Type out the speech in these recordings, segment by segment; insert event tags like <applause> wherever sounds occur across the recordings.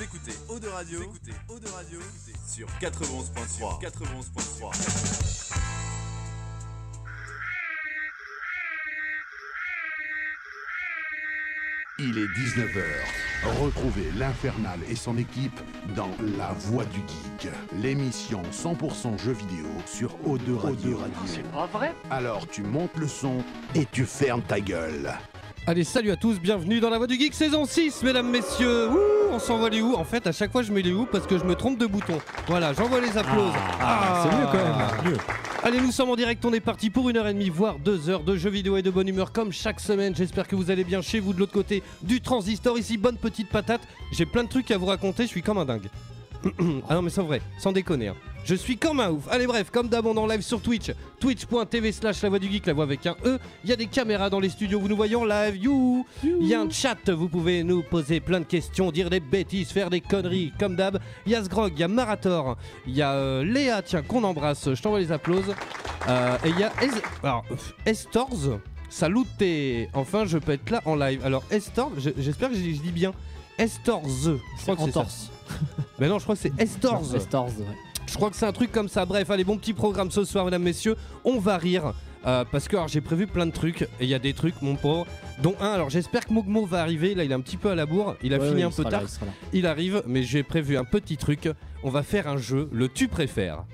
Vous écoutez Eau de Radio, Vous écoutez Eau de Radio sur 91.3. 91.3. Il est 19h. Retrouvez l'Infernal et son équipe dans La Voix du Geek, l'émission 100% jeux vidéo sur O2 Radio. C'est pas vrai? Alors tu montes le son et tu fermes ta gueule. Allez, salut à tous, bienvenue dans la Voix du Geek saison 6, mesdames, messieurs. Ouh, on s'envoie les où En fait, à chaque fois, je mets les où parce que je me trompe de bouton. Voilà, j'envoie les applauses. Ah, c'est mieux quand même. Mieux. Allez, nous sommes en direct, on est parti pour une heure et demie, voire deux heures de jeux vidéo et de bonne humeur comme chaque semaine. J'espère que vous allez bien chez vous de l'autre côté du transistor. Ici, bonne petite patate. J'ai plein de trucs à vous raconter, je suis comme un dingue. <coughs> ah non mais c'est vrai, sans déconner. hein. Je suis comme un ouf. Allez bref, comme d'hab on en live sur Twitch, twitch.tv slash la voix du geek, la voix avec un E. Il y a des caméras dans les studios, vous nous en live, you. Il y a un chat, vous pouvez nous poser plein de questions, dire des bêtises, faire des conneries, comme d'hab. Il y a Sgrog, il y a Marator, il y a euh, Léa, tiens, qu'on embrasse, je t'envoie les applauses. Euh, et il y a Es- alors, pff, Estorz, salut Enfin, je peux être là en live. Alors, Estorz, je- j'espère que je, dis bien. Estorz. Je crois que c'est ça. Mais <laughs> non, je crois que c'est. Estorz, ouais. Je crois que c'est un truc comme ça. Bref, allez, bon petit programme ce soir, mesdames, messieurs. On va rire. euh, parce que alors, j'ai prévu plein de trucs. Et il y a des trucs, mon pauvre. Dont un, alors j'espère que Mogmo va arriver. Là, il est un petit peu à la bourre. Il a Ouais, fini un peu là, tard. Il arrive, mais j'ai prévu un petit truc. On va faire un jeu, le tu préfères.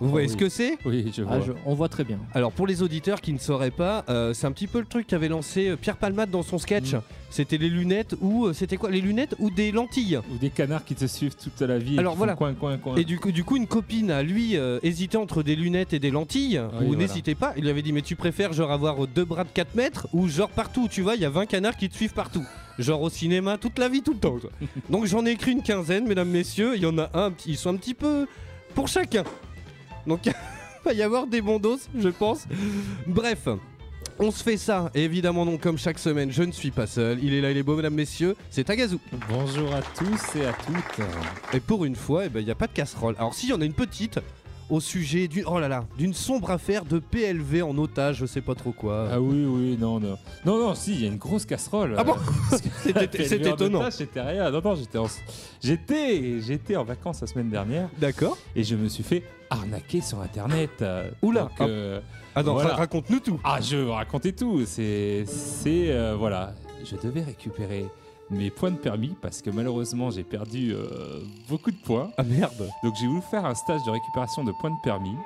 Vous voyez ce oui. que c'est Oui, je vois. Ah, je- on voit très bien. Alors pour les auditeurs qui ne sauraient pas, euh, c'est un petit peu le truc qu'avait lancé euh, Pierre Palmade dans son sketch. Mm. C'était les lunettes ou euh, c'était quoi Les lunettes ou des lentilles Ou des canards qui te suivent toute la vie. et Alors qui voilà. font Coin, coin, coin. Et du coup, du coup, une copine à lui euh, hésitait entre des lunettes et des lentilles. ou voilà. n'hésitez pas. Il lui avait dit Mais tu préfères genre avoir deux bras de 4 mètres ou genre partout Tu vois, il y a 20 canards qui te suivent partout. Genre au cinéma toute la vie, tout le temps. quoi. <laughs> Donc j'en ai écrit une quinzaine, mesdames, messieurs. Il y en a un, petit- ils sont un petit peu pour chacun. Donc <laughs> il va y avoir des bons dos, je pense. Bref. On se fait ça, et évidemment donc comme chaque semaine, je ne suis pas seul. Il est là, il est beau, mesdames, messieurs. C'est Tagazu. Bonjour à tous et à toutes. Et pour une fois, eh ben, il n'y a pas de casserole. Alors si, il y en a une petite au sujet d'une oh là là, d'une sombre affaire de PLV en otage, je sais pas trop quoi. Ah oui, oui, non, non. Non, non, si, il y a une grosse casserole. Ah bon <laughs> c'est étonnant. C'était rien. Non, non, j'étais en... j'étais, j'étais en vacances la semaine dernière D'accord. et je me suis fait arnaquer sur Internet. Oula. donc, Ah. euh, Ah non, Voilà. raconte-nous tout. Ah, je vais vous raconter tout. C'est, c'est euh, voilà, je devais récupérer mes points de permis parce que malheureusement j'ai perdu euh, beaucoup de points. Ah merde. Donc j'ai voulu faire un stage de récupération de points de permis.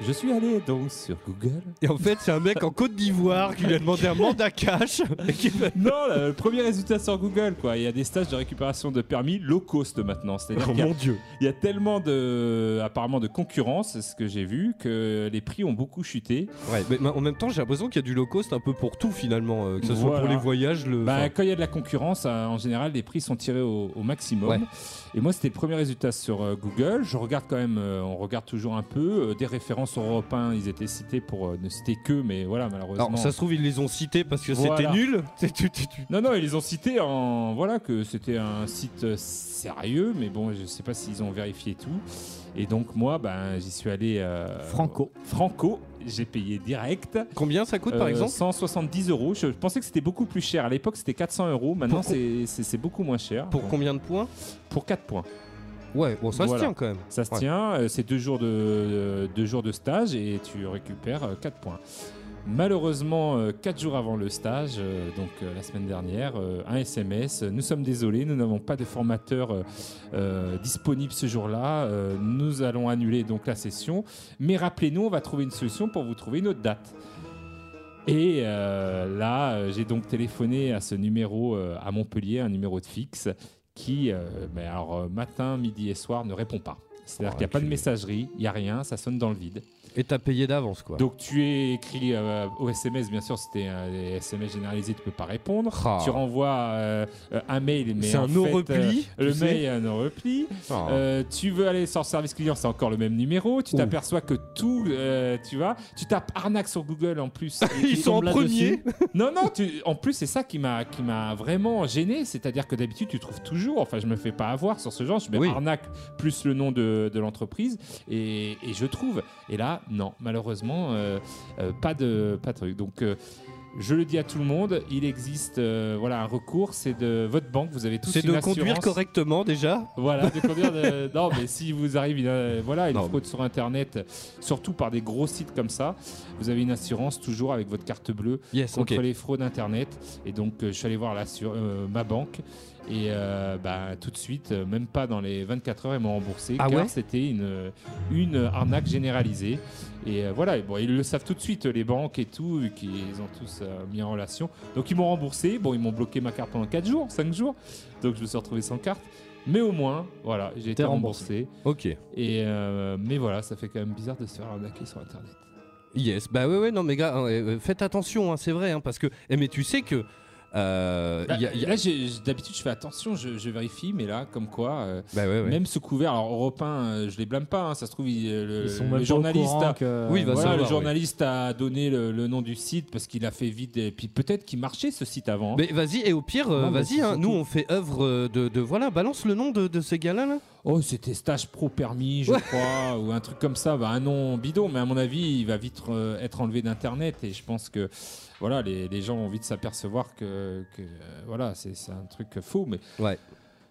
Je suis allé donc sur Google. Et en fait, c'est un mec en Côte d'Ivoire qui lui a demandé un mandat cash. <laughs> et qui fait- Non, le premier résultat sur Google, quoi. Il y a des stages de récupération de permis low cost maintenant. C'est-à-dire Oh qu'il y a- mon dieu. il y, a tellement de, apparemment, de concurrence, c'est ce que j'ai vu, que les prix ont beaucoup chuté. Ouais, mais mais en même temps, j'ai l'impression qu'il y a du low cost un peu pour tout finalement, euh, que ce soit Voilà. pour les voyages, le. Bah, enfin, quand il y a de la concurrence, euh, en général, les prix sont tirés au, au maximum. Ouais. Et moi, c'était le premier résultat sur euh, Google. Je regarde quand même, euh, on regarde toujours un peu. Euh, des références européens, ils étaient cités pour euh, ne citer que, mais voilà, malheureusement. Alors, ça se trouve, ils les ont cités parce que c'était nul. <laughs> Non, non, ils les ont cités en. Voilà, que c'était un site euh, sérieux, mais bon, je sais pas s'ils ont vérifié tout. Et donc, moi, ben, j'y suis allé. euh, Franco. Franco, j'ai payé direct. Combien ça coûte par exemple 170 euros. Je pensais que c'était beaucoup plus cher. À l'époque, c'était 400 euros. Maintenant, c'est- beaucoup moins cher. Pour Donc, combien de points Pour 4 points. Ouais, bon, ça Voilà. se tient quand même. Ça se Ouais. tient. euh, C'est deux jours de, deux jours de stage et tu récupères 4 points. Malheureusement, 4 jours avant le stage, euh, donc euh, la semaine dernière, euh, un SMS. euh, Nous sommes désolés, nous n'avons pas de formateur euh, euh, disponible ce jour-là. euh, nous allons annuler donc la session. Mais rappelez-nous, on va trouver une solution pour vous trouver une autre date. Et euh, là, euh, j'ai donc téléphoné à ce numéro euh, à Montpellier, un numéro de fixe, qui, euh, ben alors, euh, matin, midi et soir, ne répond pas. C'est-à-dire Oh, qu'il n'y a pas de messagerie, il n'y a rien, ça sonne dans le vide. Et t'as payé d'avance quoi. Donc tu es écrit euh, au SMS, bien sûr, c'était un SMS généralisé, tu peux pas répondre. Ah. Tu renvoies euh, euh, un mail, mais C'est un fait, no-repli, euh, le mail est un no repli. Ah. Tu veux aller sur service client, c'est encore le même numéro. Tu t'aperçois que tout, tu vois, tu tapes arnaque sur Google en plus. <laughs> Ils sont en premier. non, non, tu- en plus, c'est ça qui m'a, qui m'a vraiment gêné. C'est-à-dire que d'habitude, tu trouves toujours, enfin, je me fais pas avoir sur ce genre, je mets Oui. arnaque plus le nom de, de l'entreprise et, et je trouve. Et là, non, malheureusement, euh, euh, pas, de, pas de truc. Donc, euh, Je le dis à tout le monde, il existe euh, voilà un recours, c'est de votre banque, vous avez tous C'est une de conduire correctement déjà. Voilà, de conduire. de- <laughs> Non, mais si vous arrive une, euh, voilà, une Non. fraude sur Internet, surtout par des gros sites comme ça, vous avez une assurance toujours avec votre carte bleue Yes, contre ok. les fraudes Internet. Et donc, euh, je suis allé voir l'assur- euh, ma banque. Et euh, bah, tout de suite, euh, même pas dans les 24 heures, ils m'ont remboursé Ah car ouais c'était une, une arnaque généralisée. Et euh, voilà, et bon, ils le savent tout de suite, les banques et tout, vu qu'ils ont tous euh, mis en relation. Donc ils m'ont remboursé. Bon, ils m'ont bloqué ma carte pendant 4 jours, 5 jours. Donc je me suis retrouvé sans carte. Mais au moins, voilà, j'ai été remboursé. remboursé. Ok. Et mais voilà, ça fait quand même bizarre de se faire arnaquer sur Internet. Yes. Bah ouais, ouais, non, mais gars, euh, faites attention, hein, c'est vrai, hein, parce que. eh, mais tu sais que. Euh, Bah, y a- y a- Là, d'habitude, je fais attention, je, je vérifie, mais là, comme quoi, euh, Bah ouais, ouais. même ce couvert, alors Europe 1, euh, je les blâme pas, hein, ça se trouve, il- le, journaliste, a, que- Oui, il va voilà, savoir, le oui. journaliste a donné le, le nom du site parce qu'il a fait vite, et puis peut-être qu'il marchait ce site avant. Mais vas-y, et au pire, euh, vas-y, hein, nous on fait œuvre de, de- Voilà, balance le nom de, de ces gars-là. Là. Oh, c'était stage pro permis, je Ouais. crois, ou un truc comme ça, bah, un nom bidon, mais à mon avis, il va vite euh, être enlevé d'internet et je pense que voilà, les, les gens ont vite s'apercevoir que, que, euh, voilà, c'est c'est un truc faux, mais Ouais.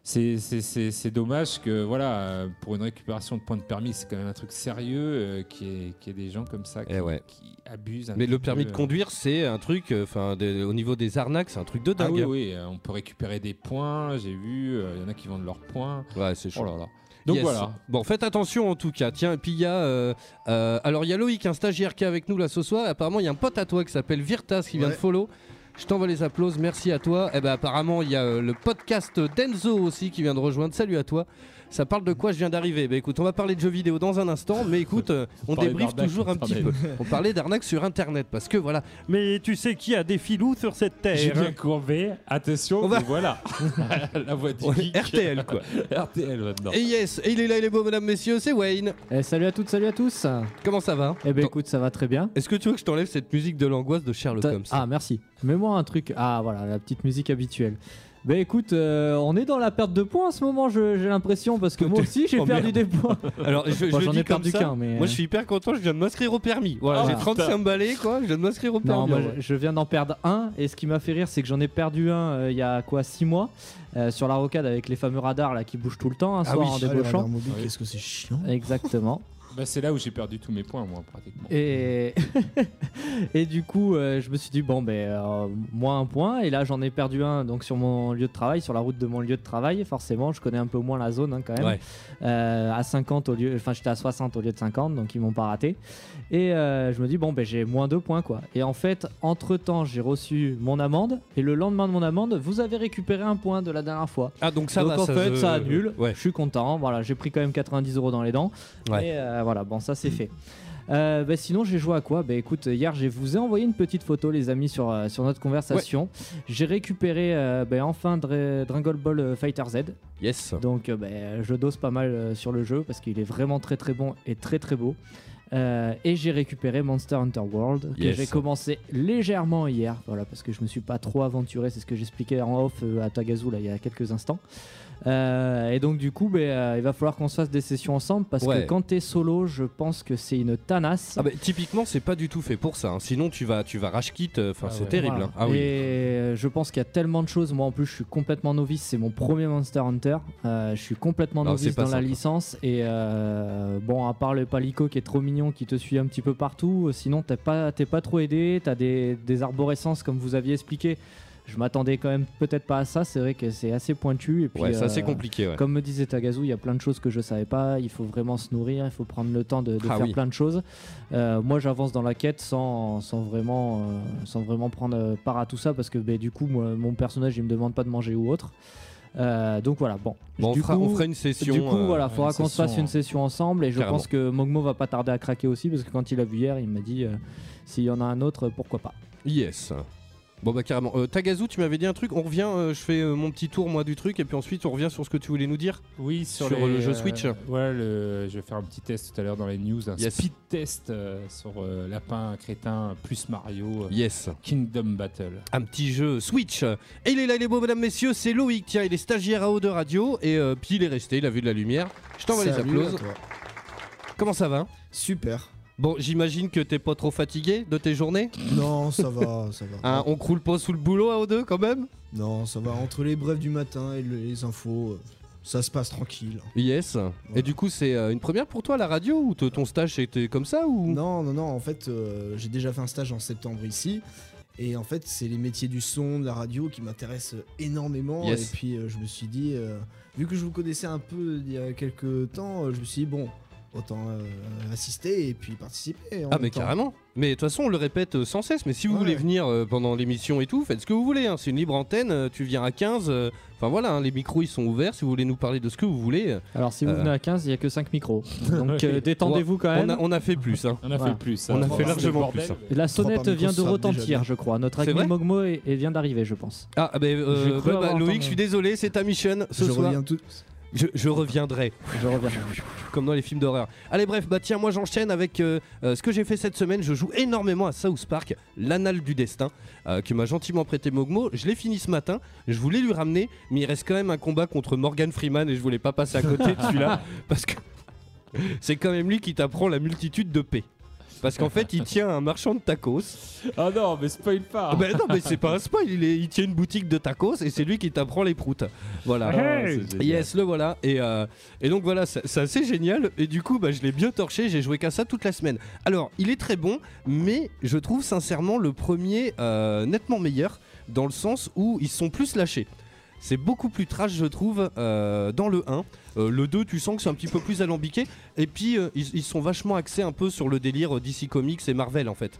C'est- c'est c'est- c'est dommage que voilà, euh, pour une récupération de points de permis, c'est quand même un truc sérieux euh, qui est qui est des gens comme ça qui, Eh ouais. qui abusent. un Mais petit le permis peu, de euh. conduire, c'est un truc, euh, enfin, au niveau des arnaques, c'est un truc de Ah dingue. oui, hein. oui, euh, on peut récupérer des points, j'ai vu, euh, il y en a qui vendent leurs points. Ouais, c'est chaud. Oh là là. Donc Yes. voilà. Bon, faites attention en tout cas. Tiens, et puis il y a. euh, euh, alors, il y a Loïc, un stagiaire qui est avec nous là ce soir. Apparemment, il y a un pote à toi qui s'appelle Virtas qui vient Ouais. de follow. Je t'envoie les applauses, merci à toi. Et ben apparemment, il y a euh, le podcast d'Enzo aussi qui vient de rejoindre. Salut à toi. Ça parle de quoi Je viens d'arriver. Bah écoute, on va parler de jeux vidéo dans un instant, mais écoute, euh, <laughs> on débriefe toujours un petit peu. Internet. On parlait d'arnaque sur internet parce que voilà. Mais tu sais qui a des filous sur cette terre Julien Courbet, attention, On va- mais voilà. <laughs> la voix du geek. RTL quoi. <laughs> RTL maintenant. Et yes, et il est là, il est beau, mesdames, messieurs, c'est Wayne. Eh, salut à toutes, salut à tous. Comment ça va Eh ben écoute, ça va très bien. Est-ce que tu veux que je t'enlève cette musique de l'angoisse de Sherlock Holmes Ah merci. Mets-moi un truc. Ah voilà, la petite musique habituelle. Ben écoute, euh, on est dans la perte de points en ce moment, je- j'ai l'impression, parce que moi aussi j'ai Oh, perdu merde. des points. <laughs> Alors, je, Bon, j'en ai perdu qu'un, mais. Moi, je suis hyper content, je viens de m'inscrire au permis. Voilà, Ah, j'ai putain. 35 balais, quoi. Je viens de m'inscrire au permis. Non, moi ouais. je- viens d'en perdre un, et ce qui m'a fait rire, c'est que j'en ai perdu un euh, il y a quoi 6 mois, euh, sur la rocade avec les fameux radars là qui bougent tout le temps, un Ah soir oui. en Ah, débauchant. qu'est-ce que c'est chiant. Exactement. Bah, c'est là où j'ai perdu tous mes points, moi, pratiquement. Et, <laughs> et du coup, euh, je me suis dit, bon, ben, euh, moins un point. Et là, j'en ai perdu un donc sur mon lieu de travail, sur la route de mon lieu de travail. Forcément, je connais un peu moins la zone hein, quand même. Ouais. Euh, à 50 au lieu, enfin, j'étais à 60 au lieu de 50, donc ils m'ont pas raté. Et euh, je me dis, bon, ben, j'ai moins deux points, quoi. Et en fait, entre temps, j'ai reçu mon amende. Et le lendemain de mon amende, vous avez récupéré un point de la dernière fois. Ah, donc ça donc va. en fait, se- ça annule. Ouais. Je suis content. Voilà, j'ai pris quand même 90 euros dans les dents. Ouais. Et euh, voilà, bon, ça c'est fait. Euh, bah, sinon, j'ai joué à quoi? Bah écoute, hier, je vous ai envoyé une petite photo, les amis, sur, euh, sur notre conversation. J'ai récupéré euh, bah, enfin Dra- Dragon Ball euh, Fighter Z. Yes. Donc, bah, je dose pas mal sur le jeu parce qu'il est vraiment très très bon et très très beau. Euh, et j'ai récupéré Monster Hunter World que Yes. j'ai commencé légèrement hier, voilà parce que je me suis pas trop aventuré, c'est ce que j'expliquais en off à Tagazu là il y a quelques instants. Euh, et donc du coup, ben, euh, il va falloir qu'on se fasse des sessions ensemble parce Ouais. que quand t'es solo, je pense que c'est une tanasse. Ah bah, typiquement, c'est pas du tout fait pour ça. hein. Sinon, tu vas, tu vas rage quit. euh, Enfin, Ah c'est ouais. terrible. Voilà. hein. Ah oui. Et euh, je pense qu'il y a tellement de choses. Moi, en plus, je suis complètement novice. C'est mon premier Monster Hunter. Euh, je suis complètement Non, novice c'est pas dans la licence. Et euh, bon, à part le palico qui est trop mignon, qui te suit un petit peu partout, euh, sinon, t'es pas, t'es pas trop aidé. T'as des, des arborescences, comme vous aviez expliqué. Je m'attendais quand même peut-être pas à ça. C'est vrai que c'est assez pointu. Et puis, ouais, c'est euh, compliqué. Ouais. Comme me disait Tagazu, il y a plein de choses que je savais pas. Il faut vraiment se nourrir, il faut prendre le temps de, de Ah faire oui. plein de choses. Euh, moi, j'avance dans la quête sans, sans, vraiment, euh, sans vraiment prendre part à tout ça parce que ben, du coup, moi, mon personnage, il me demande pas de manger ou autre. Euh, donc voilà, bon. Bon, on, du fera, coup, on fera une session. du coup, euh, voilà, faudra qu'on se fasse une session ensemble et je pense que Mogmo va pas tarder à craquer aussi parce que quand il a vu hier, il m'a dit euh, s'il y en a un autre, pourquoi pas. Yes. Bon bah carrément. Euh, Tagazu, tu m'avais dit un truc. On revient. euh, je fais euh, mon petit tour moi du truc et puis ensuite on revient sur ce que tu voulais nous dire. Oui, sur, Sur les, le jeu euh, Switch. Ouais, le- je vais faire un petit test tout à l'heure dans les news, un Yes. speed test euh, sur euh, Lapin Crétin plus Mario euh, Yes. Kingdom Battle. Un petit jeu Switch. Et il est là, il est beau, mesdames, messieurs. C'est Loïc. Tiens, il est stagiaire à eau de radio et euh, puis il est resté. Il a vu de la lumière. Je t'envoie les applauses. Comment ça va? Super. Bon, j'imagine que t'es pas trop fatigué de tes journées Non, ça va, ça va. Hein, On croule pas sous le boulot à O2 quand même Non, ça va. Entre les brefs du matin et le- les infos, euh, ça se passe tranquille. Yes. Et du coup, c'est euh, une première pour toi la radio ou te- ton stage était comme ça ou Non, non, non. En fait, euh, j'ai déjà fait un stage en septembre ici. Et en fait, c'est les métiers du son, de la radio qui m'intéressent énormément. Yes. Et puis, euh, je me suis dit, vu que je vous connaissais un peu il y a quelques temps, je me suis dit, bon, autant euh, assister et puis participer. en Ah mais temps. carrément. Mais de toute façon, on le répète euh, sans cesse. Mais si vous Ouais. voulez venir euh, pendant l'émission et tout, faites ce que vous voulez. hein. C'est une libre antenne. euh, tu viens à 15. euh, Enfin voilà, hein, les micros ils sont ouverts. Si vous voulez nous parler de ce que vous voulez. euh, Alors si vous Euh. venez à 15, il n'y a que 5 micros. <laughs> Donc euh, détendez-vous quand on, même. a, on a fait plus. Hein. On a Voilà. fait plus. On a fait largement plus, hein. La sonnette vient de ça déjà retentir, bien. je crois. Notre C'est ami vrai Mogmo est- est- vient d'arriver, je pense. Ah bah, euh, bah, bah, avoir Loïc, entendu. je suis désolé, c'est ta mission ce Je soir. reviens tout. Je, je reviendrai. Je reviens. comme dans les films d'horreur. Allez bref, bah tiens, moi j'enchaîne avec euh, euh, ce que j'ai fait cette semaine. Je joue énormément à South Park, l'anal du destin, euh, que m'a gentiment prêté Mogmo. Je l'ai fini ce matin, je voulais lui ramener, mais il reste quand même un combat contre Morgan Freeman et je voulais pas passer à côté de celui-là, <laughs> parce que c'est quand même lui qui t'apprend la multitude de paix. Parce qu'en fait, il tient un marchand de tacos. Ah non, mais spoil pas. Ah ben non, mais c'est pas un spoil, il, est- il tient une boutique de tacos et c'est lui qui t'apprend les proutes. Voilà. Ah, c'est génial. Yes, le voilà. Et, euh, et donc voilà, c'est c'est assez génial. Et du coup, bah, je l'ai bien torché. J'ai joué qu'à ça toute la semaine. Alors, il est très bon, mais je trouve sincèrement le premier euh, nettement meilleur dans le sens où ils sont plus lâchés. C'est beaucoup plus trash, je trouve, euh, dans le 1. Euh, le 2, tu sens que c'est un petit peu plus alambiqué. Et puis, euh, ils, ils sont vachement axés un peu sur le délire DC Comics et Marvel, en fait.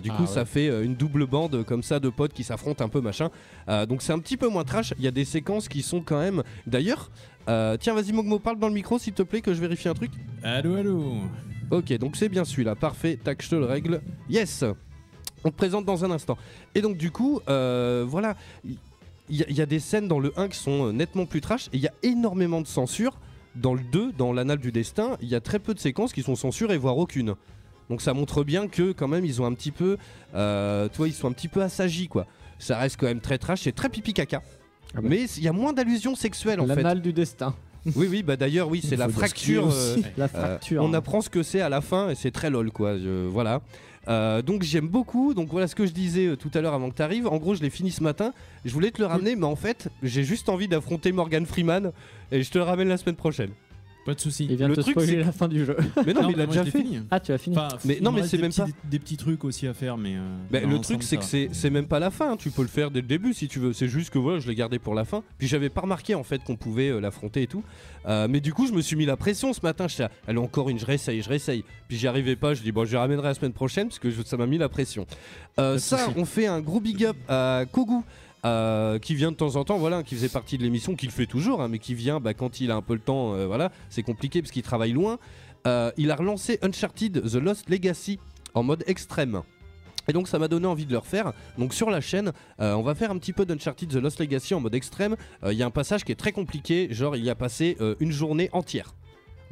Du Ah coup, ouais. ça fait une double bande comme ça de potes qui s'affrontent un peu, machin. Donc, c'est un petit peu moins trash. Il y a des séquences qui sont quand même. D'ailleurs, tiens, vas-y, Mogmo, parle dans le micro, s'il te plaît, que je vérifie un truc. Allô, allô Ok, donc c'est bien celui-là, parfait, tac, je te le règle. Yes On te présente dans un instant. Et donc du coup, euh, voilà, il y, a- il y a des scènes dans le 1 qui sont euh, nettement plus trash, et il y a énormément de censure. Dans le 2, dans l'anal du destin, il y a très peu de séquences qui sont censurées, voire aucune. Donc ça montre bien que quand même ils ont un petit peu, euh, tu vois, ils sont un petit peu assagis quoi. Ça reste quand même très trash, c'est très pipi caca. Ah bah. Mais il y a moins d'allusions sexuelles en fait. L'anal du destin. <laughs> Oui, oui, bah d'ailleurs, oui, c'est Il la fracture. euh. La euh, fracture. on apprend ce que c'est à la fin et c'est très lol quoi. Je- voilà. Euh, donc j'aime beaucoup. Donc voilà ce que je disais euh, tout à l'heure avant que tu arrives. En gros, je l'ai fini ce matin. Je voulais te le ramener, mais en fait, j'ai juste envie d'affronter Morgan Freeman et je te le ramène la semaine prochaine. Pas de soucis. Il vient le de te truc, spoiler c'est- la fin du jeu. <laughs> Mais non, mais il l'a déjà fait. fini. Ah, tu as fini. Enfin, Mais il non, mais c'est des même petits- pas- Des, des petits trucs aussi à faire, mais. euh, Bah, le truc, c'est ça que c'est c'est même pas la fin. hein. Tu peux le faire dès le début si tu veux. C'est juste que voilà, je l'ai gardé pour la fin. Puis j'avais pas remarqué en fait qu'on pouvait euh, l'affronter et tout. Euh, mais du coup, je me suis mis la pression ce matin. Je allez encore une, je réessaye, je réessaye. Puis j'y arrivais pas. Je dis bon, je la ramènerai la semaine prochaine parce que je- ça m'a mis la pression. Euh, ça, souci. on fait un gros big up à Kogu. Euh, qui vient de temps en temps, voilà, qui faisait partie de l'émission, qui le fait toujours, hein, mais qui vient bah, quand il a un peu le temps, euh, voilà, c'est compliqué parce qu'il travaille loin. Euh, il a relancé Uncharted The Lost Legacy en mode extrême. Et donc ça m'a donné envie de le refaire. Donc sur la chaîne, euh, on va faire un petit peu d'Uncharted The Lost Legacy en mode extrême. Euh, Il y a un passage qui est très compliqué, genre il y a passé euh, une journée entière.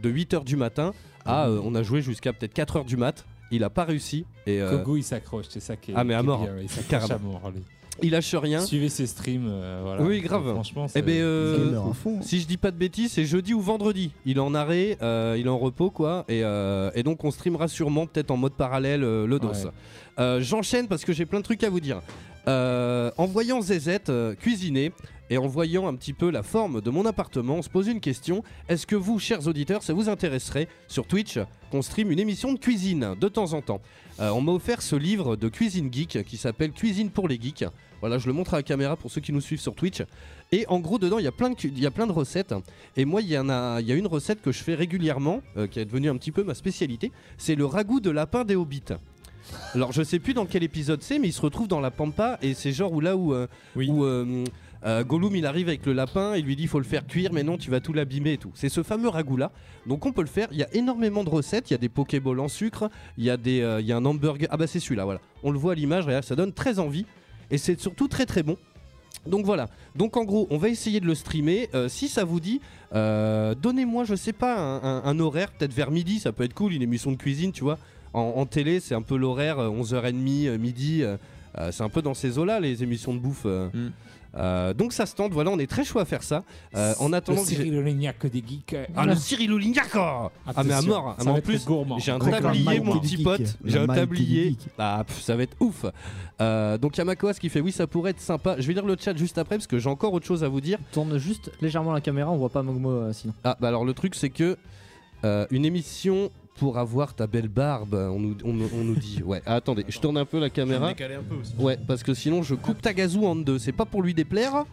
De 8h du matin à... on a joué jusqu'à peut-être 4h du mat. Il a pas réussi. Et Kogu, il s'accroche, c'est ça qui est. Ah, mais à mort, bien, ouais, il s'accroche carrément. à mort. lui. Il lâche rien. Suivez ses streams, euh, voilà. Oui, grave. Franchement, Eh c'est. ben, euh, Gamer à fond. Si je dis pas de bêtises, c'est jeudi ou vendredi. Il est en arrêt, euh, il est en repos, quoi. Et, euh, et donc on streamera sûrement, peut-être en mode parallèle, euh, le dos. Ouais. Euh, J'enchaîne parce que j'ai plein de trucs à vous dire. Euh, en voyant ZZ euh, cuisiner et en voyant un petit peu la forme de mon appartement, on se pose une question. Est-ce que vous, chers auditeurs, ça vous intéresserait sur Twitch qu'on stream une émission de cuisine de temps en temps? Euh, On m'a offert ce livre de cuisine geek qui s'appelle Cuisine pour les geeks. Voilà, je le montre à la caméra pour ceux qui nous suivent sur Twitch. Et en gros, dedans, il y a plein de, cu- il y a plein de recettes. Et moi, il y, en a, il y a une recette que je fais régulièrement, euh, qui est devenue un petit peu ma spécialité. C'est le ragoût de lapin des hobbits. Alors, je sais plus dans quel épisode c'est, mais il se retrouve dans la pampa. Et c'est genre où là où, euh, Oui. où euh, euh, Gollum il arrive avec le lapin, il lui dit il faut le faire cuire, mais non, tu vas tout l'abîmer et tout. C'est ce fameux ragoût là. Donc, on peut le faire. Il y a énormément de recettes. Il y a des Pokéballs en sucre, il y, a des, euh, il y a un hamburger. Ah, bah, c'est celui-là, voilà. On le voit à l'image, regarde, ça donne très envie. Et c'est surtout très très bon. Donc voilà. Donc en gros, on va essayer de le streamer. Euh, si ça vous dit, euh, donnez-moi, je sais pas, un, horaire, peut-être vers midi, ça peut être cool, une émission de cuisine, tu vois. En, télé, c'est un peu l'horaire, euh, 11h30, euh, midi. c'est un peu dans ces eaux-là, les émissions de bouffe. Mm. Euh, donc ça se tente, voilà, on est très chaud à faire ça. Euh, en attendant le Cyril Lignac des geeks. Ah, le Cyril Olignac Ah, mais à mort. ça Mais en plus, j'ai un tablier, mon petit pote. J'ai un tablier. Ah, pff, ça va être ouf. Euh, donc, il y a Makoas qui fait oui, ça pourrait être sympa. Je vais lire le chat juste après parce que j'ai encore autre chose à vous dire. Tourne juste légèrement la caméra, on voit pas Mogmo euh, sinon. Ah, bah alors le truc, c'est que euh, une émission pour avoir ta belle barbe, on nous, on, nous- on nous dit. <laughs> Ouais, ah, attendez, je tourne un peu la caméra. Décalé un peu aussi. Ouais, parce que sinon je coupe Tagazu en deux. C'est pas pour lui déplaire.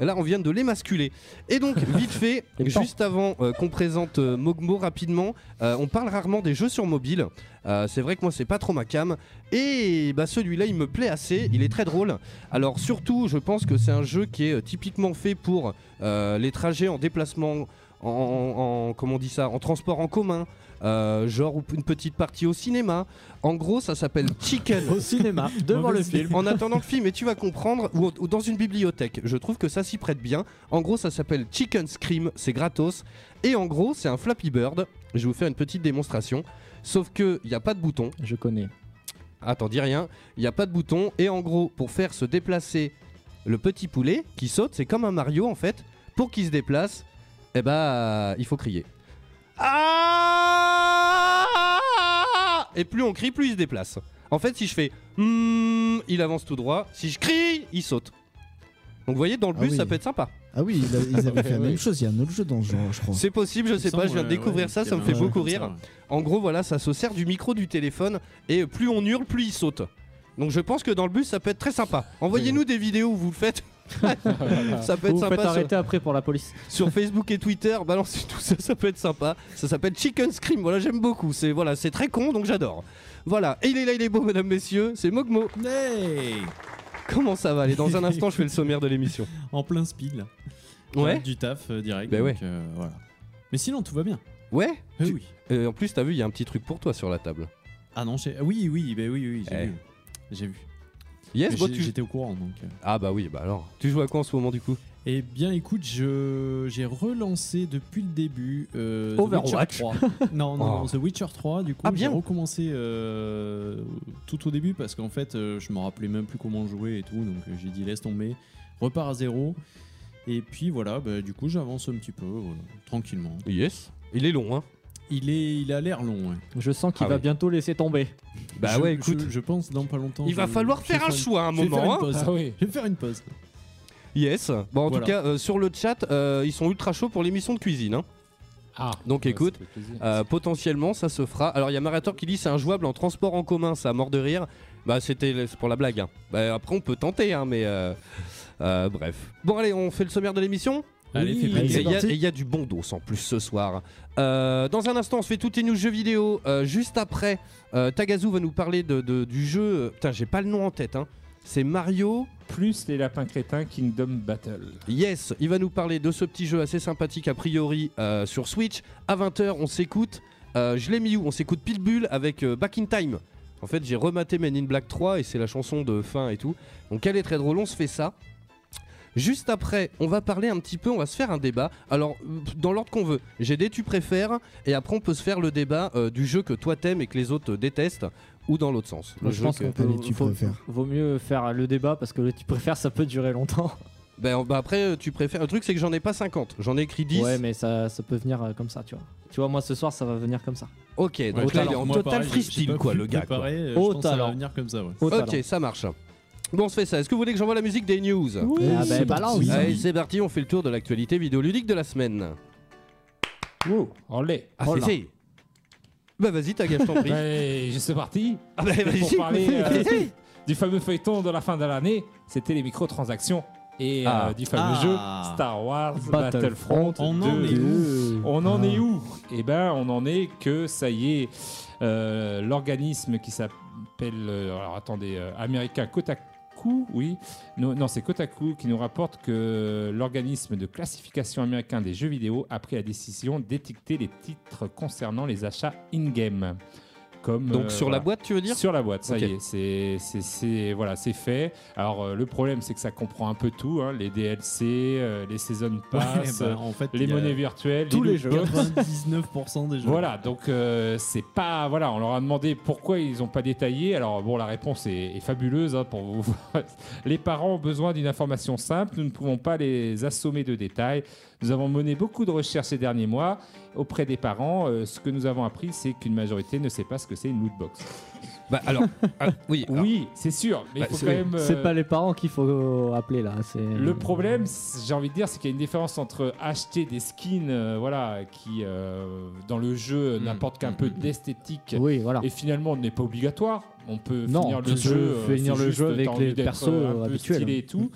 Et Là, on vient de l'émasculer. Et donc, <laughs> vite fait, juste avant euh, qu'on présente euh, Mogmo rapidement, euh, on parle rarement des jeux sur mobile. Euh, c'est vrai que moi, c'est pas trop ma cam. Et bah, celui-là, il me plaît assez. Il est très drôle. Alors, surtout, je pense que c'est un jeu qui est typiquement fait pour euh, les trajets en déplacement, en, en- en- comment on dit ça, en transport en commun. Euh, genre une petite partie au cinéma. En gros, ça s'appelle Chicken. Au cinéma, <laughs> devant le film. En attendant le film, et tu vas comprendre, ou, ou dans une bibliothèque, je trouve que ça s'y prête bien. En gros, ça s'appelle Chicken Scream, c'est gratos. Et en gros, c'est un Flappy Bird. Je vais vous faire une petite démonstration. Sauf que il n'y a pas de bouton. Je connais. Attends, dis rien. Il n'y a pas de bouton. Et en gros, pour faire se déplacer le petit poulet qui saute, c'est comme un Mario en fait. Pour qu'il se déplace, eh ben, il faut crier. Ah Et plus on crie, plus il se déplace. En fait, si je fais Hmm, il avance tout droit. Si je crie, il saute. Donc vous voyez, dans le Ah bus, oui. ça peut être sympa. Ah oui, ils, a- ils avaient <laughs> fait la même chose. Il y a un autre jeu dans ce genre, je crois. C'est possible, je sais pas, je viens de découvrir ça, ça me fait beaucoup rire. En gros, voilà, ça se sert du micro du téléphone et plus on hurle, plus il saute. Donc je pense que dans le bus, ça peut être très sympa. Envoyez-nous des vidéos où vous le faites. <laughs> ça peut être Vous vous faites sympa sur, arrêter après pour la police. sur Facebook et Twitter. Balancez <laughs> tout ça, ça peut être sympa. Ça s'appelle Chicken Scream. Voilà, j'aime beaucoup. C'est voilà, c'est très con, donc j'adore. Voilà, et il est là, il est beau, mesdames, messieurs. C'est Mogmo. Hey Comment ça va Allez, dans un <laughs> instant, je fais le sommaire de l'émission. En plein speed là. Ouais. Du taf euh, direct. Donc, ouais. euh, voilà. Mais sinon tout va bien. Ouais. Euh, Tu- oui. Euh, en plus, t'as vu, il y a un petit truc pour toi sur la table. Ah non, j'ai- oui, oui, bah oui, oui, j'ai Eh. vu. J'ai vu. Yes, bon, tu- J'étais au courant donc. euh. Ah bah oui, bah alors. Tu joues à quoi en ce moment du coup? Eh bien, écoute, je j'ai relancé depuis le début euh, The Overwatch. Witcher 3. non, non, Oh. non, The Witcher 3. Du coup, Ah, j'ai recommencé euh, tout au début parce qu'en fait, euh, je me rappelais même plus comment jouer et tout, donc j'ai dit laisse tomber, repars à zéro. Et puis voilà, bah, du coup, j'avance un petit peu, voilà, tranquillement. Yes. Il est long, hein Il est, il a l'air long. ouais. Je sens qu'il Ah va oui. bientôt laisser tomber. Bah Je- ouais, écoute. je, je pense dans pas longtemps. Il va je- falloir je vais faire un une- choix à un je vais faire moment. une hein. pause. Ah oui. Je vais faire une pause. Yes. Bon, en Voilà. tout cas, euh, sur le chat, euh, ils sont ultra chauds pour l'émission de cuisine. hein. Ah, Donc, ouais, écoute, ça fait plaisir. Euh, potentiellement, ça se fera. Alors, il y a Marator qui dit c'est injouable en transport en commun, ça a mort de rire. Bah, c'était c'est pour la blague. hein. Bah, après, on peut tenter, hein, mais euh, euh, bref. Bon, allez, on fait le sommaire de l'émission. Allez, fais Et plaisir. il y a- parti. et il y, a du bon dos en plus ce soir. Euh, dans un instant, on se fait toutes les news jeux vidéo. Euh, juste après, euh, Tagazu va nous parler de, de- du jeu. Putain, j'ai pas le nom en tête. hein. C'est Mario. Plus les lapins crétins Kingdom Battle. Yes, il va nous parler de ce petit jeu assez sympathique a priori sur Switch. À 20h, on s'écoute. Je l'ai mis où? On s'écoute Pile Bulle avec Back in Time. En fait, j'ai rematé Men in Black 3 et c'est la chanson de fin et tout. Donc elle est très drôle, on se fait ça. Juste après, on va parler un petit peu, on va se faire un débat. Alors, euh, dans l'ordre qu'on veut. J'ai des tu préfères et après on peut se faire le débat euh, du jeu que toi t'aimes et que les autres détestent ou dans l'autre sens. Le je jeu pense qu'on peut. Tu faut- préfères. Vaut mieux faire le débat parce que le tu préfères, ça peut durer longtemps. <laughs> Ben, bah après, euh, tu préfères. Le truc, c'est que j'en ai pas 50. J'en ai écrit 10. Ouais, mais ça, ça peut venir euh, comme ça, tu vois. Tu vois, moi ce soir, ça va venir comme ça. Ok, Ouais, donc là, il est en total freestyle, quoi, le gars. quoi. préparer, euh, Au je pense que ça va venir comme ça, ouais. Au Ok, talent. ça marche. Bon, on se fait ça. Est-ce que vous voulez que j'envoie la musique des news Oui, ah c'est ben parti. balance. Oui. Allez, c'est parti, on fait le tour de l'actualité vidéoludique de la semaine. Wow, on l'est. Ah, Oh c'est là. c'est. Bah vas-y, ta je t'en prie. Ouais, je suis parti. Ah bah pour parler, <laughs> euh, Du fameux feuilleton de la fin de l'année, c'était les microtransactions. Et euh, Ah. du fameux Ah. jeu Star Wars Battlefront Battlefront On en 2. est où On en Ah. est où? Eh ben, on en est que ça y est, euh, l'organisme qui s'appelle, euh, alors attendez, euh, américain Oui, non, non, c'est Kotaku qui nous rapporte que l'organisme de classification américain des jeux vidéo a pris la décision d'étiqueter les titres concernant les achats in-game. Comme Donc euh, sur voilà. la boîte, tu veux dire Sur la boîte, ça y est, c'est, c'est, c'est- voilà, c'est fait. Alors euh, le problème, c'est que ça comprend un peu tout, hein, les DLC, euh, les season pass, Ouais, bah, en fait, les monnaies virtuelles, tous les jeux. box. 99% des jeux. Voilà, donc euh, c'est pas voilà, on leur a demandé pourquoi ils n'ont pas détaillé. Alors bon, la réponse est, est fabuleuse hein, pour vous. <laughs> les parents ont besoin d'une information simple. Nous ne pouvons pas les assommer de détails. Nous avons mené beaucoup de recherches ces derniers mois auprès des parents. Euh, ce que nous avons appris, c'est qu'une majorité ne sait pas ce que c'est une loot box. Bah alors, <laughs> ah, oui. alors, Oui, c'est sûr, mais Bah, il faut c'est- quand même. C'est euh, pas les parents qu'il faut appeler là. C'est Le problème, c'est- j'ai envie de dire, c'est qu'il y a une différence entre acheter des skins, euh, voilà, qui euh, dans le jeu Mm. n'apportent qu'un peu d'esthétique Oui, voilà. et finalement n'est pas obligatoire. On peut Non, finir tu le peux jeu, euh, finir c'est le juste, jeu t'as avec envie les d'être, persos, euh, un peu habituels. stylé et tout.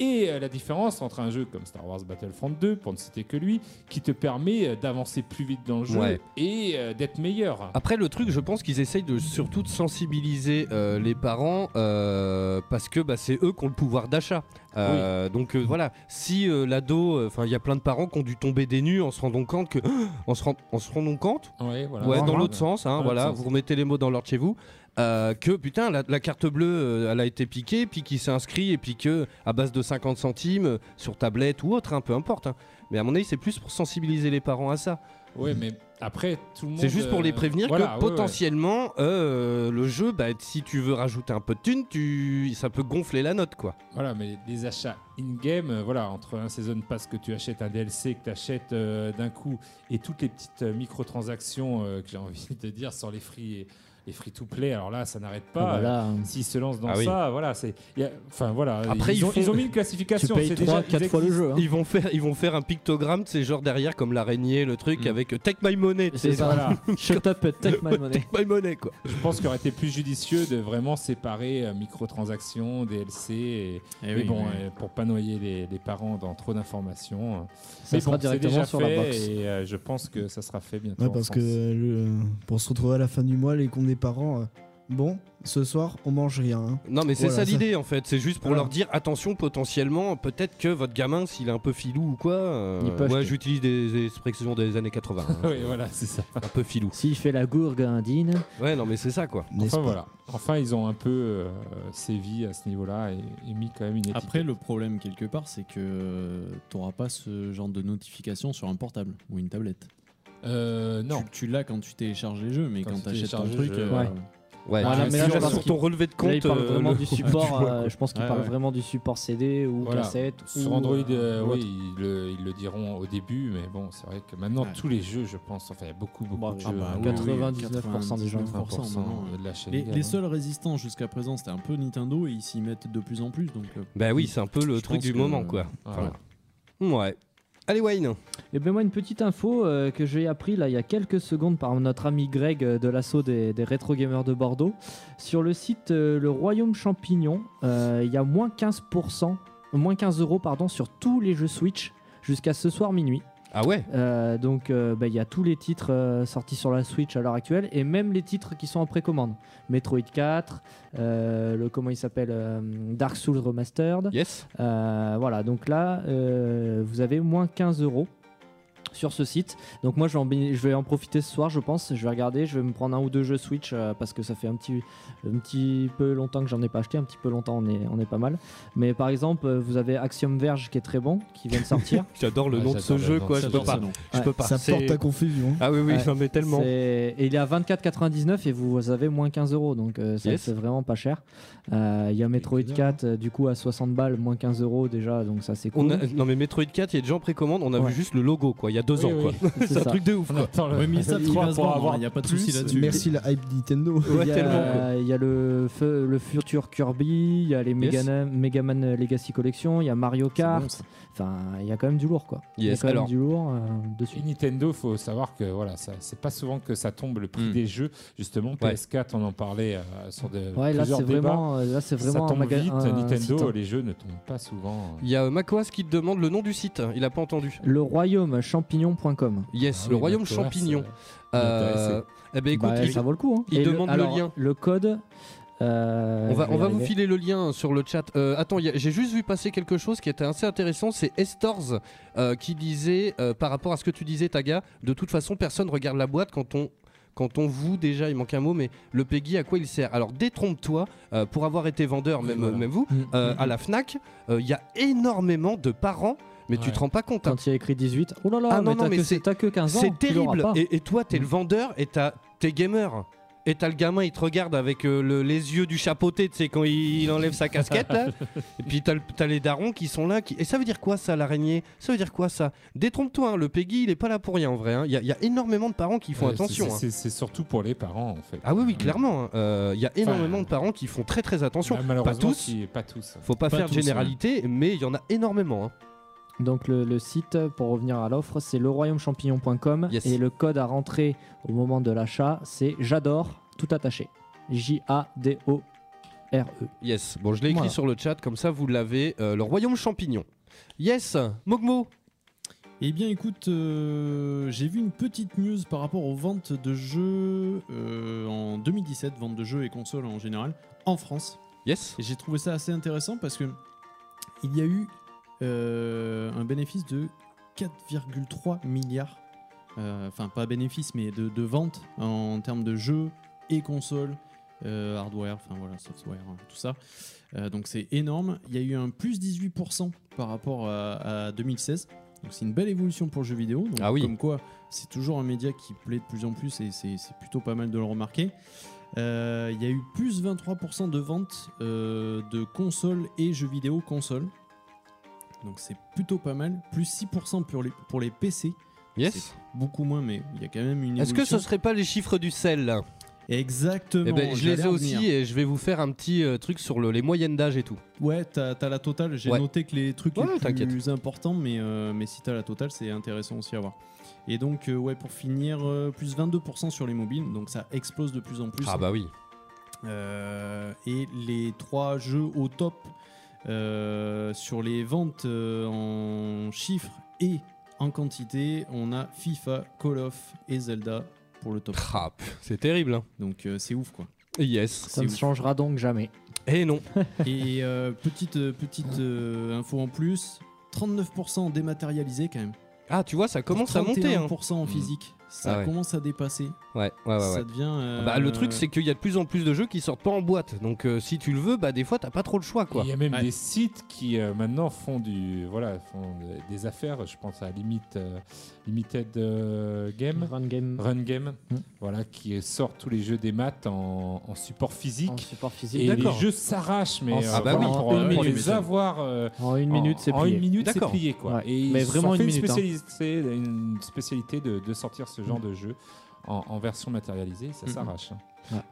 Et euh, la différence entre un jeu comme Star Wars Battlefront 2, pour ne citer que lui, qui te permet euh, d'avancer plus vite dans le jeu Ouais. et euh, d'être meilleur. Après, le truc, je pense qu'ils essayent de surtout de sensibiliser euh, les parents euh, parce que bah, c'est eux qui ont le pouvoir d'achat. Euh, Donc voilà, si l'ado, enfin, il y a plein de parents qui ont dû tomber des nues en se rendant compte que, <gasps> en se, rend- en se rendant compte, Ouais, voilà. ouais, dans l'autre sens, hein, voilà, l'autre sens. vous remettez les mots dans l'ordre chez vous. Euh, que putain la, la carte bleue euh, elle a été piquée puis qui s'est inscrit et puis que à base de 50 centimes euh, sur tablette ou autre hein, peu importe hein. mais à mon avis c'est plus pour sensibiliser les parents à ça Ouais, mais après, tout le monde. c'est juste pour les prévenir voilà, que ouais, potentiellement le jeu, bah, si tu veux rajouter un peu de thunes, tu... ça peut gonfler la note quoi. Voilà, mais des achats in-game, voilà, entre un season pass que tu achètes, un DLC que tu achètes d'un coup, et toutes les petites microtransactions que j'ai envie de dire sur les free, les free to play, alors là, ça n'arrête pas. Ah bah Euh, S'ils se lancent dans Ah oui. ça, voilà, c'est. Enfin voilà, Après, ils, ils ont, font- ils ont mis une tu classification. payes c'est 3 déjà, 4 ils fois le jeu. hein. Ils vont faire, ils vont faire un pictogramme, c'est genre derrière comme l'araignée, le truc Mm. avec euh, Take my money, C'est ça. Voilà. <laughs> Shut up, take my money. Take my money quoi. Je pense qu'il aurait été plus judicieux de vraiment séparer euh, microtransactions, DLC, et, Eh mais oui, bon, oui. euh, pour pas noyer les, les parents dans trop d'informations. Ça mais sera bon, directement déjà sur fait la box. et euh, je pense que ça sera fait bientôt. Ouais, parce que le- pour se retrouver à la fin du mois, les comptes des parents, euh, bon, ce soir, on mange rien. hein. Non mais c'est Voilà, ça ça- l'idée en fait, c'est juste pour Voilà. leur dire attention potentiellement, peut-être que votre gamin s'il est un peu filou ou quoi, euh, Il peut ouais acheter. j'utilise des expressions des années 80, hein. <laughs> oui, voilà, c'est ça. un peu filou. S'il fait la gourgandine, Ouais non mais c'est ça quoi. N'est-ce Enfin pas voilà. Enfin, ils ont un peu euh, sévi à ce niveau-là et, et mis quand même une étiquette. Après, le problème quelque part, c'est que tu n'auras pas ce genre de notification sur un portable ou une tablette. Euh, non. Tu, tu l'as quand tu télécharges les jeux, mais Quand quand, tu achètes ton télécharges truc. euh, ouais. Ouais, Voilà, mais là, sur, ton relevé de compte, là il parle euh, vraiment le- du <laughs> support. euh, je pense qu'il Ouais, parle ouais. vraiment du support CD ou Voilà. cassette. Sur ou, Android, euh, ou oui, ils le, ils le diront au début, mais bon, c'est vrai que maintenant, Ouais. tous les jeux, je pense, enfin, il y a beaucoup, beaucoup Bah, de ah jeux. bah, hein, oui, 99% des gens. 99% maintenant. de la chaîne. Les, les seuls résistants jusqu'à présent, c'était un peu Nintendo et ils s'y mettent de plus en plus. Donc, euh, Bah oui c'est un peu le truc du moment quoi. Ouais. Allez Wayne. Et ben moi une petite info euh, que j'ai appris là il y a quelques secondes par notre ami Greg euh, de l'assaut des, des rétro gamers de Bordeaux. Sur le site euh, le Royaume Champignon, il y a moins 15%, moins 15 euros sur tous les jeux Switch jusqu'à ce soir minuit. Ah ouais. Euh, donc euh, bah, il y a tous les titres euh, sortis sur la Switch à l'heure actuelle et même les titres qui sont en précommande. Metroid 4, euh, le comment il s'appelle Dark Souls Remastered. Yes. Voilà, donc là, vous avez moins 15 euros sur ce site. Donc moi, je vais, en, béni- je vais en profiter ce soir, je pense. Je vais regarder, je vais me prendre un ou deux jeux Switch euh, parce que ça fait un petit, un petit peu longtemps que j'en ai pas acheté. Un petit peu longtemps, on est, on est pas mal. Mais par exemple, euh, vous avez Axiom Verge qui est très bon, qui vient de sortir. <laughs> J'adore le Ouais, nom de ce jeu quoi, je peux pas. Je peux pas. Ça porte à confusion. Ah oui oui, Ouais. non mais tellement. Et il est à 24,99 et vous avez moins 15 euros, donc euh, Yes. c'est vraiment pas cher. Euh, Il y a Metroid 4 euh, du coup à 60 balles, moins 15 euros déjà, donc ça c'est cool. On a- non mais Metroid 4, il y a déjà en précommande, on a Ouais. vu juste le logo quoi, il y a deux Oui, ans oui. quoi. <laughs> C'est un truc de ouf Ouais, mais ça, il trois va se pour vendre, avoir il y a pas de souci là-dessus. Merci la hype Nintendo. Ouais, il, y a, le, futur Kirby, il y a les Yes. Mega, Man Legacy Collection, il y a Mario Kart. Ça. Enfin, il y a quand même du lourd quoi. Il y a quand alors- même du lourd euh, dessus. Et Nintendo, faut savoir que voilà, ça, c'est pas souvent que ça tombe le prix Mm. des jeux. Justement, Ouais. PS4, on en parlait euh, sur de, Ouais, là plusieurs c'est débats. vraiment, euh, là c'est ça vraiment un tombe vite. un Nintendo, site. les jeux ne tombent pas souvent. Il y a euh, Makoas qui te demande le nom du site, il a pas entendu. Le royaume champignon.com. Yes, Ah le oui, royaume champignon. eh ben écoute, Bah, il- ça vaut le coup. hein. il Et demande le alors, lien. Le code. Euh, on va, on va vous filer le lien sur le chat. Euh, attends, j'ai juste vu passer quelque chose qui était assez intéressant. C'est Estors euh, qui disait, par rapport à ce que tu disais, Taga, de toute façon, personne regarde la boîte quand on, quand on vous déjà, il manque un mot, mais le PEGI, à quoi il sert? Alors détrompe-toi, euh, pour avoir été vendeur, même, voilà. même vous, Mm. euh, à la FNAC, euh, il y a énormément de parents, mais tu Ouais. te rends pas compte. hein. Quand il y a écrit 18, oh là là, Ah non, mais non, t'as mais que, t'as que 15 ans. C'est tu terrible. Et, et toi, t'es le Mm. vendeur et t'es gamer. Et t'as le gamin, il te regarde avec euh, le- les yeux du chapeauté, tu sais, quand il, il enlève sa casquette, là. <laughs> et puis t'as le- t'as les darons qui sont là. Qui... Et ça veut dire quoi, ça, l'araignée? Ça veut dire quoi, ça? Détrompe-toi, hein, le Peggy, il est pas là pour rien, en vrai. hein. Il y, a- il y a énormément de parents qui font Euh, attention. c'est- hein. C'est surtout pour les parents, en fait. Ah oui, oui, clairement. Euh, Il y a énormément de parents qui font très, très attention. Bah, pas malheureusement, tous. qui- pas tous. Faut pas, Pas faire de tous, généralité, mais il y en a énormément. Donc le, le site, pour revenir à l'offre, c'est leroyaumechampignon.com Yes. et le code à rentrer au moment de l'achat, c'est j'adore, tout attaché. J-A-D-O-R-E. Yes. Bon, je l'ai écrit Voilà. sur le chat, comme ça vous l'avez. Euh, le royaume champignon. Yes, Mogmo. Eh bien, écoute, euh, j'ai vu une petite news par rapport aux ventes de jeux euh, en 2017, ventes de jeux et consoles en général, en France. Yes. Et j'ai trouvé ça assez intéressant parce que il y a eu un bénéfice de 4,3 milliards. euh, Enfin, pas bénéfice, mais de, de ventes en termes de jeux et consoles, euh, hardware, enfin voilà, software, hein, tout ça. Euh, donc c'est énorme. Il y a eu un plus 18% par rapport à, à 2016. Donc c'est une belle évolution pour le jeu vidéo. Donc, Ah oui. Comme quoi, c'est toujours un média qui plaît de plus en plus et c'est plutôt pas mal de le remarquer. Euh, Il y a eu plus 23% de ventes euh, de consoles et jeux vidéo consoles. Donc c'est plutôt pas mal. Plus 6% pour les, pour les PC. Yes. Beaucoup moins, mais il y a quand même une Est-ce que ce serait pas les chiffres du sel là? Exactement. Eh ben, je les ai aussi venir. et je vais vous faire un petit euh, truc sur le- les moyennes d'âge et tout. Ouais, t'as as la totale. J'ai Ouais. noté que les trucs Ouais, les plus importants, mais, euh, mais si t'as la totale, c'est intéressant aussi à voir. Et donc, euh, ouais, pour finir, euh, plus 22% sur les mobiles, donc ça explose de plus en plus. Ah bah oui. Et les trois jeux au top sur les ventes euh, en chiffres et en quantité, on a FIFA, Call of et Zelda pour le top. Ah, c'est terrible. hein. Donc euh, c'est ouf quoi. Yes. Ça ne ouf. changera donc jamais. Et non. <laughs> Et euh, petite, euh, petite euh, info en plus, 39% dématérialisé quand même. Ah, tu vois, ça commence à monter. Hein. 31% en physique. Ça Ah ouais. commence à dépasser. Ouais, ouais, ouais. ça devient. euh, Bah, le truc, c'est qu'il y a de plus en plus de jeux qui sortent pas en boîte. Donc, euh, si tu le veux, bah, des fois, t'as pas trop le choix, quoi. Il y a même Ouais. des sites qui euh, maintenant font du voilà font de- des affaires. Je pense à Limit, euh, Limited euh, Game, Run game Run Game, Mm. voilà qui sort tous les jeux des maths en, en support physique. en support physique. Et les D'accord. jeux s'arrachent, mais En- euh, Ah bah oui. pour, euh, une pour minute, les mais ça- avoir euh, En une en- minute, c'est en plié. une minute, c'est D'accord. plié quoi. Ouais. Et ils Mais vraiment fait une minute, hein. spécialité, une spécialité de, de sortir ce genre de jeu en, en version matérialisée, ça Mhm. s'arrache. hein.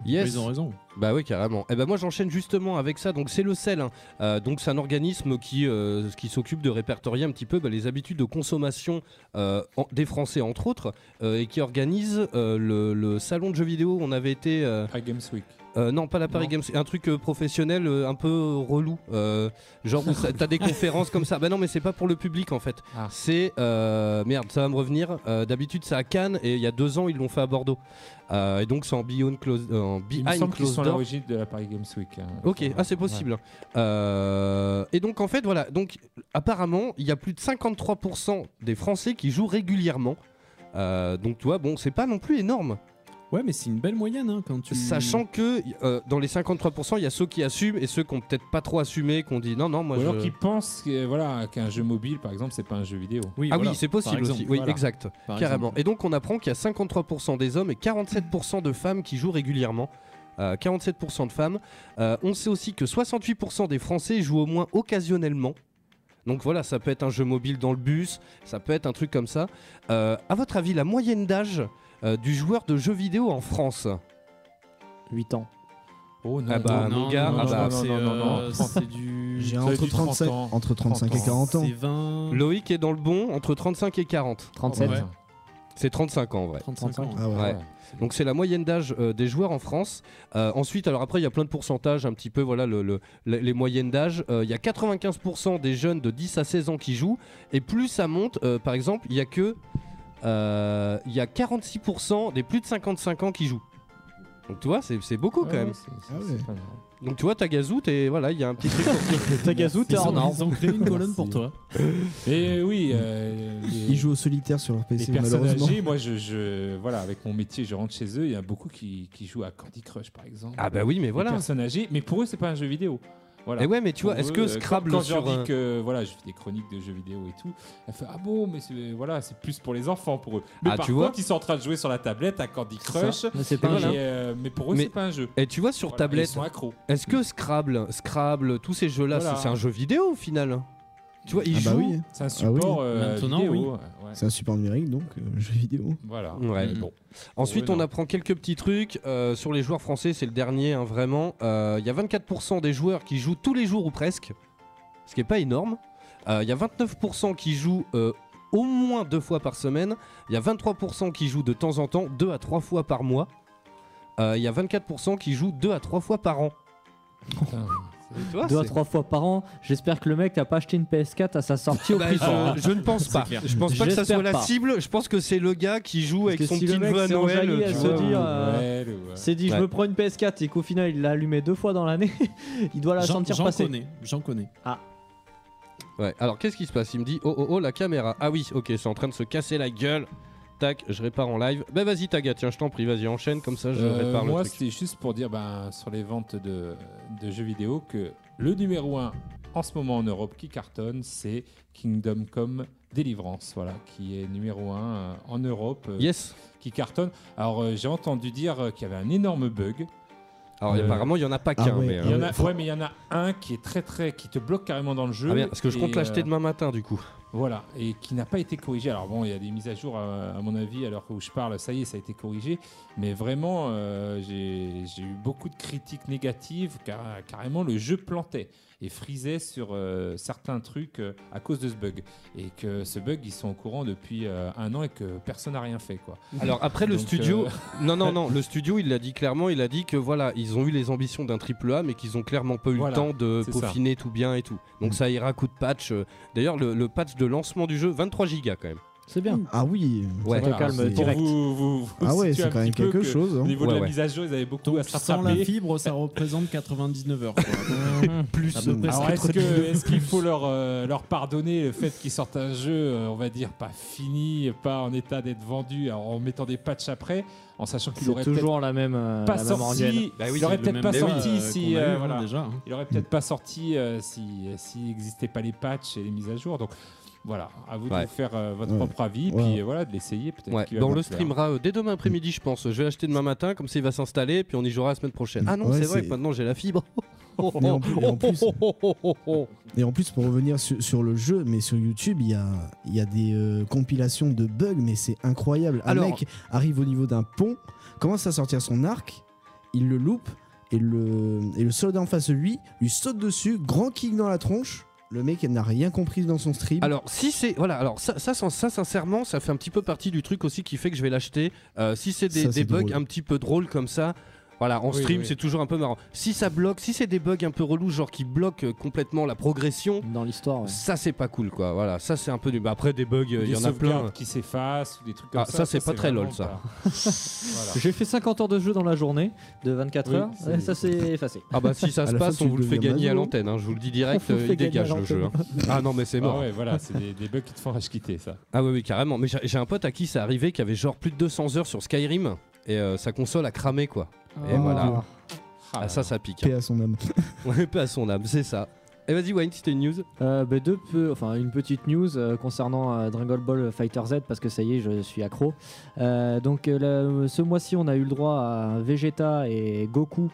Yes. Ils ont raison. Bah oui, carrément. Et ben moi j'enchaîne justement avec ça. Donc c'est le CEL. hein. Euh, donc c'est un organisme qui, euh, qui s'occupe de répertorier un petit peu bah, les habitudes de consommation euh, en- des Français entre autres euh, et qui organise le, le salon de jeux vidéo. On avait été Paris Games Week. euh, non pas la Paris Non. Games, un truc euh, professionnel euh, un peu relou. Genre où t'as des <laughs> conférences comme ça. Bah non mais c'est pas pour le public en fait. Ah. C'est merde, ça va me revenir. D'habitude c'est à Cannes et il y a deux ans ils l'ont fait à Bordeaux. Euh, et donc c'est en beyond close, euh, en Il me behind semble qu'ils sont à l'origine de la Paris Games Week. hein. Ok, ah c'est ouais. possible. Euh, et donc en fait voilà, donc apparemment il y a plus de 53% des Français qui jouent régulièrement. Euh, donc tu vois, bon c'est pas non plus énorme. Ouais, mais c'est une belle moyenne hein, quand tu. Sachant que euh, dans les 53%, il y a ceux qui assument et ceux qui ont peut-être pas trop assumé, qui ont dit non non moi Ou je... alors qu'ils pensent que, voilà, qu'un jeu mobile, par exemple, c'est pas un jeu vidéo. Oui, Ah voilà, oui, c'est possible exemple, aussi. Oui, voilà, exact. par Carrément. exemple. Et donc on apprend qu'il y a 53% des hommes et 47% de femmes qui jouent régulièrement. Euh, 47% de femmes. Euh, on sait aussi que 68% des Français jouent au moins occasionnellement. Donc voilà, ça peut être un jeu mobile dans le bus, ça peut être un truc comme ça. Euh, à votre avis, la moyenne d'âge euh, du joueur de jeux vidéo en France 8 ans. Oh non, Ah bah, non, mon gars, non, ah non, bah, non, c'est, non, non, non, euh, 30. c'est du. J'ai entre, dit 30 35 ans. entre 35 et 30 40 ans. C'est 20. Loïc est dans le bon entre 35 et 40. 37. Ouais. C'est 35 ans en vrai. 35 ans. Ah ouais. Ouais. Donc c'est la moyenne d'âge euh, des joueurs en France. Euh, ensuite, alors après, il y a plein de pourcentages, un petit peu, voilà, le, le- le- les moyennes d'âge. Euh, Il y a 95% des jeunes de 10 à 16 ans qui jouent. Et plus ça monte, euh, par exemple, il y a que... euh, Il y a 46% des plus de 55 ans qui jouent. Donc tu vois, c'est beaucoup quand même. Ah ouais. Donc tu vois, ta gazoute et voilà, il y a un petit truc. <laughs> Tagazu, t'es en or. ils ont créé une colonne pour toi. <laughs> Et oui, euh, les, Ils jouent au solitaire sur leur les PC, personnes malheureusement. âgées, moi, <laughs> je, je- voilà, avec mon métier, je rentre chez eux. Il y a beaucoup qui, qui jouent à Candy Crush, par exemple. Ah bah oui, mais Les voilà. personnes âgées, mais pour eux, c'est pas un jeu vidéo. Voilà. Et ouais, mais tu vois, est-ce que euh, Scrabble quand, quand je leur dis que voilà, je fais des chroniques de jeux vidéo et tout, elle fait ah bon, mais c'est voilà, c'est plus pour les enfants pour eux. Mais Ah, par tu contre, vois ils sont en train de jouer sur la tablette à Candy. Crush. Mais c'est Et pas un voilà. jeu. euh, mais pour eux, Mais- c'est pas un jeu. Et tu vois sur Voilà, tablette, Ils sont accros. est-ce que Scrabble, Scrabble, tous ces jeux-là, Voilà. c'est c'est un jeu vidéo au final? Tu vois, ils Ah bah jouent. oui, C'est un Ah oui. support euh, Maintenant, vidéo. oui. ouais, ouais. c'est un support numérique donc euh, jeu vidéo. Voilà. Ouais, Mm. bon. Ensuite, Ouais, on non. apprend quelques petits trucs euh, sur les joueurs français. C'est le dernier, hein, vraiment. Euh, Il y a 24% des joueurs qui jouent tous les jours ou presque, ce qui est pas énorme. Euh, Il y a 29% qui jouent euh, au moins deux fois par semaine. Il y a 23% qui jouent de temps en temps, deux à trois fois par mois. Euh, Il y a 24% qui jouent deux à trois fois par an. Putain, Tu vois, Deux à c'est- trois fois par an. J'espère que le mec n'a pas acheté une PS4 à sa sortie au Bah, prix fort, hein. je, je ne pense pas. Je pense pas que ça soit la cible. Je pense que c'est le gars qui joue Parce avec son si petit neveu à Noël. à tu se vois. dire, euh, Noël s'est dit Ouais. je me prends une PS4 et qu'au final il l'a allumé deux fois dans l'année, <laughs> il doit la J'en sentir j'en passer. connais, j'en connais. Ouais, alors qu'est-ce qui se passe? Il me dit oh oh oh la caméra. Ah oui, ok, c'est en train de se casser la gueule. Tac, je répare en live. Bah vas-y Taga, tiens, je t'en prie, vas-y enchaîne comme ça je Euh, répare moi, le truc. c'était juste pour dire ben, sur les ventes de, de jeux vidéo que le numéro 1 en ce moment en Europe qui cartonne, c'est Kingdom Come Deliverance, voilà, qui est numéro 1 en Europe, euh, Yes. qui cartonne. Alors, euh, j'ai entendu dire euh, qu'il y avait un énorme bug. Alors Euh, apparemment il y en a pas ah qu'un, ouais. mais. Il y euh, en a, ouais, mais il y en a un qui est très très, qui te bloque carrément dans le jeu. ah bien, parce que je compte et, l'acheter euh, demain matin du coup. Voilà, et qui n'a pas été corrigé. Alors bon, il y a des mises à jour, à, à mon avis, alors où je parle, ça y est, ça a été corrigé. Mais vraiment, euh, j'ai j'ai eu beaucoup de critiques négatives, car carrément le jeu plantait et frisait sur euh, certains trucs euh, à cause de ce bug. Et que ce bug, ils sont au courant depuis euh, un an et que personne n'a rien fait. Quoi. <laughs> Alors après le Donc, studio, <laughs> non non non, le studio il l'a dit clairement, il a dit que voilà, ils ont eu les ambitions d'un triple A mais qu'ils ont clairement pas eu Voilà, le temps de ça. peaufiner tout bien et tout. Donc ça ira coup de patch. D'ailleurs le, le patch de lancement du jeu 23 gigas quand même. C'est bien. Ah oui. Ouais. te calme c'est- pour direct. vous, vous, vous Ah ouais, c'est quand même quelque que chose. Au hein. niveau Ouais, de la ouais. mise à jour, ils avaient beaucoup Donc à sans la fibre, ça représente 99 heures. quoi. <laughs> Plus. Euh, ça. Alors est-ce qu'il faut leur, euh, leur pardonner le fait qu'ils sortent un jeu, euh, on va dire, pas fini, pas en état d'être vendu, alors, en mettant des patchs après, en sachant qu'il C'est aurait toujours la même, euh, pas la même sorti, Bah oui, il aurait peut-être pas sorti euh, si, euh, il aurait peut-être pas sorti euh, si s'il n'existait pas les patchs et les mises à jour. Donc voilà, à vous de vous faire euh, votre Ouais. propre avis, Ouais. puis euh, voilà, de l'essayer peut-être. Ouais. qu'il va on vous le plaire. streamera euh, dès demain après-midi je pense. Je vais l'acheter demain matin comme ça il va s'installer puis on y jouera la semaine prochaine. Ah non Ouais, c'est vrai c'est- que maintenant j'ai la fibre. <laughs> Mais en plus- et en plus- <laughs> Et en plus, pour revenir sur, sur le jeu, mais sur YouTube, il y a, il y a des euh, compilations de bugs, mais c'est incroyable. Un Alors- mec arrive au niveau d'un pont, commence à sortir son arc, il le loupe, et le, et le soldat en face de lui lui saute dessus, grand kick dans la tronche. Le mec n'a rien compris dans son stream. Alors si c'est voilà alors ça, ça ça ça, sincèrement ça fait un petit peu partie du truc aussi qui fait que je vais l'acheter. Euh, si c'est des, bugs drôle. un petit peu drôles comme ça. Voilà, en Oui, stream, oui. c'est toujours un peu marrant. Si ça bloque, si c'est des bugs un peu relous, genre qui bloquent euh, complètement la progression, Dans l'histoire, ouais. ça c'est pas cool, quoi. Voilà, ça c'est un peu du. Bah, après, des bugs, euh, il y en a plein. qui s'effacent ou des trucs comme Ah, ça. ça, c'est pas très lol, ça. <laughs> voilà. J'ai fait 50 heures de jeu dans la journée de 24 Oui, heures, ça s'est effacé. Ah bah si ça se passe, on vous le fait gagner à l'antenne. hein, je vous le dis direct, euh, il dégage le jeu. hein. Ah non, mais c'est Ah mort. ouais, voilà, c'est des, des bugs qui te font rage quitter ça. Ah oui, oui, carrément. Mais j'ai j'ai un pote à qui c'est arrivé qui avait genre plus de 200 heures sur Skyrim et euh, sa console a cramé quoi. Et Oh, voilà. Ah, ça, ça pique. Paix à son âme. <laughs> Ouais, pas à son âme, c'est ça. Et vas-y, Wayne, t'as une news. Euh, bah, deux peu, enfin une petite news euh, concernant euh, Dragon Ball Fighter Z parce que ça y est, je suis accro. Euh, donc ce mois-ci, on a eu le droit à Vegeta et Goku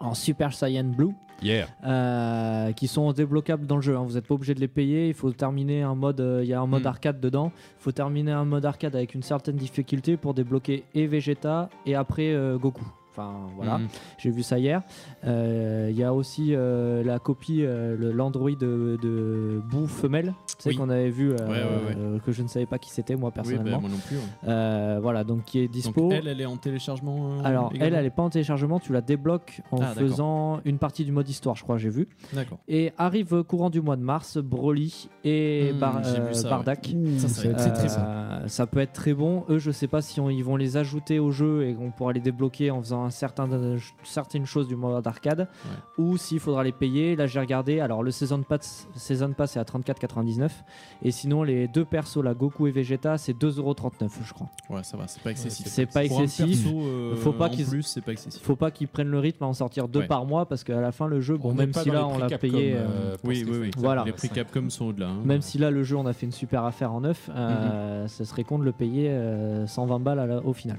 en Super Saiyan Blue. Yeah. euh, qui sont débloquables dans le jeu. hein. Vous n'êtes pas obligé de les payer. Il faut terminer un mode. euh, Il y a un mode Mm. arcade dedans. Il faut terminer un mode arcade avec une certaine difficulté pour débloquer et Vegeta et après euh, Goku. Enfin voilà, Mhm. j'ai vu ça hier. Euh, Il y a aussi euh, la copie, euh, l'Android de, de femelle, Oui. qu'on avait vu, Ouais, ouais, ouais. que je ne savais pas qui c'était moi Oui, bah, personnellement. moi non plus. voilà, donc qui est dispo. Donc elle, elle est en téléchargement. Alors, elle, elle est pas en téléchargement, tu la débloques en Ah, faisant une partie du mode histoire, je crois, j'ai vu. D'accord. Et arrive courant du mois de mars, Broly et Hmm, Bar- euh, ça, Bardak. Ouh, très, ça peut être très bon. Eux, je sais pas si on- ils vont les ajouter au jeu et qu'on pourra les débloquer en faisant un certain, certaines choses du mode arcade, ou s'il faudra les payer. Là, j'ai regardé. Alors, le Season Pass, Season Pass est à 34,99 et sinon les deux persos, la Goku et Vegeta, c'est 2,39€, je crois. Ouais, ça va, c'est pas excessif. C'est pas Pour un excessif. perso, euh, Faut pas en qu'ils- plus, c'est pas excessif. Faut pas qu'ils prennent le rythme à en sortir deux Ouais. par mois parce qu'à la fin, le jeu, bon, On même si là on l'a Capcom, payé. euh, euh, Oui, oui, oui. Voilà. Les prix. Capcom sont au-delà. hein. Même si là le jeu on a fait une super affaire en neuf, Mhm. euh, ce serait con de le payer euh, 120 balles à la- au final.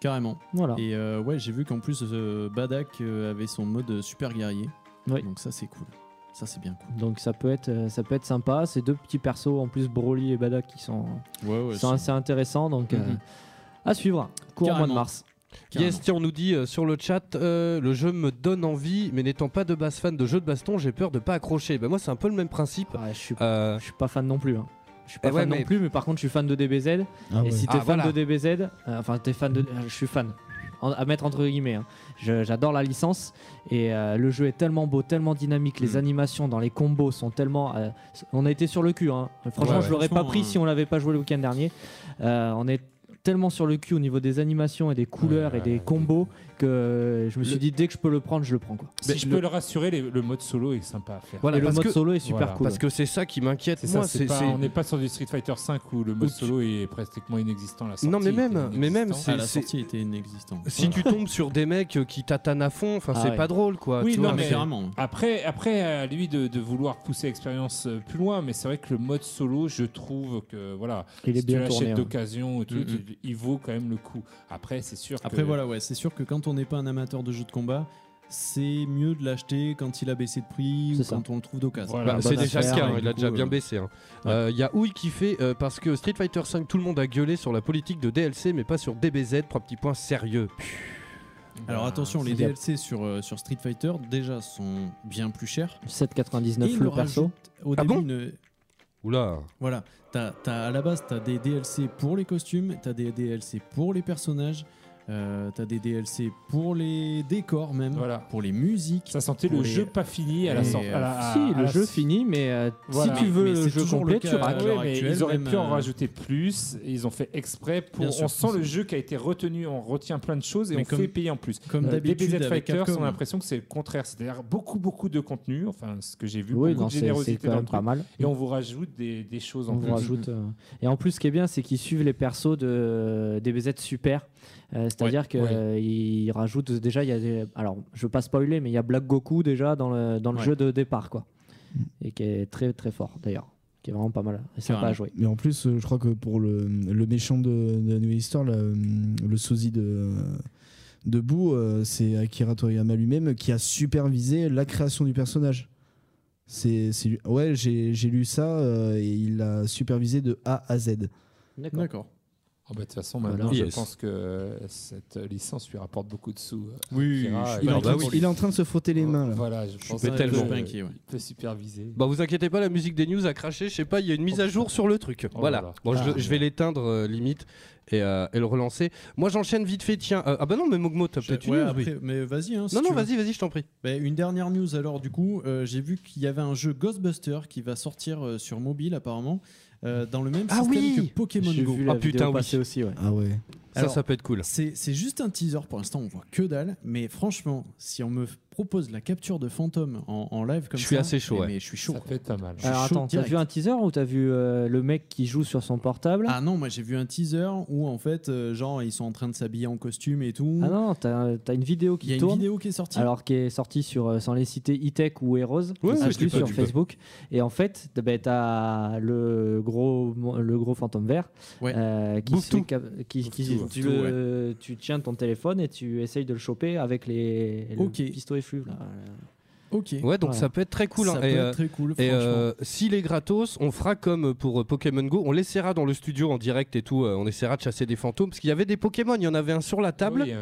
Carrément. Voilà. Et euh, ouais, j'ai vu qu'en plus, euh, Badak euh, avait son mode super guerrier. Oui. Donc ça, c'est cool. Ça, c'est bien cool. Donc ça peut être ça peut être sympa. Ces deux petits persos en plus Broly et Badak qui sont, Ouais, ouais. qui sont assez intéressants donc euh, Mhm. à suivre. Courant mois de Carrément. mars. Yes, tiens, on nous dit euh, sur le chat, euh, le jeu me donne envie, mais n'étant pas de base fan de jeux de baston, j'ai peur de pas accrocher. Bah moi, c'est un peu le même principe. Ouais, je suis Euh, je suis pas fan non plus. hein. Je suis pas Eh ouais, fan mais- non plus, mais par contre je suis fan de DBZ. Ah ouais. Et si t'es Ah, fan voilà. de DBZ, euh, enfin t'es fan de, euh, je suis fan. En- à mettre entre guillemets. hein. J'adore la licence et euh, le jeu est tellement beau, tellement dynamique. Les Mm. animations dans les combos sont tellement. euh, on a été sur le cul. hein. Franchement, Ouais, je l'aurais pas pris si on l'avait pas joué le week-end dernier. Euh, on est tellement sur le cul au niveau des animations et des couleurs Ouais, et des combos que je me suis Le- dit dès que je peux le prendre, je le prends quoi. Si Mais je le- peux le rassurer, les- le mode solo est sympa à faire. Voilà, et le mode que- solo est super voilà, cool. Parce que c'est ça qui m'inquiète. C'est Moi, ça, c'est c'est pas- c'est- on n'est pas sur du Street Fighter 5 où le mode Où tu- solo est pratiquement inexistant à la sortie. Non, mais même- mais même. À la c'est- sortie, était inexistant. Si tu tombes sur des mecs qui tatanent à fond, enfin Ah c'est ouais. pas drôle quoi. Oui, tu non, vois, mais-. Après, après, à lui de, de vouloir pousser l'expérience euh, plus loin, mais c'est vrai que le mode solo, je trouve que voilà, Il est si bien tu l'achètes hein. d'occasion, tout, Mhm. il- vaut quand même le coup. Après, c'est sûr. Après, voilà, ouais, c'est sûr que quand on n'est pas un amateur de jeux de combat, c'est mieux de l'acheter quand il a baissé de prix ou ça. quand on le trouve d'occasion. Voilà. Bah, c'est déjà le cas, hein, il a déjà bien euh, baissé. hein. ouais. Euh, Il y a Ouille qui fait euh, parce que Street Fighter 5, tout le monde a gueulé sur la politique de DLC, mais pas sur DBZ. Trois petits points sérieux. Alors attention, les. DLC sur, euh, sur Street Fighter déjà sont bien plus chers. 7,99 Et ils le perso. au Ah début bon une- Oula. Voilà, t'as, t'as- à la base, tu as des DLC pour les costumes, tu as des DLC pour les personnages, tu as des DLC pour les décors même, Voilà. pour les musiques. Ça sentait le les- jeu pas fini à la sortie. euh, si, le jeu fini, mais euh, Voilà. si tu veux Mais le jeu le complet, tu l'heure Ouais, mais ils auraient même, pu en euh, rajouter plus. Et ils ont fait exprès pour. Bien sûr. On sent le jeu qui a été retenu. On retient plein de choses et Mais on comme- fait payer en plus. Comme Euh, d'habitude DBZ avec Fighters, on a l'impression que c'est le contraire. C'est-à-dire beaucoup, beaucoup de contenu. Enfin, ce que j'ai vu, Oui, beaucoup non, de générosité quand dans le pas truc. mal. Et on vous rajoute des, des choses en On plus. vous rajoute. euh, Et en plus, ce qui est bien, c'est qu'ils suivent les persos de DBZ Super. Euh, C'est-à-dire qu'ils rajoutent déjà, il y a des... alors je veux pas spoiler, mais il y a Black Goku déjà dans le, dans le Ouais. jeu de départ, quoi. Et qui est très très fort d'ailleurs, qui est vraiment pas mal et sympa à jouer. Mais en plus, euh, je crois que pour le, le méchant de, de New Easter, le, le sosie de, de Boo, euh, c'est Akira Toriyama lui-même qui a supervisé la création du personnage. C'est, ouais, j'ai, j'ai lu ça euh, et il l'a supervisé de A à Z. D'accord. Oh, bah, De toute façon, Voilà. maintenant, je Yes. pense que cette licence lui rapporte beaucoup de sous. euh, Oui, suis Il, est en train, il est en train de se frotter les mains là. Voilà, je pense que- tellement. euh, inquiet, ouais. Il peut superviser. Bah vous inquiétez pas, la musique des news a craché. Je sais pas, il y a une mise à jour sur le truc. Oh voilà. là là. Bon, je, Ah, je vais l'éteindre euh, limite et, euh, et le relancer. Moi, j'enchaîne vite fait. Tiens, euh, ah bah non, mais Mogmo, t'as peut-être une Ouais, news, oui. mais vas-y. Hein, si Non, non, vas-y, vas-y, je t'en prie. Bah, une dernière news alors du coup, euh, j'ai vu qu'il y avait un jeu Ghostbuster qui va sortir euh, sur mobile apparemment, euh, dans le même Ah système oui que Pokémon Go. Ah, putain, oui. aussi, ouais. Ah ouais. Ça, Alors, ça peut être cool. C'est juste un teaser pour l'instant, on voit que dalle, mais franchement, si on me propose la capture de fantôme en, en live comme Je ça, suis assez chaud, eh, ouais. mais je suis chaud. Ça être pas mal. Je Alors attends, t'as vu un teaser ou t'as vu euh, le mec qui joue sur son portable? Ah non, moi j'ai vu un teaser où en fait, euh, genre ils sont en train de s'habiller en costume et tout. Ah non, t'as t'as une vidéo Il y qui a une tourne. vidéo qui est sortie. Alors qui est sortie sur, euh, sans les citer, E-Tech ou Heroes, Ouais, qui ouais, je sur Facebook. Et en fait, ben, t'as le gros, le gros fantôme vert Ouais. euh, qui, se fait qui, qui- tout, tu, tout, le- tu tiens ton téléphone et tu essayes de le choper avec les le Ok. pistolet fluve. Là. ok. Ouais, donc Voilà. ça peut être très cool. Ça hein. peut Et, être euh, très cool. Et euh, s'il est gratos, on fera comme pour euh, Pokémon Go. On laissera dans le studio en direct et tout. on essaiera de chasser des fantômes. Parce qu'il y avait des Pokémon. Il y en avait un sur la table. Oui,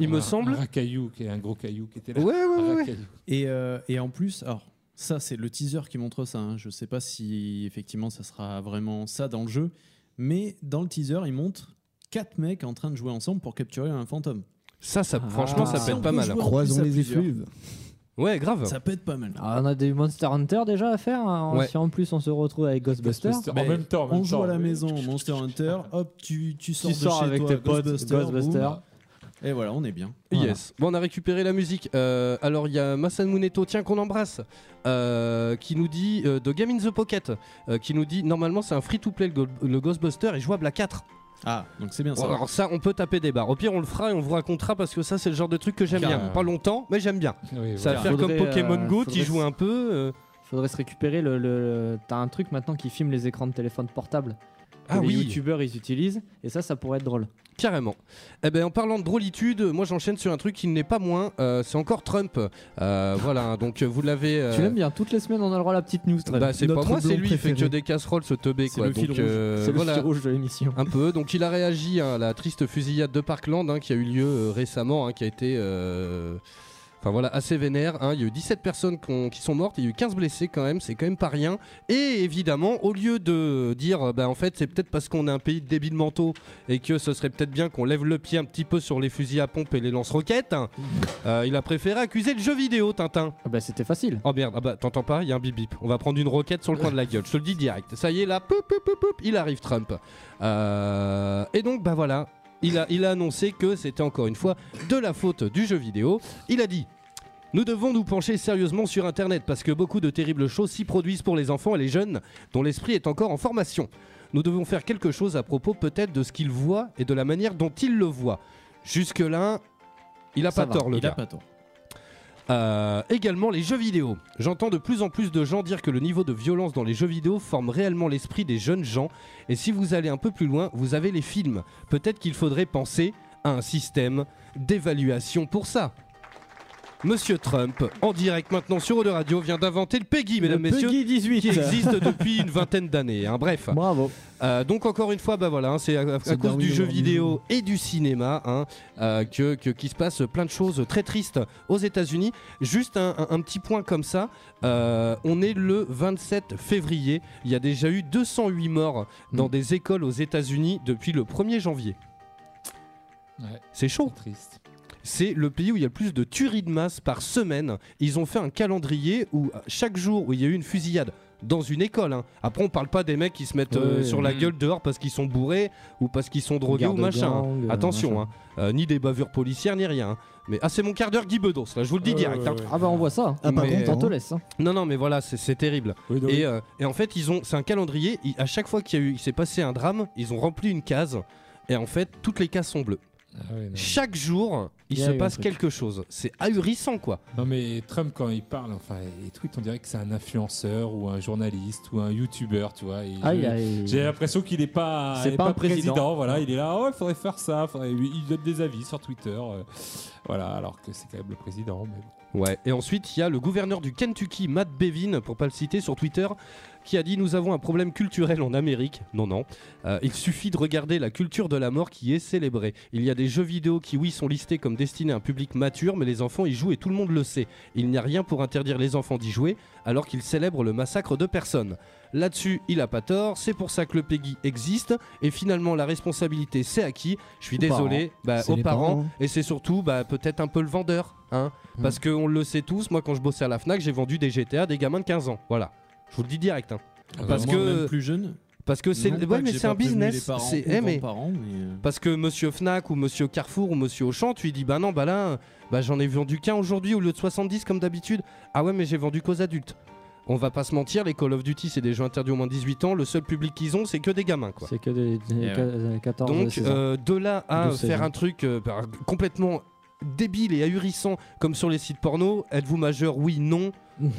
il un- me un- semble. Un racaillou, qui est un gros caillou qui était là. Ouais, ouais, ouais. Et, euh, et en plus, alors ça c'est le teaser qui montre ça. hein. Je sais pas si effectivement ça sera vraiment ça dans le jeu, mais dans le teaser il montre quatre mecs en train de jouer ensemble pour capturer un fantôme. Ça, ça Ah. franchement, ça peut être pas mal. Croisons les effluves. Ouais, grave. Ça peut être pas mal. Ah, on a des Monster Hunter déjà à faire. hein. Ouais. Si en plus on se retrouve avec Ghostbusters. En même temps, en on joue temps, à la oui. maison, Monster Hunter, hop, tu, tu sors Tu de sors chez avec toi, tes potes, Ghostbusters. Et voilà, on est bien. Yes. Bon, on a récupéré la musique. Euh, alors, il y a Massan Muneto, tiens, qu'on embrasse, euh, qui nous dit, euh, de Game in the Pocket, euh, qui nous dit, normalement, c'est un free-to-play, le, Go- le Ghostbuster, est jouable à 4. Ah, donc c'est bien ça. alors ça, on peut taper des barres. Au pire, on le fera et on vous racontera parce que ça, c'est le genre de truc que j'aime bien. Pas longtemps, mais j'aime bien. Oui, Ça va faire comme Faudrait, Pokémon euh, Go, tu joues un peu. euh, Faudrait se récupérer le. le- T'as un truc maintenant qui filme les écrans de téléphone portable. Ah les oui. youtubeurs ils utilisent et ça ça pourrait être drôle. Carrément. Eh ben, en parlant de drôlitude, moi j'enchaîne sur un truc qui n'est pas moins. euh, c'est encore Trump. Euh, voilà, donc vous l'avez. euh, Tu l'aimes bien, toutes les semaines on a le droit à la petite news. Trump. Bah, c'est pas moi, c'est lui. Il fait que des casseroles, ce teubé, C'est quoi. le Donc, fil rouge. euh, c'est le voilà. fil rouge de l'émission. Un peu. Donc il a réagi à la triste fusillade de Parkland hein, qui a eu lieu euh, récemment, hein, qui a été. Enfin voilà, assez vénère. hein. Il y a eu 17 personnes qui sont mortes, il y a eu 15 blessés quand même, c'est quand même pas rien. Et évidemment, au lieu de dire, euh, bah en fait, c'est peut-être parce qu'on est un pays de débiles mentaux et que ce serait peut-être bien qu'on lève le pied un petit peu sur les fusils à pompe et les lance-roquettes, hein, euh, il a préféré accuser le jeu vidéo, Tintin. Ah bah c'était facile. Oh merde, ah bah t'entends pas, il y a un bip bip. On va prendre une roquette sur le coin de la gueule, je te le dis direct. Ça y est là, poup, poup, poup, poup, il arrive Trump. Euh, et donc bah voilà, il a, il a annoncé que c'était encore une fois de la faute du jeu vidéo. Il a dit nous devons nous pencher sérieusement sur Internet parce que beaucoup de terribles choses s'y produisent pour les enfants et les jeunes dont l'esprit est encore en formation. Nous devons faire quelque chose à propos peut-être de ce qu'ils voient et de la manière dont ils le voient. Jusque-là, il a Ça pas va, tort le Il a gars. pas tort. Euh, également les jeux vidéo. J'entends de plus en plus de gens dire que le niveau de violence dans les jeux vidéo forme réellement l'esprit des jeunes gens. Et si vous allez un peu plus loin, vous avez les films. Peut-être qu'il faudrait penser à un système d'évaluation pour ça. Monsieur Trump, en direct maintenant sur Eau de Radio, vient d'inventer le PEGI, mesdames, Le messieurs, Peggy 18. qui existe depuis une vingtaine d'années. hein. Bref. Bravo. Euh, donc encore une fois, bah voilà, hein, c'est à, cause du jeu vidéo et du cinéma hein, euh, que, que- qu'il se passe plein de choses très tristes aux États-Unis. Juste un, un- un petit point comme ça, euh, on est le 27 février. Il y a déjà eu 208 morts dans Mm. des écoles aux États-Unis depuis le 1er janvier. Ouais, C'est chaud. c'est triste. C'est le pays où il y a le plus de tueries de masse par semaine. Ils ont fait un calendrier où euh, chaque jour où il y a eu une fusillade dans une école. hein. Après, on parle pas des mecs qui se mettent euh, sur la Mm. gueule dehors parce qu'ils sont bourrés ou parce qu'ils sont drogués Garde ou machin. hein. gang, euh, Attention, machin. hein. Euh, ni des bavures policières ni rien. Mais ah, c'est mon quart d'heure Guy Bedos, là, je vous le dis direct. hein. Ah bah on voit ça. Ah, par Mais- contre, On te hein. laisse. hein. Non, non, mais voilà, c'est- terrible. Oui, non, Et, euh, et en fait, ils ont, c'est un calendrier. ils- à chaque fois qu'il y a eu, il s'est passé un drame, ils ont rempli une case. Et en fait, toutes les cases sont bleues. Ah non. Chaque jour, il Il y a se un passe truc. quelque chose. C'est ahurissant, quoi. Non mais Trump quand il parle, enfin, il tweet, on dirait que c'est un influenceur ou un journaliste ou un youtubeur, tu vois. et Aïe je- aïe. J'ai l'impression qu'il est pas, C'est il est pas un président. voilà. Il est là, oh, il faudrait faire ça. faudrait- Il donne des avis sur Twitter, euh, voilà. Alors que c'est quand même le président. Mais bon. Ouais. Et ensuite, il y a le gouverneur du Kentucky, Matt Bevin, pour pas le citer, sur Twitter, qui a dit Nous avons un problème culturel en Amérique. Non, non. Euh, il suffit de regarder la culture de la mort qui est célébrée. Il y a des jeux vidéo qui, oui, sont listés comme destinés à un public mature, mais les enfants y jouent et tout le monde le sait. Il n'y a rien pour interdire les enfants d'y jouer, alors qu'ils célèbrent le massacre de personnes. Là-dessus, il a pas tort, c'est pour ça que le PEGI existe, et finalement, la responsabilité, c'est à qui Je suis Aux désolé, bah, aux parents, parents. et c'est surtout bah, peut-être un peu le vendeur. Hein parce qu'on le sait tous, moi quand je bossais à la FNAC, j'ai vendu des GTA à des gamins de 15 ans. Voilà. Je vous le dis direct. hein. Parce Moi, que- même plus jeune. Parce que c'est ouais, que mais c'est un business. C'est eh, mais- grands-parents, mais, euh, parce que monsieur Fnac ou monsieur Carrefour ou monsieur Auchan, tu lui dis bah non, bah là, bah j'en ai vendu qu'un aujourd'hui au lieu de 70 comme d'habitude. Ah ouais, mais j'ai vendu qu'aux adultes. On va pas se mentir, les Call of Duty c'est des jeux interdits au moins de 18 ans. Le seul public qu'ils ont, c'est que des gamins quoi. C'est que des, des ouais. 14 Donc 16 ans. euh, de là à De 16 faire un truc euh, bah, complètement débile et ahurissant comme sur les sites porno, êtes-vous majeur? Oui, non.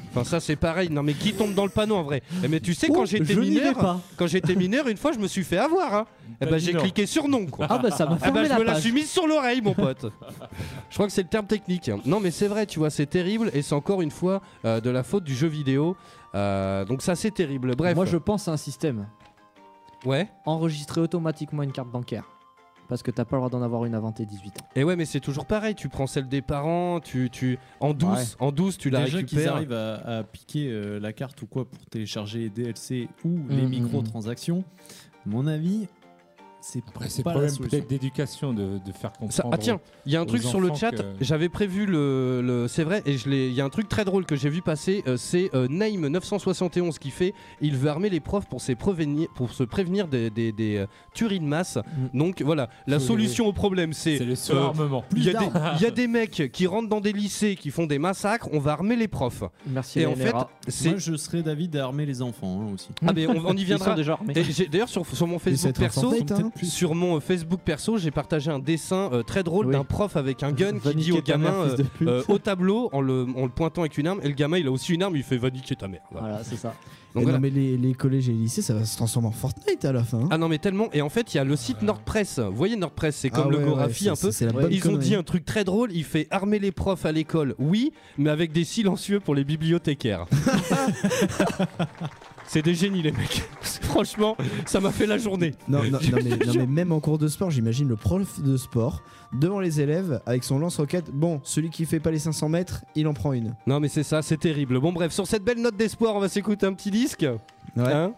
Enfin ça c'est pareil. Non mais qui tombe dans le panneau en vrai? Eh, Mais tu sais quand Oh, j'étais je n'y vais mineur, pas. quand j'étais mineur, une fois je me suis fait avoir. Hein. Eh T'as ben dit j'ai non. cliqué sur non quoi. Ah bah ça m'a Ah fermé bah je la me la page. suis mise sur l'oreille mon pote. je crois que c'est le terme technique. Non mais c'est vrai, tu vois, c'est terrible et c'est encore une fois euh, de la faute du jeu vidéo. Euh, donc ça c'est terrible. Bref. Moi je pense à un système. Ouais. Enregistrer automatiquement une carte bancaire. Parce que t'as pas le droit d'en avoir une avant tes 18 ans. Et ouais mais c'est toujours pareil. Tu prends celle des parents, tu tu en douce, Ouais. en douce tu la Déjà qu'ils récupères. arrivent à, à piquer euh, la carte ou quoi pour télécharger les DLC ou les Mm, mm, microtransactions, à mon avis, c'est Après, c'est problème peut-être d'éducation de, de faire comprendre. Ça- ah tiens, il y a un truc sur le chat. que- J'avais prévu le, le- c'est vrai, et je l'ai. Il y a un truc très drôle que j'ai vu passer. euh, c'est euh, Naim 971 qui fait. Il veut armer les profs pour, se prévenir, pour se prévenir des, des- des, euh, tueries de masse. Donc voilà, la solution au problème, c'est. C'est le euh, surarmement. il y, a des, il y a des mecs qui rentrent dans des lycées qui font des massacres, on va armer les profs. Merci. Et en fait. Moi, je serais d'avis d'armer les enfants hein, aussi. Ah, mais on, on y viendra. déjà D'ailleurs, sur, sur mon Facebook perso, sur mon euh, Facebook perso, j'ai partagé un dessin euh, très drôle Oui. d'un prof avec un gun qui dit au mère, gamin euh, au tableau en le, en le pointant avec une arme. Et le gamin, il a aussi une arme, il fait va niquer ta mère. Voilà. Voilà, c'est ça. Donc voilà. Non, mais les, les collèges et les lycées, ça va se transformer en Fortnite à la fin. hein. Ah non, mais tellement. Et en fait, il y a le site Nordpress. Vous voyez, Nordpress, c'est comme Ah le ouais, Gorafi ouais, un peu. Ils ont dit un truc très drôle. Il fait armer les profs à l'école, oui, mais avec des silencieux pour les bibliothécaires. <laughs> c'est des génies, les mecs. <laughs> Franchement, ça m'a fait la journée. Non, non, non, mais, non, mais même en cours de sport, j'imagine le prof de sport devant les élèves avec son lance-roquette. Bon, celui qui fait pas les 500 mètres, il en prend une. Non, mais c'est ça, c'est terrible. Bon, bref, sur cette belle note d'espoir, on va s'écouter un petit disque. Ouais. Hein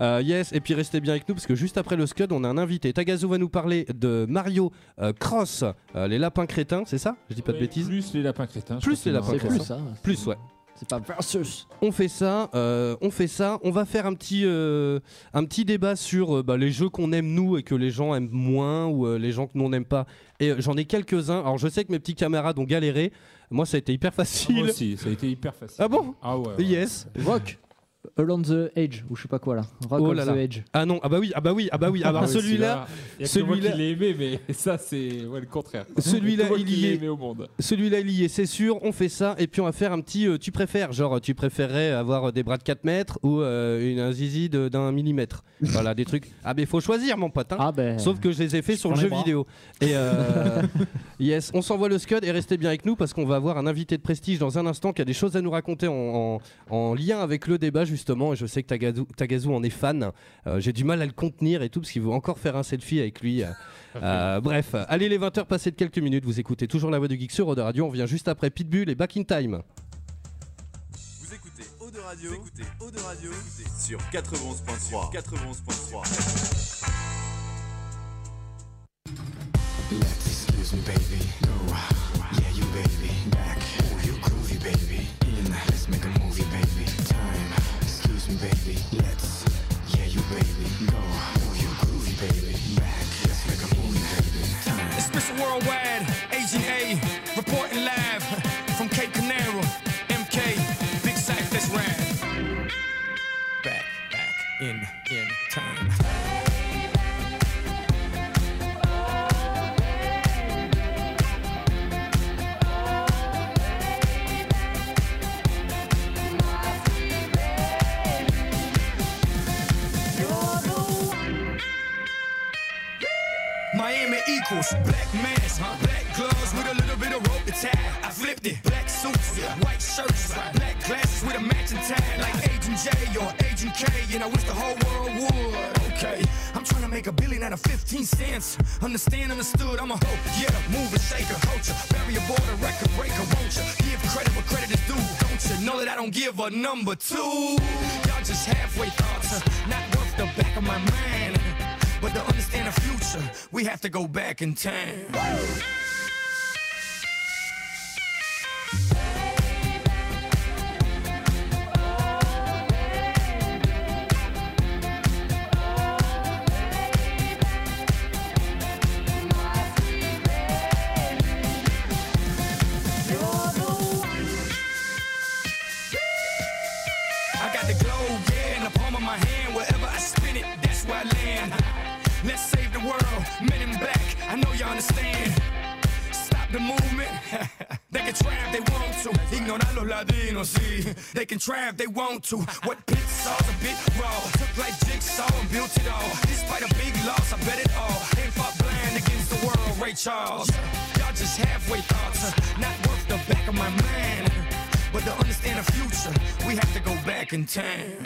Euh, yes, et puis restez bien avec nous parce que juste après le Scud, on a un invité. Tagazu va nous parler de Mario euh, Cross, euh, les lapins crétins, c'est ça? Je dis pas de bêtises Plus les lapins crétins. Plus les lapins marrant. plus ça. Plus, ouais. C'est pas versus. On fait ça, euh, on fait ça. On va faire un petit, euh, un petit débat sur euh, bah, les jeux qu'on aime nous et que les gens aiment moins ou les gens que nous on n'aime pas. Et j'en ai quelques-uns. Alors je sais que mes petits camarades ont galéré. Moi ça a été hyper Moi facile. aussi, ça a été hyper facile. Ah bon? Ah ouais. ouais. Yes. Rock. Along the Edge, ou je sais pas quoi là. Rock Oh on là the. Edge. Ah non, ah bah oui, ah bah oui, ah bah oui. Ah bah Ah celui-là, il celui-là- l'ai aimé, mais <laughs> ça c'est ouais, le contraire. <laughs> Celui-là, Il y est. aimé au monde. celui-là il y est, c'est sûr. On fait ça et puis on va faire un petit. euh, tu préfères, genre tu préférerais avoir des bras de 4 mètres ou euh, une, un zizi d'un millimètre. <laughs> voilà, des trucs. Ah mais faut choisir mon pote. hein. Ah ben. Sauf que je les ai fait sur le jeu bras. vidéo. Et euh, yes, on s'envoie le Scud et restez bien avec nous parce qu'on va avoir un invité de prestige dans un instant qui a des choses à nous raconter en, en- en lien avec le débat justement. Et je sais que Tagazu, Tagazu en est fan. Euh, J'ai du mal à le contenir et tout parce qu'il veut encore faire un selfie avec lui. Euh, euh, bref, allez les 20h passées de quelques minutes. Vous écoutez toujours la voix du geek sur Eau Radio. On vient juste après Pitbull et Back in Time. Vous écoutez Eau de Radio, vous écoutez Eau de Radio sur 91.3. 91.3. Excuse me, baby. No, yeah, you baby. Back, oh, you groovy, baby. In, let's make a movie, baby. Time, me, baby. Let's, yeah, you baby. Go, oh, you groovy, baby. Back, let's make a movie, baby. Time. It's Mr. Worldwide, Agent A, reporting live Equals black mask, black gloves with a little bit of rope to tie. I flipped it, black suits, white shirts, black glasses with a matching tie, like Agent J or Agent K, and I wish the whole world would. Okay, I'm trying to make a billion out of 15 cents. Understand, understood, I'm a hope. yeah, mover, shaker, culture, barrier border, record breaker, won't you? Give credit where credit is due, don't you? Know that I don't give a number two. Y'all just halfway thoughts, not worth the back of my mind. But to understand the future, we have to go back in time. Understand. Stop the movement. <laughs> they can try if they want to. Ignorar los latinos, sí. They can try if they want to. What pits saw's a bit raw. Took like jigsaw and built it all. Despite a big loss, I bet it all. Ain't fought blind against the world, Ray Charles. Y'all just halfway thoughts, not worth the back of my mind. But to understand the future, we have to go back in time.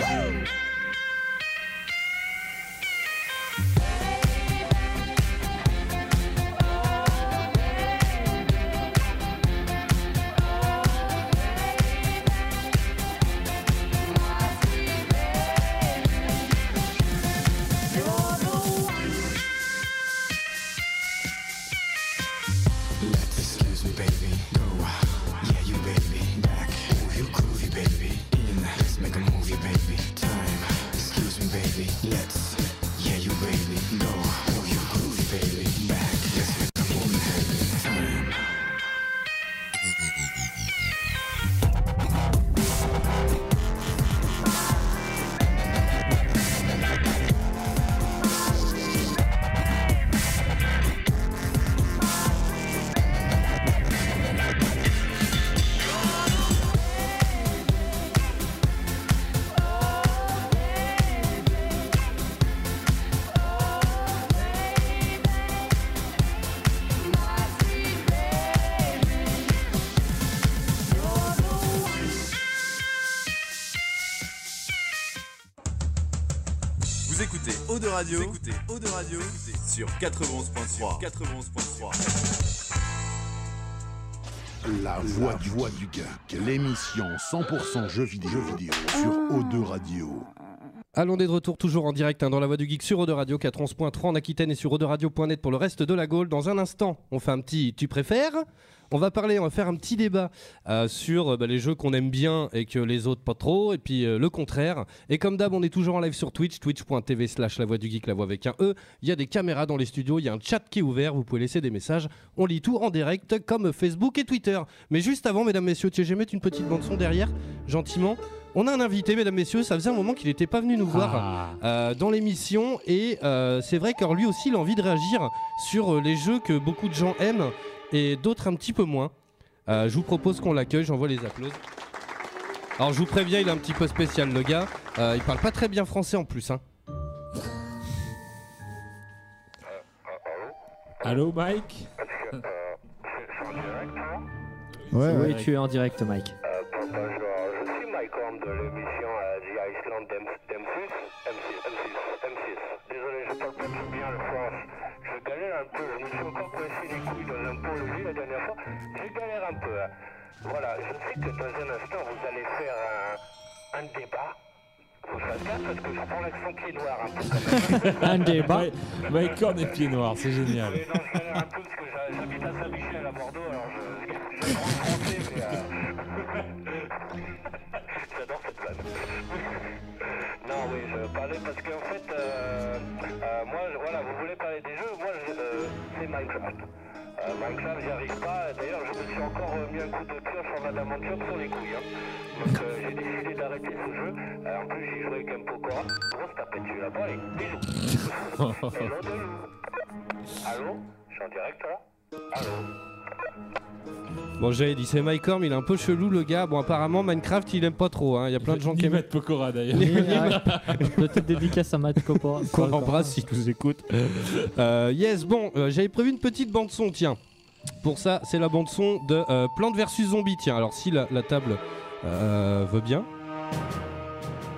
Sur 91.3. 91.3. La voix du, voix du geek, l'émission 100% jeux vidéo, jeux vidéo sur O2 Radio. Allons est de retour toujours en direct hein, dans la voix du geek sur Eau Radio 411.3 en Aquitaine et sur Radio.net pour le reste de la Gaule. Dans un instant, on fait un petit tu préfères? On va parler, on va faire un petit débat euh, sur euh, bah, les jeux qu'on aime bien et que les autres pas trop, et puis euh, le contraire. Et comme d'hab, on est toujours en live sur Twitch, twitch.tv slash la voix du geek, la voix avec un E. Il y a des caméras dans les studios, il y a un chat qui est ouvert, vous pouvez laisser des messages. On lit tout en direct comme Facebook et Twitter. Mais juste avant, mesdames, messieurs, tu je vais mettre une petite bande-son derrière, gentiment. On a un invité, mesdames, messieurs, ça faisait un moment qu'il n'était pas venu nous voir euh, dans l'émission et euh, c'est vrai que lui aussi il a envie de réagir sur euh, les jeux que beaucoup de gens aiment et d'autres un petit peu moins. Euh, je vous propose qu'on l'accueille, j'envoie les applaudissements. Alors je vous préviens, il est un petit peu spécial le gars, Euh, il parle pas très bien français en plus. Hein. Allô Mike Ouais, oui, ouais. tu es en direct, Mike. Je de l'émission euh, The Iceland M6, M6, M6, M6. Désolé, je parle pas très bien le France. Je galère un peu, je me suis encore coincé les couilles dans un pont-levis la dernière fois. Je galère un peu. hein. Voilà, je sais que dans un instant, vous allez faire un, un débat. Faut gaffe parce que je prends l'accent pied noir un peu quand <laughs> même. Un débat. Mike Horn et pied noir, c'est génial. Mais non, je galère un peu parce que j'ha- j'habite à Saint-Michel à Bordeaux, alors je, je parle français, <laughs> Allô Je suis en direct là Allô Bon, j'avais dit, c'est Mike Horn, il est un peu chelou le gars. Bon, apparemment, Minecraft, il aime pas trop. hein. Il y a plein de gens qui aiment. Matt Pokora d'ailleurs. Petite dédicace à Matt Coppola. <laughs> Qu'on embrasse s'il nous écoute. Euh, yes, bon, euh, j'avais prévu une petite bande-son, tiens. Pour ça, c'est la bande-son de euh, Plante vs Zombie. Tiens, alors si la, la table euh, veut bien.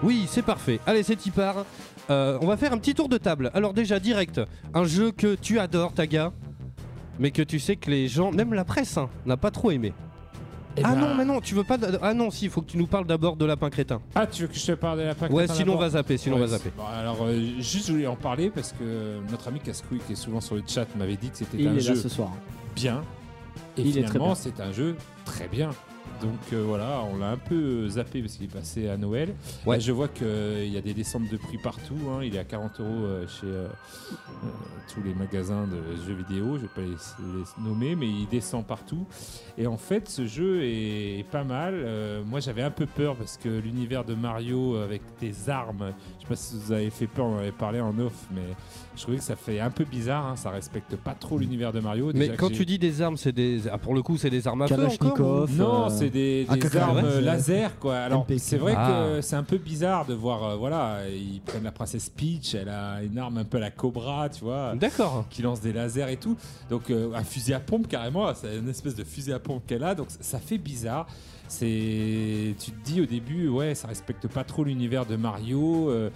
Oui, c'est parfait. Allez, c'est y part. Euh, on va faire un petit tour de table. Alors, déjà, direct, un jeu que tu adores, Taga, mais que tu sais que les gens, même la presse, hein, n'a pas trop aimé. Eh ah ben- non, mais non, tu veux pas. de- Ah non, si, il faut que tu nous parles d'abord de Lapin Crétin. Ah, tu veux que je te parle de la Pâque Ouais, Crétin sinon on va zapper, sinon on va zapper. bon, alors, euh, juste, je voulais en parler parce que notre ami Cascouille, qui est souvent sur le chat, m'avait dit que c'était Il un est jeu là ce soir. bien. Et Il est très finalement, bien. c'est un jeu très bien. Donc euh, voilà, on l'a un peu euh, zappé parce qu'il est passé à Noël. Ouais. Là, je vois qu'il y a des descentes de prix partout. hein. Il est à 40 euros euh, chez euh, euh, tous les magasins de jeux vidéo. Je vais pas les, les nommer, mais il descend partout. Et en fait, ce jeu est, est pas mal. Euh, moi, j'avais un peu peur parce que l'univers de Mario avec des armes, je sais pas si vous avez fait peur, on en avait parlé en off, mais je trouvais que ça fait un peu bizarre. hein. Ça respecte pas trop l'univers de Mario. Mais Déjà quand tu dis des armes, c'est des. Ah, pour le coup, c'est des armes à feu encore ou- non, euh, c'est des, Ah, des armes euh, laser quoi. Alors c'est vrai Ah. que c'est un peu bizarre de voir, euh, voilà, ils prennent la princesse Peach, elle a une arme un peu à la Cobra, tu vois, D'accord. qui lance des lasers et tout. Donc euh, un fusil à pompe carrément, c'est une espèce de fusil à pompe qu'elle a. Donc ça fait bizarre. C'est, tu te dis au début, ouais, ça respecte pas trop l'univers de Mario, euh,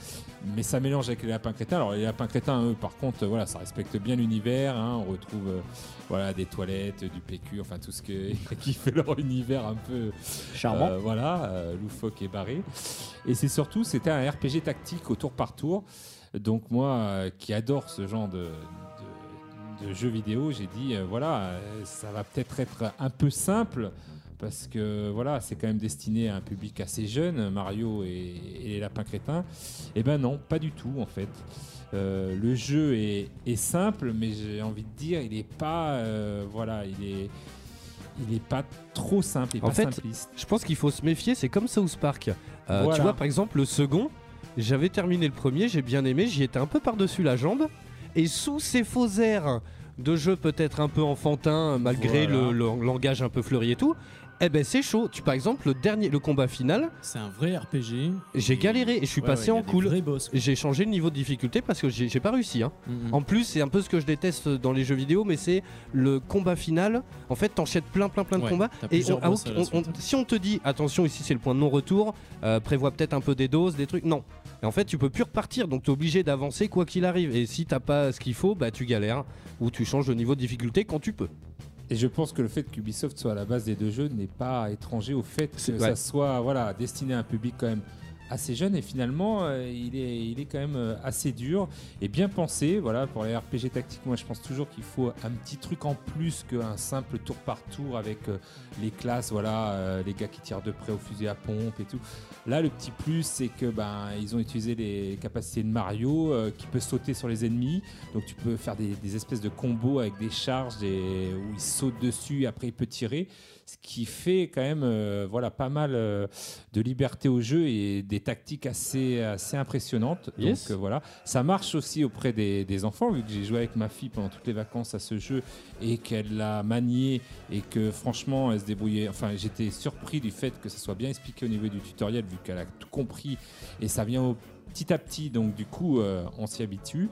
mais ça mélange avec les lapins crétins. Alors les lapins crétins, eux, par contre, voilà, ça respecte bien l'univers. hein. On retrouve, euh, voilà, des toilettes, du PQ, enfin tout ce que, <laughs> qui fait leur univers un peu Charmant. euh, voilà, loufoque et barré. Et c'est surtout, c'était un RPG tactique au tour par tour. Donc moi, qui adore ce genre de, de, de jeux vidéo, j'ai dit, voilà, ça va peut-être être un peu simple. Parce que voilà, c'est quand même destiné à un public assez jeune, Mario et, et les lapins crétins. Eh ben non, pas du tout en fait. Euh, le jeu est, est simple, mais j'ai envie de dire, il est pas, euh, voilà, il est, il est pas trop simple, il est En pas fait, simpliste. Je pense qu'il faut se méfier, c'est comme South Park. Euh, Voilà. Tu vois, par exemple, le second, j'avais terminé le premier, j'ai bien aimé, j'y étais un peu par-dessus la jambe. Et sous ces faux airs de jeu peut-être un peu enfantin, malgré Voilà. le, le langage un peu fleuri et tout, Eh ben c'est chaud. Tu par exemple le dernier, le combat final, C'est un vrai RPG. j'ai Et- galéré et je suis Ouais, passé ouais, en cool. J'ai changé le niveau de difficulté parce que j'ai pas réussi. Hein. Mhm. En plus, c'est un peu ce que je déteste dans les jeux vidéo, mais c'est le combat final. En fait, t'enchaînes plein, plein, plein de Ouais, combats. Et on- ah, on- suite. on- si on te dit, attention, ici c'est le point de non-retour, euh, prévois peut-être un peu des doses, des trucs. Non. Et en fait, tu peux plus repartir, donc t'es obligé d'avancer quoi qu'il arrive. Et si t'as pas ce qu'il faut, bah tu galères ou tu changes de niveau de difficulté quand tu peux. Et je pense que le fait qu'Ubisoft soit à la base des deux jeux n'est pas étranger au fait que ça soit voilà, destiné à un public quand même assez jeune et finalement euh, il, est, il est quand même euh, assez dur et bien pensé. Voilà pour les RPG tactiques moi je pense toujours qu'il faut un petit truc en plus qu'un simple tour par tour avec euh, les classes voilà les gars qui tirent de près au fusil à pompe et tout. Là le petit plus c'est que ben ils ont utilisé les capacités de Mario qui peut sauter sur les ennemis. Donc tu peux faire des, espèces de combos avec des charges des, où il saute dessus après il peut tirer ce qui fait quand même euh, voilà pas mal euh, de liberté au jeu et des tactiques assez assez impressionnantes. Yes. donc euh, voilà. Ça marche aussi auprès des, des enfants vu que j'ai joué avec ma fille pendant toutes les vacances à ce jeu et qu'elle l'a manié et que franchement elle se débrouillait. Enfin j'étais surpris du fait que ça soit bien expliqué au niveau du tutoriel vu qu'elle a tout compris et ça vient au petit à petit. Donc du coup euh, on s'y habitue.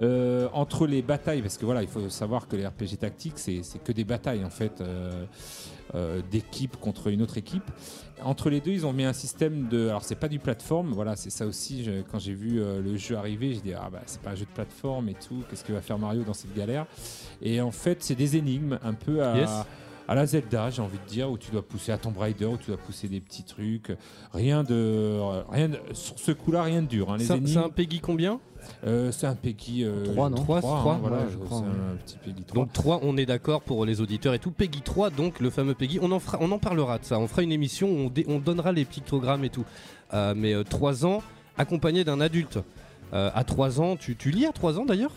Euh, entre les batailles, parce que voilà, il faut savoir que les RPG tactiques, c'est c'est que des batailles en fait, euh, euh, d'équipe contre une autre équipe. Entre les deux, ils ont mis un système de. Alors, c'est pas du plateforme, voilà, c'est ça aussi. je- quand j'ai vu euh, le jeu arriver, j'ai dit, ah bah, c'est pas un jeu de plateforme et tout, qu'est-ce que va faire Mario dans cette galère? Et en fait, c'est des énigmes, un peu à. Yes. À la Zelda, j'ai envie de dire, où tu dois pousser à Tomb Raider, où tu dois pousser des petits trucs. Rien de. Rien de- sur ce coup-là, rien de dur. hein. C'est un Peggy combien? Euh, c'est un Peggy euh, Trois, non Trois, trois, trois, hein, voilà, ouais, je euh, crois, un petit Peggy 3. Donc 3, on est d'accord pour les auditeurs et tout. Peggy 3, donc le fameux Peggy, on en, fera, on en parlera de ça. On fera une émission où on, dé- on donnera les pictogrammes et tout. Euh, mais 3 ans, accompagné d'un adulte. Euh, à 3 ans, tu, tu lis à 3 ans d'ailleurs?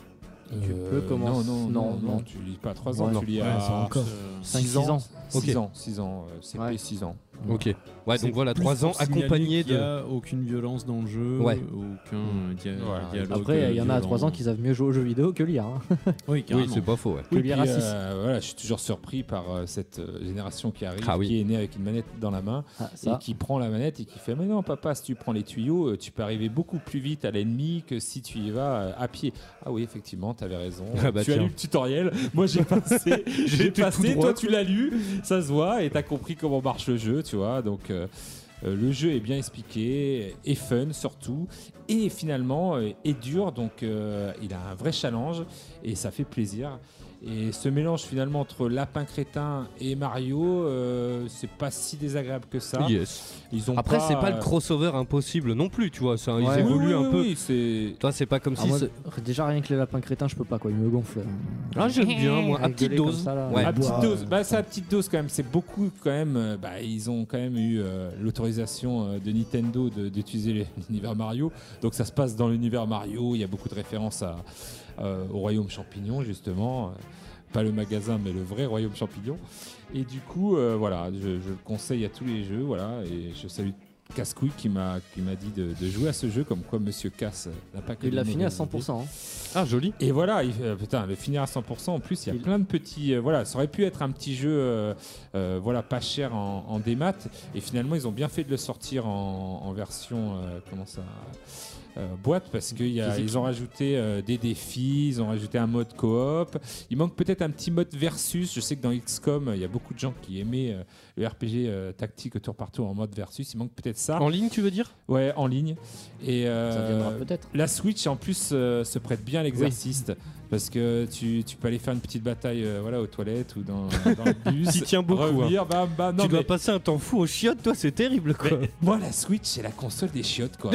Tu peux commencer- Non, non, non, non, non, tu lis pas à 3 ans, Ouais, tu lis ouais, à c'est encore. 5-6 6 ans. 6 Ok. ans, 6 ans, euh, CP Ouais. 6 ans. Ok. Ouais, C'est donc voilà, plus 3 ans accompagné qu'il y de. a aucune violence dans le jeu, Ouais. aucun euh, dia- Voilà. dialogue. Après, il y en a à violent. 3 ans qui savent mieux jouer aux jeux vidéo que lire. hein. <laughs> Oui, Oui, c'est pas faux, ouais. Que Oui, lire puis, à 6. euh, voilà, je suis toujours surpris par euh, cette euh, génération qui arrive, Ah oui. qui est née avec une manette dans la main Ah, et qui prend la manette et qui fait Mais non, papa, si tu prends les tuyaux, euh, tu peux arriver beaucoup plus vite à l'ennemi que si tu y vas euh, à pied. Ah oui, effectivement, tu avais raison. Ah bah tu as lu le tutoriel, moi j'ai <laughs> passé, j'ai passé, toi tu l'as lu, ça se voit et tu as compris comment marche le jeu, Donc. euh, euh, le jeu est bien expliqué, est fun surtout, et finalement euh, est dur, donc il a un vrai challenge et ça fait plaisir. Et ce mélange finalement entre Lapin Crétin et Mario, euh, c'est pas si désagréable que ça. Yes. Ils ont Après, pas, c'est pas le euh, crossover impossible non plus, tu vois. ça, ils évoluent oui, un oui, peu. oui, c'est Toi, c'est pas comme Ah, si. moi, c'est- déjà rien que les lapins crétins, je peux pas quoi, ils me gonflent. Ah, j'aime bien, moi, à petite dose. ça, là. Ouais. à petite Bah, dose. Bah, c'est à petite dose quand même. C'est beaucoup quand même. euh, bah, ils ont quand même eu euh, l'autorisation euh, de Nintendo de- d'utiliser l'univers Mario. Donc ça se passe dans l'univers Mario. Il y a beaucoup de références à, au royaume champignon justement. Euh, Pas le magasin, mais le vrai royaume champignon. Et du coup, euh, voilà, je, je le conseille à tous les jeux. Voilà, et je salue Cascouille qui m'a qui m'a dit de, de jouer à ce jeu, comme quoi Monsieur Cass n'a pas que Il l'a fini à mauvaises idées. 100%. hein. Ah, joli. Et voilà, il, euh, putain, le finir à 100%. En plus, il y a Il- plein de petits. euh, voilà, ça aurait pu être un petit jeu, euh, euh, voilà, pas cher en, en démat. Et finalement, ils ont bien fait de le sortir en, en version, euh, comment ça, euh, boîte, parce qu'ils ont rajouté euh, des défis, ils ont rajouté un mode coop. Il manque peut-être un petit mode versus. Je sais que dans XCOM, il y a beaucoup de gens qui aimaient euh, le RPG euh, tactique tour par tour en mode versus. Il manque peut-être ça. En ligne, tu veux dire? Ouais, en ligne. Et euh, Ça viendra peut-être. la Switch en plus euh, se prête bien à l'exercice parce que tu, tu peux aller faire une petite bataille euh, voilà aux toilettes ou dans, <laughs> dans le bus. T'y tiens beaucoup, Revenir, bam, bam. Non, Tu dois passer un temps fou aux chiottes, toi, c'est terrible, quoi. mais moi la Switch c'est la console des chiottes quoi.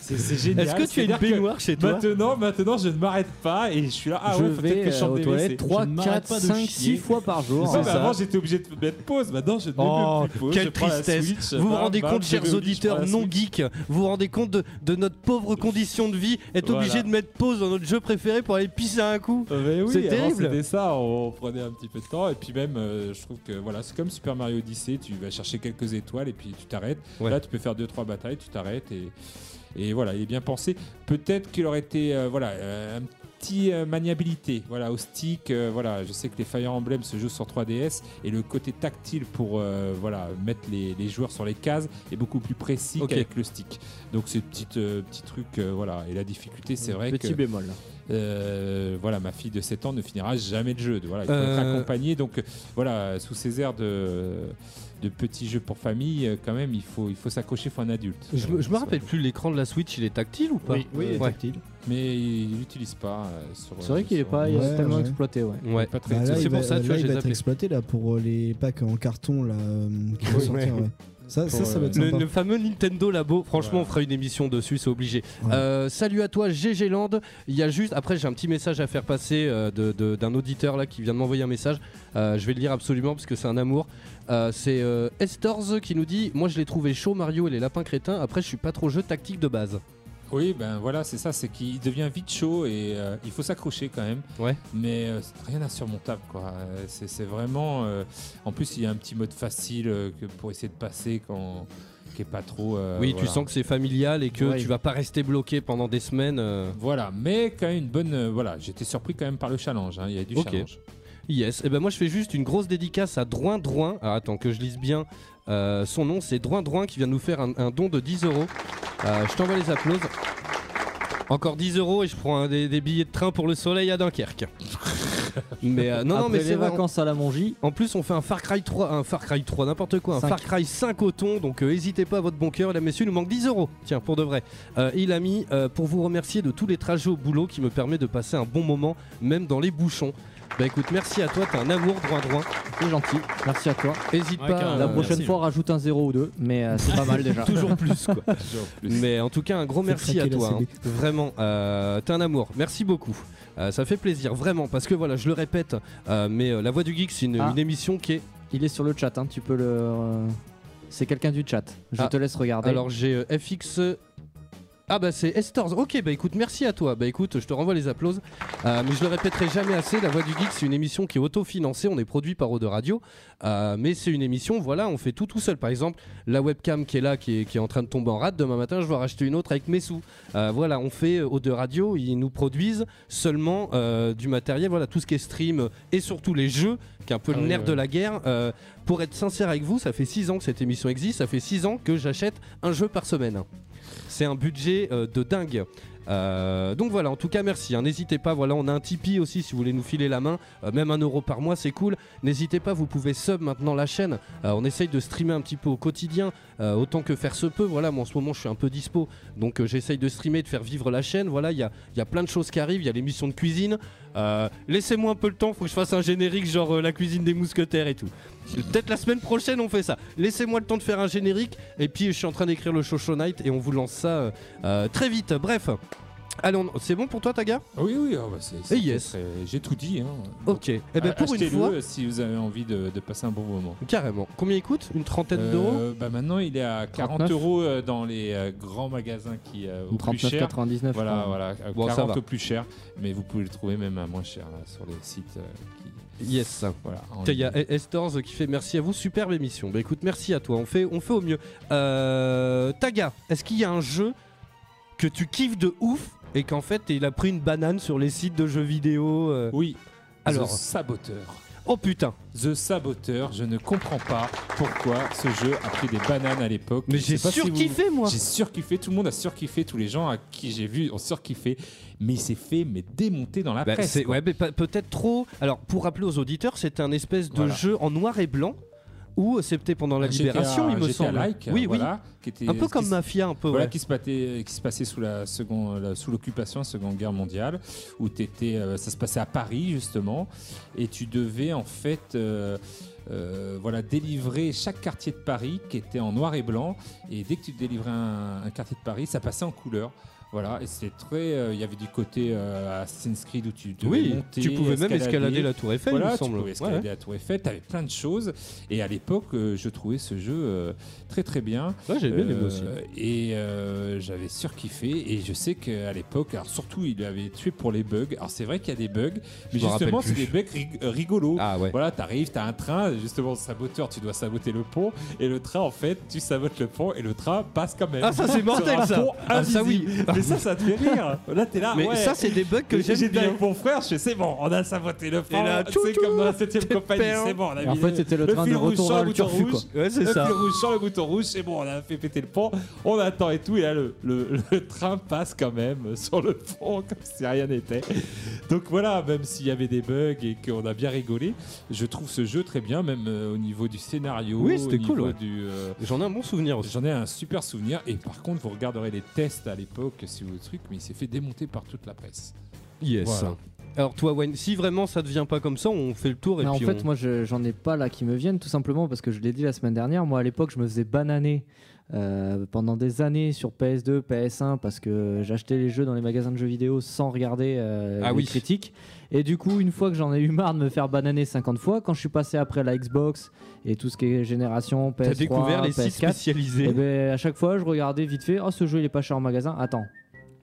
C'est- génial. Est-ce que tu as une baignoire chez toi Maintenant, maintenant je ne m'arrête pas et je suis là. Ah je ouais, peut-être vais que je euh, chante aux toilettes WC. 3, Je ne m'arrête 4, pas de 5, chier. 6 fois par jour. Hein. avant j'étais obligé de mettre pause. Maintenant je ne Oh, plus pause. quelle tristesse. Switch, Vous vous rendez compte, chers auditeurs non geeks, vous vous rendez compte de, notre pauvre condition de vie, être obligé de mettre pause dans notre jeu préféré pour aller pisser un coup mais oui, C'est terrible. C'était ça, on prenait un petit peu de temps et puis même, euh, je trouve que voilà, c'est comme Super Mario Odyssey, tu vas chercher quelques étoiles et puis tu t'arrêtes. Ouais. Là, tu peux faire deux trois batailles, tu t'arrêtes et et voilà, il est bien pensé. Peut-être qu'il aurait été euh, voilà euh, un petite euh, maniabilité. Voilà, au stick, euh, voilà, je sais que les Fire Emblem se jouent sur 3DS et le côté tactile pour euh, voilà, mettre les, les joueurs sur les cases est beaucoup plus précis qu'avec le stick. Donc c'est petit, euh, petit truc, euh, voilà. Et la difficulté, c'est vrai Petit que bémol. euh, voilà, ma fille de 7 ans ne finira jamais le jeu. Voilà, il faut Euh, être accompagné. Donc voilà, sous ces airs de, de petits jeux pour famille, quand même, il faut, il faut s'accrocher, il faut un adulte. Je, me- je me rappelle plus, l'écran de la Switch, il est tactile ou pas Oui, oui, il est Ouais. tactile. Mais il l'utilise pas. euh, sur- C'est vrai qu'il est sur- pas il est Ouais, tellement ouais. exploité, ouais. Ouais. Pas très Bah là, c'est il pour va- ça, tu là, vois, il va être exploité là pour euh, les packs en carton là euh, qui vont Ouais. sortir. ouais. Ça, ça, Pour, ça va être Le, sympa. le fameux Nintendo Labo, franchement, on fera une émission dessus, c'est obligé. Ouais. Euh, salut à toi, GG Land. Il y a juste, après, j'ai un petit message à faire passer euh, de- de- d'un auditeur là qui vient de m'envoyer un message. Euh, je vais le lire absolument parce que c'est un amour. Euh, c'est euh, Estors qui nous dit Moi, je l'ai trouvé chaud, Mario et les lapins crétins. Après, je suis pas trop jeu tactique de base. Oui, ben voilà, c'est ça, c'est qu'il devient vite chaud et euh, il faut s'accrocher quand même. Ouais. Mais euh, rien d'insurmontable, quoi. Euh, C'est c'est vraiment. euh, en plus, il y a un petit mode facile que pour essayer de passer quand qui est pas trop. euh, oui, tu sens que c'est familial et que Ouais. tu vas pas rester bloqué pendant des semaines. euh. Voilà, mais quand même une bonne. euh, voilà, j'étais surpris quand même par le challenge. hein, Il y a du Ok. challenge. Yes, et ben moi je fais juste une grosse dédicace à Droin Droin. Alors attends que je lise bien euh, son nom, c'est Droin Droin qui vient nous faire un, un don de 10 euros. Euh, Je t'envoie les applauses. Encore 10 euros et je prends un des, des billets de train pour le soleil à Dunkerque. <laughs> mais euh, non, mais les c'est vrai. vacances à la Mongie, En plus, on fait un Far Cry 3, un Far Cry 3, n'importe quoi, un. Far Cry 5 au thon. Donc, n'hésitez pas à votre bon cœur. Là, messieurs, il nous manque 10 euros. Tiens, pour de vrai. Il a mis pour vous remercier de tous les trajets au boulot qui me permet de passer un bon moment, même dans les bouchons. Bah écoute, merci à toi, t'es un amour droit droit. c'est gentil. Merci à toi. Hésite Ouais, pas. carrément. La euh, prochaine merci. fois, rajoute un 0 ou 2, mais euh, c'est pas mal déjà. <laughs> toujours plus quoi. <laughs> Toujours plus. Mais en tout cas, un gros merci à toi. Hein. Vraiment, euh, t'es un amour. Merci beaucoup. Euh, ça fait plaisir, vraiment, parce que voilà, je le répète, euh, mais euh, La Voix du Geek, c'est une, Ah. une émission qui est. Il est sur le chat, hein, tu peux le. euh, C'est quelqu'un du chat. Je Ah. te laisse regarder. Alors j'ai euh, FX. Ah bah c'est Estors. Ok bah écoute merci à toi. Bah écoute je te renvoie les applauses. Euh, mais je le répéterai jamais assez. La Voix du Geek c'est une émission qui est autofinancée. On est produit par Eau de Radio. Euh, mais c'est une émission voilà on fait tout tout seul. Par exemple la webcam qui est là qui est, qui est en train de tomber en rade. Demain matin je vais racheter une autre avec mes sous. Euh, voilà on fait Eau de Radio. Ils nous produisent seulement du matériel. Voilà tout ce qui est stream et surtout les jeux qui est un peu Ah le oui, nerf ouais. de la guerre. Pour être sincère avec vous ça fait 6 ans que cette émission existe. Ça fait 6 ans que j'achète un jeu par semaine. C'est un budget euh, de dingue. Euh, donc voilà, en tout cas merci. hein. N'hésitez pas, voilà, on a un Tipeee aussi si vous voulez nous filer la main, Euh, même un euro par mois, c'est cool. N'hésitez pas, vous pouvez sub maintenant la chaîne. On essaye de streamer un petit peu au quotidien, autant que faire se peut. Voilà, moi en ce moment je suis un peu dispo, donc j'essaye de streamer, de faire vivre la chaîne. Voilà, il y a, il y a plein de choses qui arrivent. Il y a l'émission de cuisine. Laissez-moi un peu le temps, faut que je fasse un générique genre la cuisine des mousquetaires et tout. Peut-être la semaine prochaine on fait ça. Laissez-moi le temps de faire un générique et puis je suis en train d'écrire le Show Night et on vous lance ça euh, euh, très vite. Bref. Allons, c'est bon pour toi Taga? Oui, oui, ah bah, c'est- Et yes. très- j'ai tout dit. Hein. Ok. Eh ben pour une fois, si vous avez envie de, de passer un bon moment. carrément. Combien il coûte? Une trentaine Euh, d'euros? bah Maintenant, il est à 40 39. euros dans les euh, grands magasins qui euh, au plus cher. 39,99. Voilà, voilà, à Bon, ça 40 va. au plus cher, mais vous pouvez le trouver même à moins cher là, sur les sites euh, qui. Yes. Voilà. Il y a ligne. Estors qui fait merci à vous, superbe émission. Bah écoute, merci à toi, on fait, on fait au mieux. Euh, Taga, est-ce qu'il y a un jeu que tu kiffes de ouf et qu'en fait il a pris une banane sur les sites de jeux vidéo euh, Oui. Alors. The Saboteur. Oh putain The Saboteur, je ne comprends pas pourquoi ce jeu a pris des bananes à l'époque. Mais j'ai si vous- surkiffé moi J'ai surkiffé, tout le monde a surkiffé, tous les gens à qui j'ai vu ont surkiffé, mais il s'est fait mais démonter dans la Bah, presse. c'est- ouais, peut-être trop. Alors, pour rappeler aux auditeurs, c'était un espèce de Voilà. jeu en noir et blanc où c'était pendant la GTA libération, il me GTA semble. Like, oui, voilà, qui était- oui. Un peu comme Mafia, un peu. Voilà, ouais. qui se passait, qui se passait sous la seconde, la- sous l'occupation, la Seconde Guerre mondiale, où t'étais, euh, ça se passait à Paris justement, et tu devais en fait, euh, euh, voilà, délivrer chaque quartier de Paris qui était en noir et blanc, et dès que tu délivrais un, un quartier de Paris, ça passait en couleur. Voilà, et c'était très, euh, il y avait du côté euh, Assassin's Creed où tu devais Oui, monter, tu pouvais même escalader la Tour Eiffel, il voilà, me tu semble. pouvais escalader Ouais. la Tour Eiffel, t'avais plein de choses, et à l'époque, euh, je trouvais ce jeu euh, très très bien. Ouais, j'ai bien aimé aussi. Et j'avais surkiffé. Et je sais qu'à l'époque, alors surtout, il avait tué pour les bugs. Alors c'est vrai qu'il y a des bugs, mais me justement, c'est des bugs rig- rigolos. Ah ouais. Voilà, t'arrives, t'as un train, justement, saboteur, tu dois saboter le pont, et le train, en fait, tu sabotes le pont, et le train passe quand même. Ah, ça, c'est <laughs> mortel, ça. pont Ah, ça, oui. Mais ça, ça te fait rire. Là, t'es là. Mais ouais. ça, c'est des bugs que j'aime J'étais bien. avec mon frère, je fais c'est bon, on a saboté le là, C'est comme dans la tchou, 7ème t'es compagnie, père. c'est bon. On a en mis fait, c'était le train fil de rouge retour vers le le bouton turfu, rouge. Ouais, c'est le ça. fil rouge sur le bouton rouge, c'est bon, on a fait péter le pont. On attend et tout, et là, le, le- le train passe quand même sur le pont <laughs> comme si rien n'était. Donc voilà, même s'il y avait des bugs et qu'on a bien rigolé, je trouve ce jeu très bien, même euh, au niveau du scénario. Oui, c'était cool, ouais. du, euh, J'en ai un bon souvenir aussi. J'en ai un super souvenir et par contre vous regarderez les tests à l'époque si vous le truc mais il s'est fait démonter par toute la presse. Yes. Voilà. Alors toi, Wayne, si vraiment ça devient pas comme ça, on fait le tour et en puis fait, on- moi, je- j'en ai pas là qui me viennent, tout simplement parce que je l'ai dit la semaine dernière. Moi, à l'époque, je me faisais bananer euh, pendant des années sur PS2, PS1, parce que j'achetais les jeux dans les magasins de jeux vidéo sans regarder euh, Ah les oui. critiques. Et du coup, une fois que j'en ai eu marre de me faire bananer 50 fois, quand je suis passé après la Xbox et tout ce qui est génération PS3, T'as découvert les sites PS4, spécialisés. et ben, à chaque fois, je regardais vite fait, oh ce jeu il est pas cher en magasin, attends,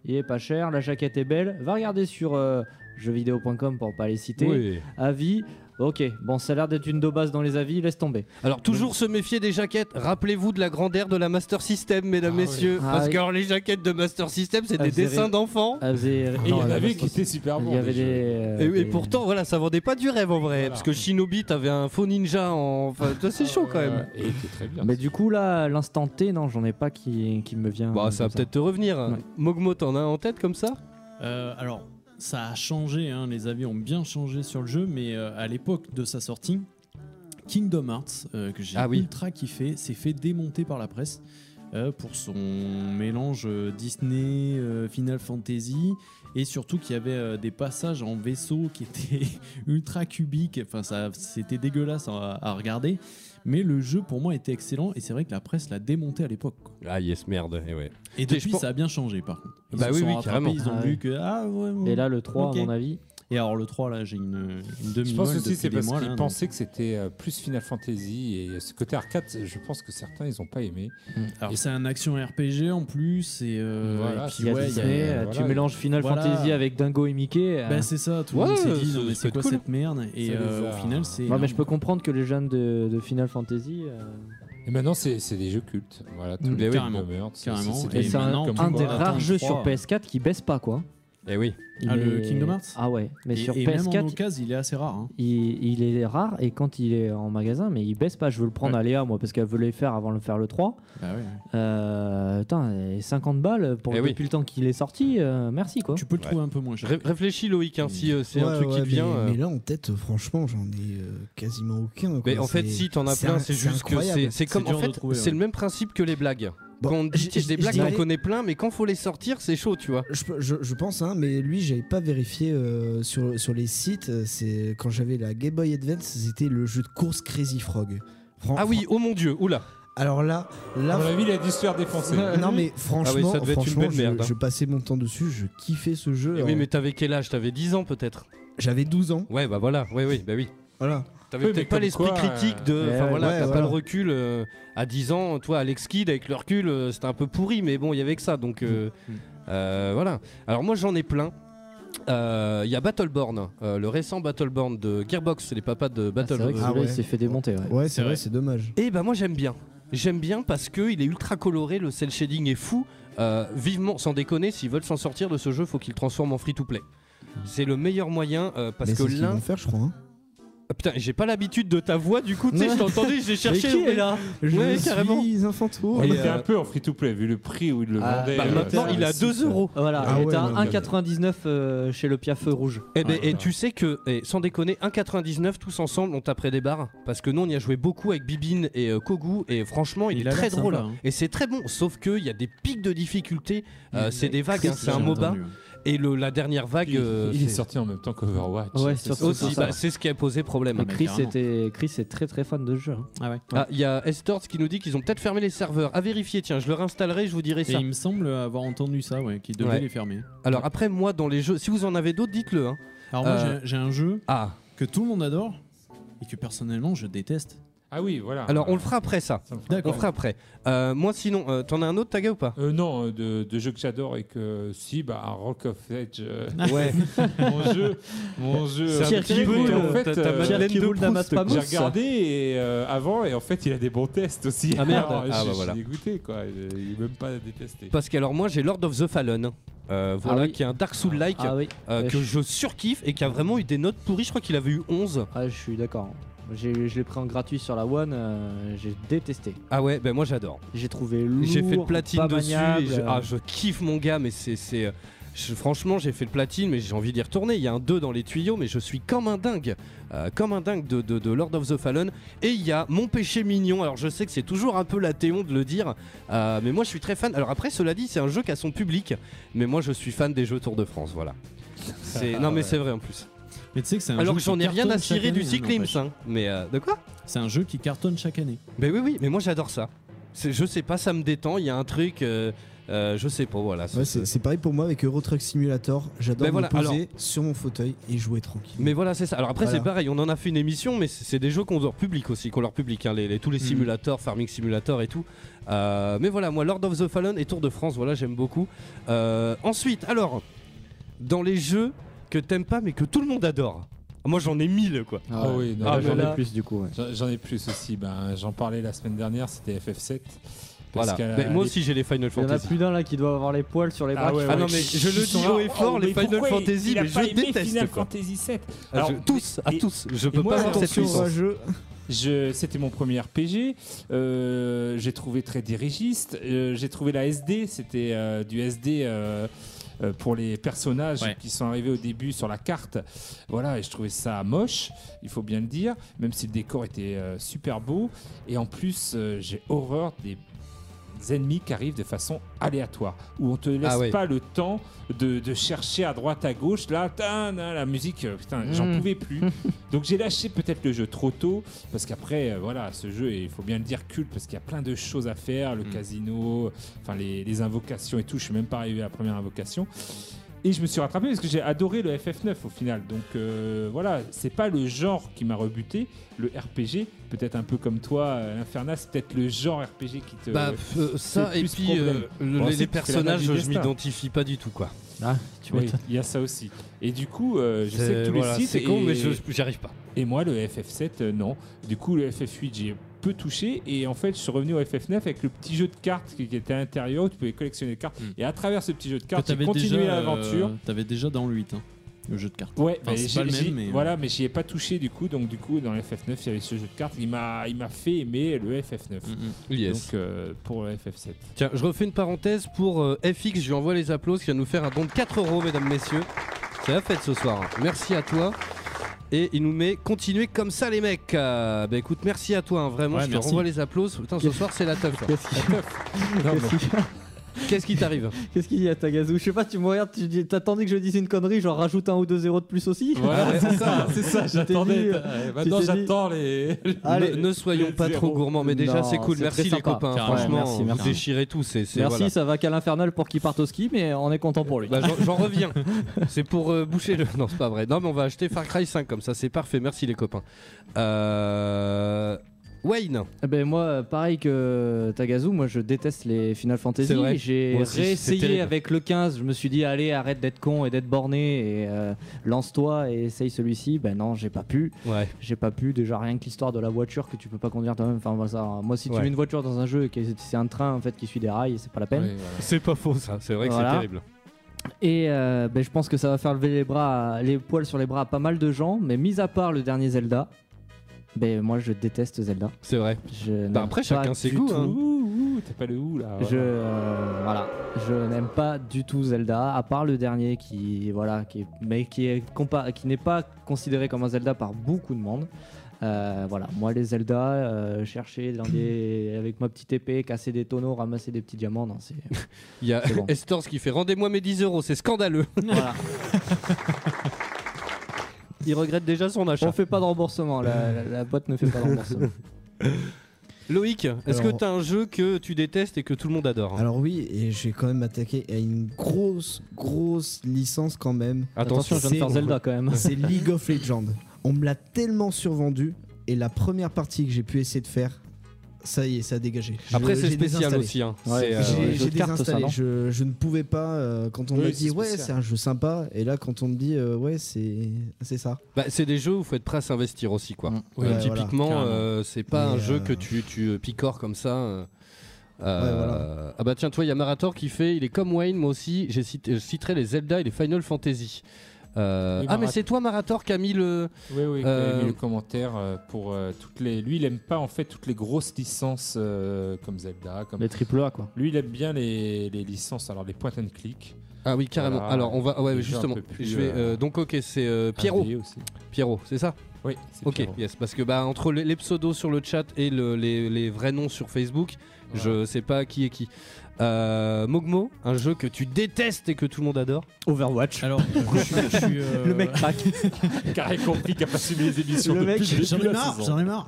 il est pas cher, la jaquette est belle, va regarder sur euh, jeuxvideo.com pour pas les citer, Oui. avis, ok, bon ça a l'air d'être une daubasse dans les avis, laisse tomber. Alors toujours se méfier des jaquettes. Rappelez-vous de la grandeur de la Master System, mesdames, Ah messieurs. oui. Parce Ah que alors, les jaquettes de Master System, c'est Ah, des avez- dessins d'enfants. Elle faisait- Et il y non, en elle avait avait- qui étaient super bons. il y avait des des, jeux. euh, Et, et des- pourtant, voilà, ça vendait pas du rêve en vrai. Voilà. Parce que Shinobi, t'avais un faux ninja en. Enfin, toi, c'est chaud quand même. Et très bien. Mais du coup là, l'instant T, non, j'en ai pas qui, qui me vient. Bah, ça va comme peut-être te revenir. Ouais. Mogmo, t'en as un en tête comme ça? Euh, alors, ça a changé, hein, les avis ont bien changé sur le jeu, mais euh, à l'époque de sa sortie, Kingdom Hearts, euh, que j'ai Ah oui. ultra kiffé, s'est fait démonter par la presse euh, pour son mélange euh, Disney, euh, Final Fantasy, et surtout qu'il y avait des passages en vaisseau qui étaient <laughs> ultra cubiques, enfin ça, c'était dégueulasse à, à regarder. Mais le jeu pour moi était excellent et c'est vrai que la presse l'a démonté à l'époque. quoi. Ah, yes, merde. Et ouais. Et depuis je pense- ça a bien changé par contre. Ils Bah se oui, sont oui, rattrapés, carrément. Ils ont Ah vu ouais. que ah ouais. Et là, le 3, Ok. à mon avis. Et alors le 3 là, j'ai une, une demi Je pense aussi c'est parce qu'ils pensaient que c'était euh, plus Final Fantasy et ce côté arcade, je pense que certains ils ont pas aimé. Alors Et- c'est un action RPG en plus et, euh, Voilà, et puis Il y a ouais, il y a- Disney, euh, tu voilà. mélanges Final Voilà. Fantasy avec Dingo et Mickey. euh, Bah, c'est ça, tout le Ouais, monde s'est dit non mais c'est quoi cool. cette merde? Et euh, au final c'est non, mais je peux comprendre que les jeunes de, de Final Fantasy. euh, Et maintenant c'est c'est des jeux cultes. Voilà, tous Mm, les carrément, carrément. c'est- Et un, un des rares jeux 3, sur PS4 qui baisse pas quoi. Eh oui. Il Ah, le Kingdom Hearts Ah ouais, mais et, sur et même en PS4, occasion il est assez rare. hein. il, il est rare et quand il est en magasin, mais il baisse pas. Je veux le prendre Ouais. à Léa moi parce qu'elle veut les faire avant de faire le 3. Bah ouais. Euh, putain, et 50 balles pour Eh oui. depuis le temps qu'il est sorti, euh, merci quoi. Tu peux le trouver un peu moins cher. Ré- réfléchis, Loïc, hein, si euh, c'est un Ouais, truc qui te vient. Mais, euh, mais là, en tête, franchement, j'en ai euh, quasiment aucun. quoi. Mais en fait, si t'en as c'est plein, c'est juste que c'est- c'est comme en fait, c'est le même principe que les blagues. Bon, Quand on dit je- des je- blagues, je on dirais- connaît plein, mais quand faut les sortir, c'est chaud, tu vois. Je, peux- je- je pense, hein, mais lui, j'avais pas vérifié euh, sur, sur les sites. euh, C'est quand j'avais la Game Boy Advance, c'était le jeu de course Crazy Frog. Fran- Ah oui, oh mon dieu, oula. Alors là, À là, mon avis, il a dû se faire défoncer. <laughs> non mais franchement, ça devait être une franchement, belle je, merde, hein. je passais mon temps dessus, je kiffais ce jeu. Eh Alors, oui, mais t'avais quel âge? T'avais 10 ans peut-être J'avais 12 ans, Ouais, bah voilà, oui, oui, bah oui. voilà. T'avais Oui, peut-être pas l'esprit critique de. euh, Enfin ouais, voilà, ouais, t'as pas le recul. euh, à 10 ans, toi, Alex Kidd, avec le recul, euh, c'était un peu pourri, mais bon, il y avait que ça. Donc euh, Mm. euh, voilà. Alors moi, j'en ai plein. Euh, Il y a Battleborn, euh, le récent Battleborn de Gearbox, c'est les papas de Ah, c'est Ah ouais. s'est fait démonter. ouais. Ouais, c'est vrai, vrai. c'est dommage. Et bah moi j'aime bien. J'aime bien parce que il est ultra coloré, le cel shading est fou. Euh, vivement, sans déconner, s'ils veulent s'en sortir de ce jeu, faut qu'ils le transforment en free to play. C'est le meilleur moyen euh, parce mais que c'est ce qu'ils l'un. vont faire, je crois. hein. Ah, putain, j'ai pas l'habitude de ta voix, du coup, tu sais, je t'ai entendu, j'ai cherché. Mais qui est là Je Ouais, carrément. suis un fantôme. Il Et, était euh, un peu en free-to-play vu le prix où il le Ah, vendait. Bah, euh, maintenant, il est à c'est- 2 euros. Voilà, Ah il ouais, était à non, 1,99 euh, chez le Piafeu rouge. Eh ben, et tu sais que, eh, sans déconner, 1,99 tous ensemble, on taperait des barres. Parce que nous, on y a joué beaucoup avec Bibine et euh, Kogu. Et franchement, il, Il est a très l'air drôle. sympa, hein. Et c'est très bon. Sauf qu'il y a des pics de difficulté. Euh, c'est des vagues, hein, c'est un MOBA. Et le, la dernière vague. Il, euh, il est c'est- sorti en même temps qu'Overwatch. Ouais, C'est bah, c'est ce qui a posé problème. Chris, était, Chris est très très fan de ce jeu. hein. Ah ouais. Ah, il y a Estorts qui nous dit qu'ils ont peut-être fermé les serveurs. À vérifier, tiens, je le réinstallerai, je vous dirai Et ça. il me semble avoir entendu ça, ouais, qu'ils devaient Ouais. les fermer. Alors après, moi, dans les jeux, si vous en avez d'autres, dites-le. hein. Alors moi Euh, j'ai- j'ai un jeu Ah, que tout le monde adore et que personnellement je déteste. Ah oui, voilà. Alors on le fera après ça. Ça fera- On D'accord. le fera après. Euh, moi sinon, euh, t'en as un autre Taga ou pas? Euh, non, euh, de, de jeux que j'adore et que si, bah, Rock of Edge, euh, <laughs> Ouais. <laughs> mon jeu, mon jeu. C'est un petit peu, roule, en en fait, t'as euh, Madeleine de Proust, quoi. J'ai regardé et, euh, avant et en fait il a des bons tests aussi. Ah, merde. Alors, <laughs> Ah, je, bah, je voilà. suis dégoûté quoi. Il, il est même pas détesté. Parce que alors moi j'ai Lord of the Fallen, euh, voilà, Ah oui. qui est un Dark Soul-like Ah oui. euh, Ouais, que je- je surkiffe et qui a vraiment eu des notes pourries. Je crois qu'il avait eu 11. Ah, je suis d'accord. J'ai- Je l'ai pris en gratuit sur la One, euh, j'ai détesté. Ah ouais, ben moi j'adore. J'ai trouvé lourd, J'ai fait le platine dessus. maniable, et je, ah, je kiffe mon gars, mais c'est. franchement, j'ai fait le platine, mais j'ai envie d'y retourner. Il y a un 2 dans les tuyaux, mais je suis comme un dingue. euh, comme un dingue de, de- de Lord of the Fallen. Et il y a Mon péché mignon. Alors je sais que c'est toujours un peu la théon de le dire, euh, mais moi je suis très fan. Alors après, cela dit, c'est un jeu qui a son public, mais moi je suis fan des jeux Tour de France. Voilà. C'est- non, mais c'est vrai en plus. Mais tu sais que c'est un Alors jeu que j'en ai rien à cirer du hein, cyclisme, n'empêche. hein. Mais euh, de quoi C'est un jeu qui cartonne chaque année. Ben oui, oui, mais moi j'adore ça. C'est- Je sais pas, ça me détend. Il y a un truc, euh, euh, je sais pas, voilà. Ouais, c'est c'est pareil pour moi avec Euro Truck Simulator. J'adore Mais me voilà, poser alors- sur mon fauteuil et jouer tranquille. Mais voilà, c'est ça. Alors après, Voilà. c'est pareil, on en a fait une émission, mais c'est c'est des jeux qu'on leur public aussi, qu'on leur public, hein, les, les- tous les Mhm. simulateurs, Farming Simulator et tout. Euh, mais voilà, moi, Lord of the Fallen et Tour de France, voilà, j'aime beaucoup. Euh, ensuite, alors, dans les jeux que t'aimes pas, mais que tout le monde adore. Moi, j'en ai mille, quoi. Ah oui, non, Ah, j'en ai plus du coup. ouais. J'en- ai plus aussi. Ben, J'en parlais la semaine dernière, c'était FF7. Parce Voilà. Mais moi aussi, j'ai les Final Il y en a Fantasy. plus d'un là qui doit avoir les poils sur les bras. Ah ouais, font- Ah non, mais je le dis haut et fort, oh, les Final Fantasy, mais je déteste, Final quoi. Fantasy 7. Ah, Alors, tous, à tous. Je peux moi, pas avoir cette puissance. jeu. Je, c'était mon premier RPG. Euh, j'ai trouvé très dirigiste. Euh, j'ai trouvé la SD. C'était euh, du SD euh, pour les personnages Ouais. qui sont arrivés au début sur la carte. Voilà, et je trouvais ça moche. Il faut bien le dire. Même si le décor était euh, super beau. Et en plus, euh, j'ai horreur des ennemis qui arrivent de façon aléatoire, où on te laisse Ah ouais. pas le temps de, de chercher à droite à gauche. Là, nan, la musique, euh, j'en Mm. pouvais plus. <laughs> Donc j'ai lâché peut-être le jeu trop tôt, parce qu'après, euh, voilà, ce jeu, il faut bien le dire, culte, parce qu'il y a plein de choses à faire, le Mm. casino, enfin les, les invocations et tout. Je suis même pas arrivé à la première invocation. Et je me suis rattrapé parce que j'ai adoré le FF9 au final. Donc euh, voilà, c'est pas le genre qui m'a rebuté. Le RPG, peut-être un peu comme toi, euh, Infernal, c'est peut-être le genre RPG qui te. Bah, euh, ça, et puis problème. euh, le- Bon, les, personnages, je m'identifie pas du tout, quoi. Ah, tu Oui, m'étonnes. il y a ça aussi. Et du coup, euh, je sais C'est- que tous voilà, les sites. C'est con, mais je j'y arrive pas. Et moi, le FF7, euh, non. Du coup, le FF8, j'ai peu touché. Et en fait, je suis revenu au FF9 avec le petit jeu de cartes qui était à l'intérieur où tu pouvais collectionner des cartes. Mm. Et à travers ce petit jeu de cartes, j'ai t'avais continué l'aventure. euh, T'avais déjà dans le 8, hein, le jeu de cartes. Ouais, Enfin, mais c'est j'ai- pas le j'ai- même, mais, euh, voilà, mais j'y ai pas touché du coup. Donc du coup, dans le FF9, il y avait ce jeu de cartes. Il m'a, il m'a fait aimer le FF9. Mm, mm. Yes. Donc euh, pour le FF7. Tiens, je refais une parenthèse pour euh, FX. Je lui envoie les applaudissements qui vient nous faire un don de 4 euros, mesdames, messieurs. C'est la fête ce soir. Merci à toi. Et il nous met continuez comme ça, les mecs. Euh, bah écoute, merci à toi, hein, vraiment. Ouais, je te renvoie les applaudissements. Putain, ce soir, c'est la teuf. <laughs> Qu'est-ce qui t'arrive <laughs> qu'est-ce qu'il y a, Tagazu? Je sais pas, tu me regardes, tu dis- t'attendais que je dise une connerie, genre rajoute un ou deux zéros de plus aussi Voilà, <laughs> c'est ça, c'est ça. J'attendais. dit, Euh, Maintenant, t'es dit- j'attends les. <laughs> Allez, ne, ne soyons pas trop gourmands, mais déjà Non, c'est cool. c'est Merci très les sympa. copains. Carrément, Franchement, merci, vous merci. déchirez tout. C'est, c'est- Merci, voilà. ça va qu'à l'infernal pour qu'il parte au ski, mais on est content pour lui. Bah, j'en, j'en reviens. c'est pour euh, boucher le. Non, c'est pas vrai. Non, mais on va acheter Far Cry 5 comme ça. C'est parfait. Merci les copains. Euh... Wayne. Eh Ben moi, pareil que Tagazu, moi je déteste les Final Fantasy. Vrai. J'ai aussi, réessayé avec le 15. Je me suis dit, allez, arrête d'être con et d'être borné et euh, lance-toi et essaye celui-ci. Ben non, j'ai pas pu. Ouais. J'ai pas pu. Déjà rien que l'histoire de la voiture que tu peux pas conduire toi-même. Enfin voilà, ça, moi, si tu Ouais. mets une voiture dans un jeu et que c'est un train en fait qui suit des rails, c'est pas la peine. Ouais, voilà. C'est pas faux ça. C'est vrai que Voilà. c'est terrible. Et euh, ben, je pense que ça va faire lever les bras, à- les poils sur les bras à pas mal de gens. Mais mis à part le dernier Zelda, ben moi je déteste Zelda. C'est vrai. Je Bah, après, chacun ses goûts. hein. Ouh, ouh, t'as pas le ou là. Je euh, voilà, je n'aime pas du tout Zelda, à part le dernier qui voilà, qui est, mais qui est compa- qui n'est pas considéré comme un Zelda par beaucoup de monde. Euh, voilà, moi les Zelda, euh, chercher dans <clears throat> des, avec ma petite épée, casser des tonneaux, ramasser des petits diamants, non, c'est <laughs> Il y a bon. Estors qui fait rendez-moi mes 10 euros. C'est scandaleux. voilà. <laughs> Il regrette déjà son achat. On fait pas de remboursement, la, la- la boîte ne fait pas de <laughs> remboursement. Loïc, est-ce que Alors- t'as un jeu que tu détestes et que tout le monde adore Alors oui, et je vais quand même m'attaquer à une grosse, grosse licence quand même. Attention, je viens de c'est- faire Zelda quand même. C'est <laughs> League of Legends. On me l'a tellement survendu. Et la première partie que j'ai pu essayer de faire, ça y est, ça a dégagé. Après, c'est spécial aussi. hein. Ouais, euh, J'ai ça, désinstallé. non je, je ne pouvais pas. euh, quand on Oui, c'est dit ouais, c'est un jeu sympa, et là quand on me dit euh, ouais, c'est c'est ça. Bah, c'est des jeux où il faut être prêt à s'investir aussi quoi. Mm. Euh, Ouais, voilà, typiquement, euh, c'est pas Mais, un jeu que tu, tu picores comme ça. euh. Voilà. Ah bah tiens, toi, il y a Marator qui fait, il est comme Wayne, moi aussi, je citerai les Zelda et les Final Fantasy. Euh, ah mais c'est toi Marator qui a mis le... Oui, oui, qui Euh, a mis le commentaire euh, pour euh, toutes les. Lui, il aime pas en fait toutes les grosses licences euh, comme Zelda. Comme... Les triple A quoi. Lui, il aime bien les, les licences, alors les point and click. Ah oui, carrément. Voilà. Alors on va, ouais, justement. peu plus, je vais, euh, euh, donc ok, c'est euh, Pierrot. Pierrot, c'est ça? Oui, c'est Ok, Pierrot. yes, parce que bah entre les, les pseudos sur le chat et le- les, les vrais noms sur Facebook, je sais pas qui est qui. Euh, Mogmo, un jeu que tu détestes et que tout le monde adore. Overwatch. Alors, je, suis- je suis, <laughs> euh, Le mec craque. <laughs> Carré compris qui a pas suivi les émissions Le depuis mec, le J'en ai marre, j'en ai marre.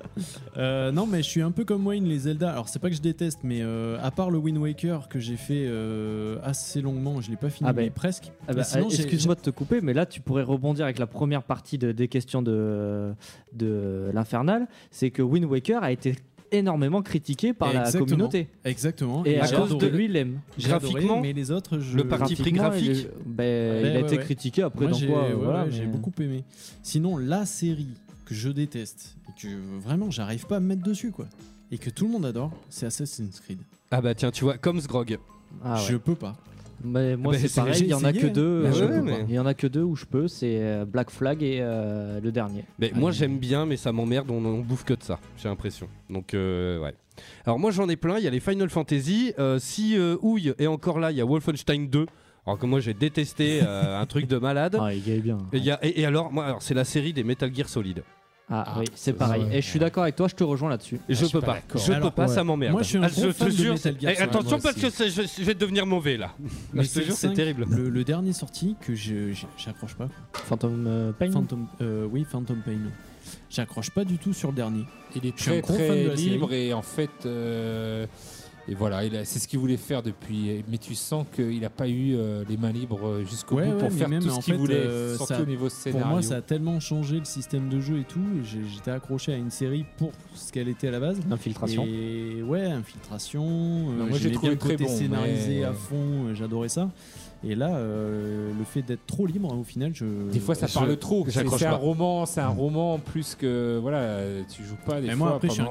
Euh, non, mais je suis un peu comme Wayne, les Zelda. Alors, c'est pas que je déteste, mais euh, à part le Wind Waker que j'ai fait euh, assez longuement, je l'ai pas fini, Ah ben. mais presque. Ah bah, sinon, j'ai- Excuse-moi de te couper, mais là tu pourrais rebondir avec la première partie de- des questions de, de l'Infernal. C'est que Wind Waker a été énormément critiqué par la communauté. Exactement. Et à cause de lui, il l'aime. Adoré, graphiquement, mais les autres, je... le parti pris graphique. il, ben, Ouais, il a ouais, été ouais. critiqué après Moi, dans j'ai quoi ouais, voilà, ouais, j'ai mais- beaucoup aimé. Sinon, la série que je déteste et que vraiment j'arrive pas à me mettre dessus, quoi, et que tout le monde adore, c'est Assassin's Creed. Ah bah tiens, tu vois, comme Sgrog. Ah ouais. Je peux pas. Mais moi Bah, c'est pareil, il y en a que hein. deux. Bah euh, ouais, mais-. Il y en a que deux où je peux, c'est euh, Black Flag et euh, le dernier. Mais moi j'aime bien, mais ça m'emmerde, on, on bouffe que de ça, j'ai l'impression. Donc euh, ouais. Alors moi j'en ai plein, il y a les Final Fantasy. Euh, si euh, Houille est encore là, il y a Wolfenstein 2. Alors que moi j'ai détesté euh, un truc de malade. Ah, il gagne bien. Et, il y a- et- et alors, moi, alors, c'est la série des Metal Gear Solid. Ah, Ah, oui, c'est ça, pareil. ouais. Et je suis d'accord avec toi, je te rejoins là-dessus. Et je peux pas. Je Alors, peux pas, ouais. ça m'emmerde. Moi, je suis un Ah, gros te fan de jure. Metal Gear Eh, Solid, attention parce aussi. que je, je vais devenir mauvais là. Mais je te c'est terrible. Le, le dernier sorti que j'accroche pas. Phantom euh, Pain? Phantom, euh, oui, Phantom Pain. J'accroche pas du tout sur le dernier. Il est Je suis un très gros fan de très libre et en fait, euh, et voilà, c'est ce qu'il voulait faire depuis. Mais tu sens qu'il n'a pas eu euh, les mains libres jusqu'au Ouais, bout ouais, pour faire même, tout ce qu'il voulait, euh, surtout ça- au niveau Pour scénario. moi, ça a tellement changé le système de jeu et tout. J'étais accroché à une série pour ce qu'elle était à la base. Infiltration. Et ouais, infiltration. euh, moi, j'ai trouvé bien le côté très bon, scénarisé mais- à fond. euh, J'adorais ça. Et là, euh, le fait d'être trop libre, au final, je. Des fois, ça je- parle trop. C'est un roman, c'est un roman plus que voilà, tu joues pas des Mais fois moi, après, je suis un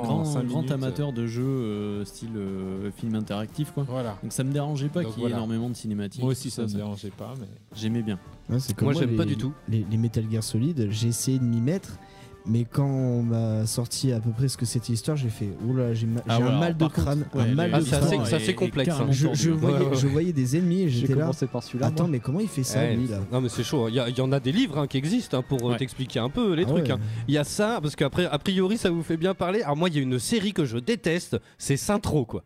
grand, amateur de jeux euh, style euh, film interactif, quoi. Voilà. Donc ça me dérangeait pas qu'il y ait voilà. énormément de cinématiques. Moi aussi, ça me dérangeait pas, mais J'aimais bien. Ouais, c'est comme Moi, j'aime pas du tout. Les, les Metal Gear Solid, j'ai essayé de m'y mettre, mais quand on m'a sorti à peu près ce que c'était l'histoire, j'ai fait oula, j'ai ma- j'ai Ah un ouais, mal de contre, crâne, ouais, un mal Ah, de c'est crâne. assez- c'est assez complexe, hein. Je, voyais, Ouais, ouais. je voyais des ennemis et J'ai j'étais là. commencé par celui-là. Attends, moi. mais comment il fait ça, Ouais, lui là? Non mais c'est chaud. Il y, en a des livres hein, qui existent hein, pour euh, Ouais. t'expliquer un peu les Ah trucs. ouais. hein. Il y a ça parce qu'après a priori ça vous fait bien parler. Alors moi il y a une série que je déteste, c'est Saintro quoi.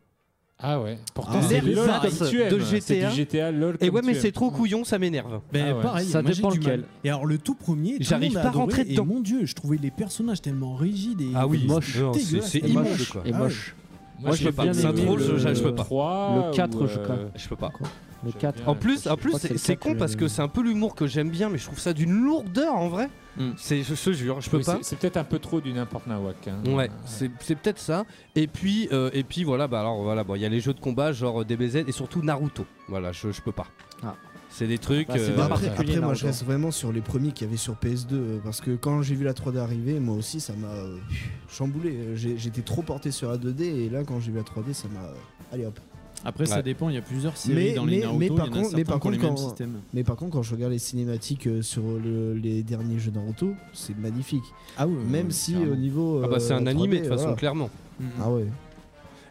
Ah ouais. Pourtant, Ah, c'est LOL que tu aimes. de C'est GTA. du GTA LOL. Et comme ouais mais c'est trop couillon, ça m'énerve. Ben, Ah ouais. pareil, Ça moi, j'ai dépend du lequel. mal. Et alors le tout premier, tout le J'arrive monde a pas à adoré, rentrer et dedans. mon dieu, je trouvais les personnages tellement rigides et Ah oui, et moche. Non, c'est- dégueulasses. c'est Et immonde, moche. quoi. Et Ah ouais. moche. Moi, j'ai aimé Troll, le- je, je peux pas. le 3 4, je crois. Je peux pas. Le 4. En plus, en plus crois que c'est c'est le c'est con parce que c'est un peu l'humour que j'aime bien, mais je trouve ça d'une lourdeur en vrai. Mm. C'est, je te jure, je peux Oui, pas. c'est- peut-être un peu trop du n'importe nawak. Hein. Ouais, c'est c'est peut-être ça. Et puis, euh, et puis voilà, bah alors voilà, bon, il y a les jeux de combat genre DBZ et surtout Naruto. Voilà, je, je peux pas. Ah. C'est des trucs. Bah, c'est euh, Bah, pas après, moi je reste vraiment sur les premiers qu'il y avait sur PS2 euh, parce que quand j'ai vu la 3D arriver, moi aussi ça m'a euh, chamboulé. Euh, j'ai- J'étais trop porté sur la 2D et là quand j'ai vu la 3D, ça m'a. euh, Allez hop. Après, ça dépend, il y a plusieurs séries Mais- dans les mais- Naruto, mais par contre- mais par contre, quand-. Mais par contre, quand je regarde les cinématiques euh, sur le- les derniers jeux Naruto, c'est magnifique. Ah oui, Même si au niveau. Ah bah c'est euh, un animé de 3D, toute façon, voilà. clairement. Ah ouais.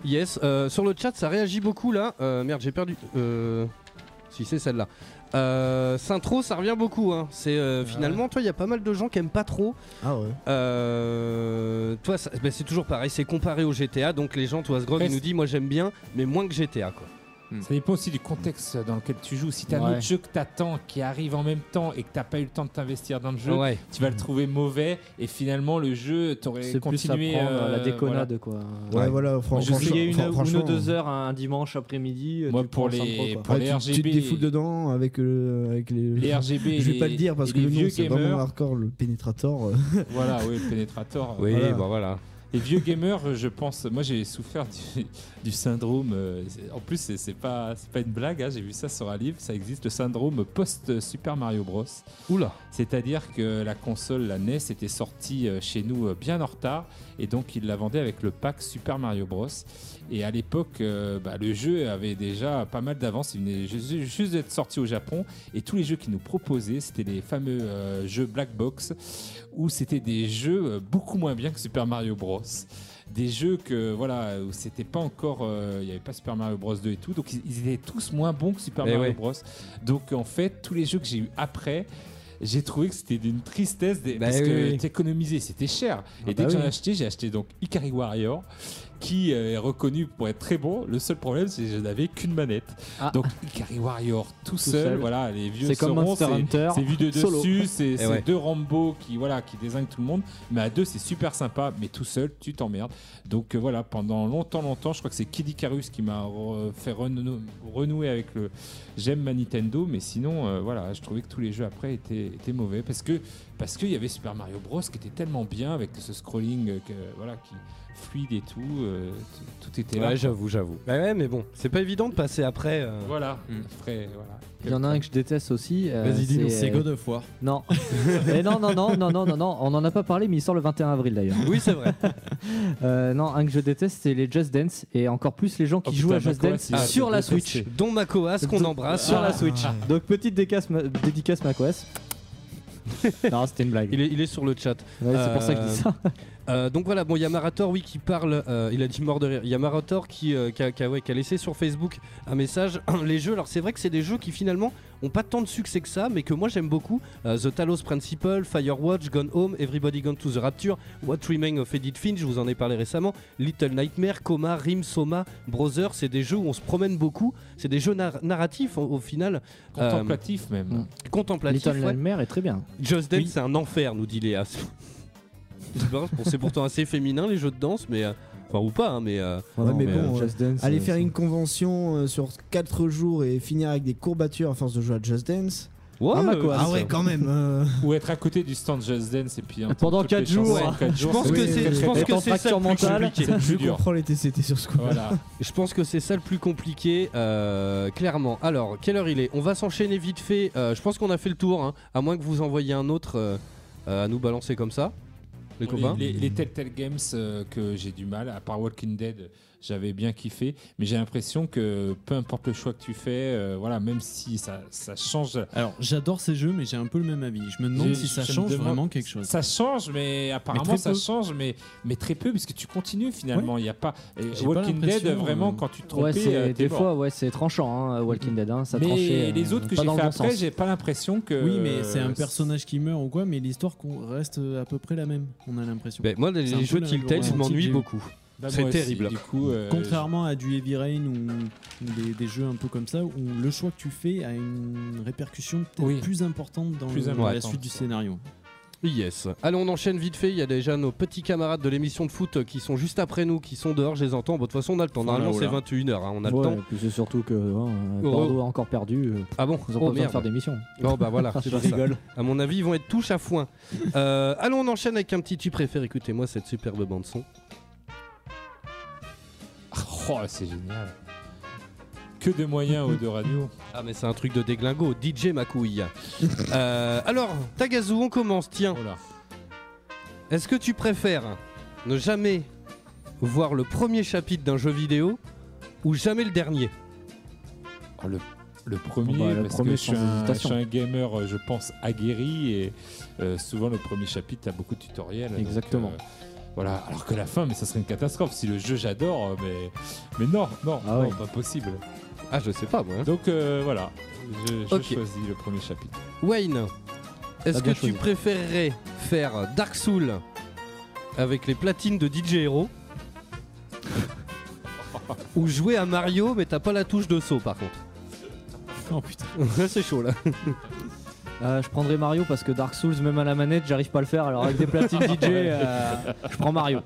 Yes, euh, sur le chat ça réagit beaucoup là. Euh, merde, j'ai perdu. Euh, Si c'est celle-là. Euh, Saintro, ça revient beaucoup. Hein. C'est euh, finalement, toi, il y a pas mal de gens qui aiment pas trop. Ah ouais. Euh, toi, ça- bah, c'est toujours pareil. C'est comparé au GTA. Donc les gens, toi, Sgrog, Après, il nous dit, moi j'aime bien, mais moins que GTA quoi. Ça dépend aussi du contexte dans lequel tu joues. Si tu as un Ouais. autre jeu que t'attends qui arrive en même temps et que t'as pas eu le temps de t'investir dans le jeu, Ouais. tu vas le trouver mauvais et finalement le jeu t'aurais C'est plus à continué prendre euh, la déconnade voilà. quoi. Ouais, voilà, Moi, je franchement, a une, fran- une ou franchement, deux heures un dimanche après-midi. Moi, tu pour les- Saint-Pro, quoi. pour ouais, les tu, tu te RGB défoules dedans avec, avec les. Les RGB, <laughs> Je vais les- pas le dire parce que le nom vieux c'est vraiment hardcore, le pénétrator. euh. Voilà, oui, le pénétrateur. Oui, Voilà. bah voilà. Les vieux gamers, je pense, moi j'ai souffert du, <laughs> du syndrome. euh, c'est- en plus, c'est c'est pas, c'est pas une blague, hein, j'ai vu ça sur un livre. Ça existe, le syndrome post-Super Mario Bros. Oula. C'est-à-dire que la console, la NES, était sortie euh, chez nous euh, bien en retard et donc ils la vendaient avec le pack Super Mario Bros. Et à l'époque, euh, bah, le jeu avait déjà pas mal d'avance. Il venait ju- juste d'être sorti au Japon et tous les jeux qu'ils nous proposaient, c'était les fameux euh, jeux Black Box où c'était des jeux euh, beaucoup moins bien que Super Mario Bros. Des jeux que voilà où c'était pas encore, euh, il y avait pas Super Mario Bros 2 et tout, donc ils, ils étaient tous moins bons que Super Eh Mario ouais. Bros. Donc en fait, tous les jeux que j'ai eu après, j'ai trouvé que c'était d'une tristesse des- Bah parce oui, que oui. t'économisais, c'était cher. et Ah dès bah que j'en ai oui. acheté, j'ai acheté donc Ikari Warrior qui euh, est reconnu pour être très bon. Le seul problème, c'est que je n'avais qu'une manette. Ah. Donc Ikari Warrior tout, seul, seul. voilà, les vieux C'est comme Monster c'est- Hunter, C'est vu de dessus, c'est ouais. deux Rambo qui voilà qui désignent tout le monde. Mais à deux, c'est super sympa, mais tout seul, tu t'emmerdes. Donc euh, voilà, pendant longtemps, longtemps, je crois que c'est Kid Icarus qui m'a fait renou- renouer avec le j'aime ma Nintendo, mais sinon, euh, voilà, je trouvais que tous les jeux après étaient, étaient mauvais parce que parce qu'il y avait Super Mario Bros qui était tellement bien avec ce scrolling euh, que, voilà qui fluide et tout, euh, tout, était là. Ouais, j'avoue, j'avoue. Bah ouais, mais bon, c'est pas évident de passer après. euh, Voilà, Mm. après, voilà. Il y en a un que je déteste aussi. euh, Vas-y, dis-nous, c'est euh, God of War. Non. Mais <laughs> non, non, non, non, non, non, non, on en a pas parlé, mais il sort le 21 avril d'ailleurs. Oui, c'est vrai. <laughs> Euh, non, un que je déteste, c'est les Just Dance et encore plus les gens qui Oh, jouent putain, à Just Macoas, Dance sur la détesté. Switch. Dont Macoas qu'on embrasse. Sur la Ah. Switch. Donc petite dédicace, ma- dédicace Macoas. <laughs> non, c'était une blague. Il est, il est sur le chat. Ouais, c'est pour ça que je dis ça. Euh, donc voilà, bon, il y a Marator, oui, qui parle. euh, il a dit mort de rire. Il y a Marator qui, euh, qui, a, qui a- ouais, qui a laissé sur Facebook un message. <clears throat> les jeux, alors c'est vrai que c'est des jeux qui finalement ont pas tant de succès que ça, mais que moi j'aime beaucoup. Euh, the Talos Principle, Firewatch, Gone Home, Everybody Gone to the Rapture, What Remains of Edith Finch, je vous en ai parlé récemment. Little Nightmare, Coma, Rim, Soma, Brother, c'est des jeux où on se promène beaucoup. C'est des jeux nar- narratifs au, au final. Contemplatif même. Contemplatifs. Little ouais. Nightmare est très bien. Just Dance, c'est un enfer, nous dit Léa. C'est bon, c'est pourtant assez féminin les jeux de danse, mais. euh, Enfin, ou pas, hein, mais. euh, Ouais, mais mais, bon, Just Dance, Aller euh, faire une convention euh, sur 4 jours et finir avec des courbatures à force de jouer à Just Dance. Ouais, Ah, euh, Ah ouais, quand même. euh. Ou être à côté du stand Just Dance et puis Pendant toutes quatre les chansons jours. en quatre Je jours, pense que c'est, je pense que c'est ça le plus compliqué. Je comprends les TCT sur ce coup. Voilà. Je pense que c'est ça le plus compliqué, euh, clairement. Alors, quelle heure il est? On va s'enchaîner vite fait. Euh, je pense qu'on a fait le tour, hein, à moins que vous envoyiez un autre euh, euh, à nous balancer comme ça, les copains. Les, les, les Telltale Games euh, que j'ai du mal, à part Walking Dead, j'avais bien kiffé, mais j'ai l'impression que peu importe le choix que tu fais, euh, voilà, même si ça, ça change, Alors, j'adore ces jeux, mais j'ai un peu le même avis. Je me demande si ça change demande- vraiment quelque chose. ça change, mais apparemment ça peu. change, mais, mais très peu, puisque tu continues finalement. Il y a pas Walking Dead, vraiment, euh, quand tu te trompes, Ouais, euh, des fois, ouais, c'est tranchant, hein, Walking Dead, hein, ça mais tranchait, euh, les autres que j'ai fait bon après, j'ai pas l'impression que. Oui, mais c'est un personnage qui meurt ou quoi, mais l'histoire qu'on reste à peu près la même, on a l'impression. Ben, moi, les, jeux le- Telltale, le je ressenti m'ennuie que j'ai eu. beaucoup. bah, c'est aussi, terrible. Du coup, euh, Contrairement à du Heavy Rain ou, des, des jeux un peu comme ça, où le choix que tu fais a une répercussion peut-être Oui. plus importante dans Plus le- importante, la suite du scénario. Yes. Allez, on enchaîne vite fait. Il y a déjà nos petits camarades de l'émission de foot qui sont juste après nous, qui sont dehors. Je les entends. Bon, de toute façon, on a le temps. Normalement, c'est voilà. 21h. hein, on a le temps. et puis c'est surtout que hein, Oh. Bordeaux a encore perdu. euh, Ah bon Ils ont Oh, pas besoin de faire des missions. Bon, bah voilà. <laughs> c'est Je pour ça. rigole. À mon avis, ils vont être touche à foin. Euh, allons, on enchaîne avec un petit tu préfères. Écoutez-moi cette superbe bande-son. Oh, c'est génial. Que de moyens aux deux radios. Ah, mais c'est un truc de déglingo. DJ ma couille. <laughs> Euh, alors, Tagazu, on commence. Tiens, Oh est-ce que tu préfères ne jamais voir le premier chapitre d'un jeu vidéo ou jamais le dernier? Oh, le, le premier, Bah, le parce premier que je suis, un, je hésitation. suis un gamer, euh, je pense, aguerri et euh, souvent le premier chapitre, t'as beaucoup de tutoriels. donc, Exactement. euh, voilà, alors que la fin, mais ça serait une catastrophe. Si le jeu j'adore, mais, mais non, non, Ah non, pas possible. Ah, je sais pas, moi. hein. Donc euh, voilà, je, je Ok. choisis le premier chapitre. Wayne, est-ce T'as que bien tu choisi. préférerais faire Dark Souls avec les platines de DJ Hero <laughs> Ou jouer à Mario, mais t'as pas la touche de saut par contre? Oh putain. c'est chaud là. Euh, je prendrais Mario parce que Dark Souls, même à la manette, j'arrive pas à le faire. Alors avec des platines DJ, <laughs> euh, je prends Mario.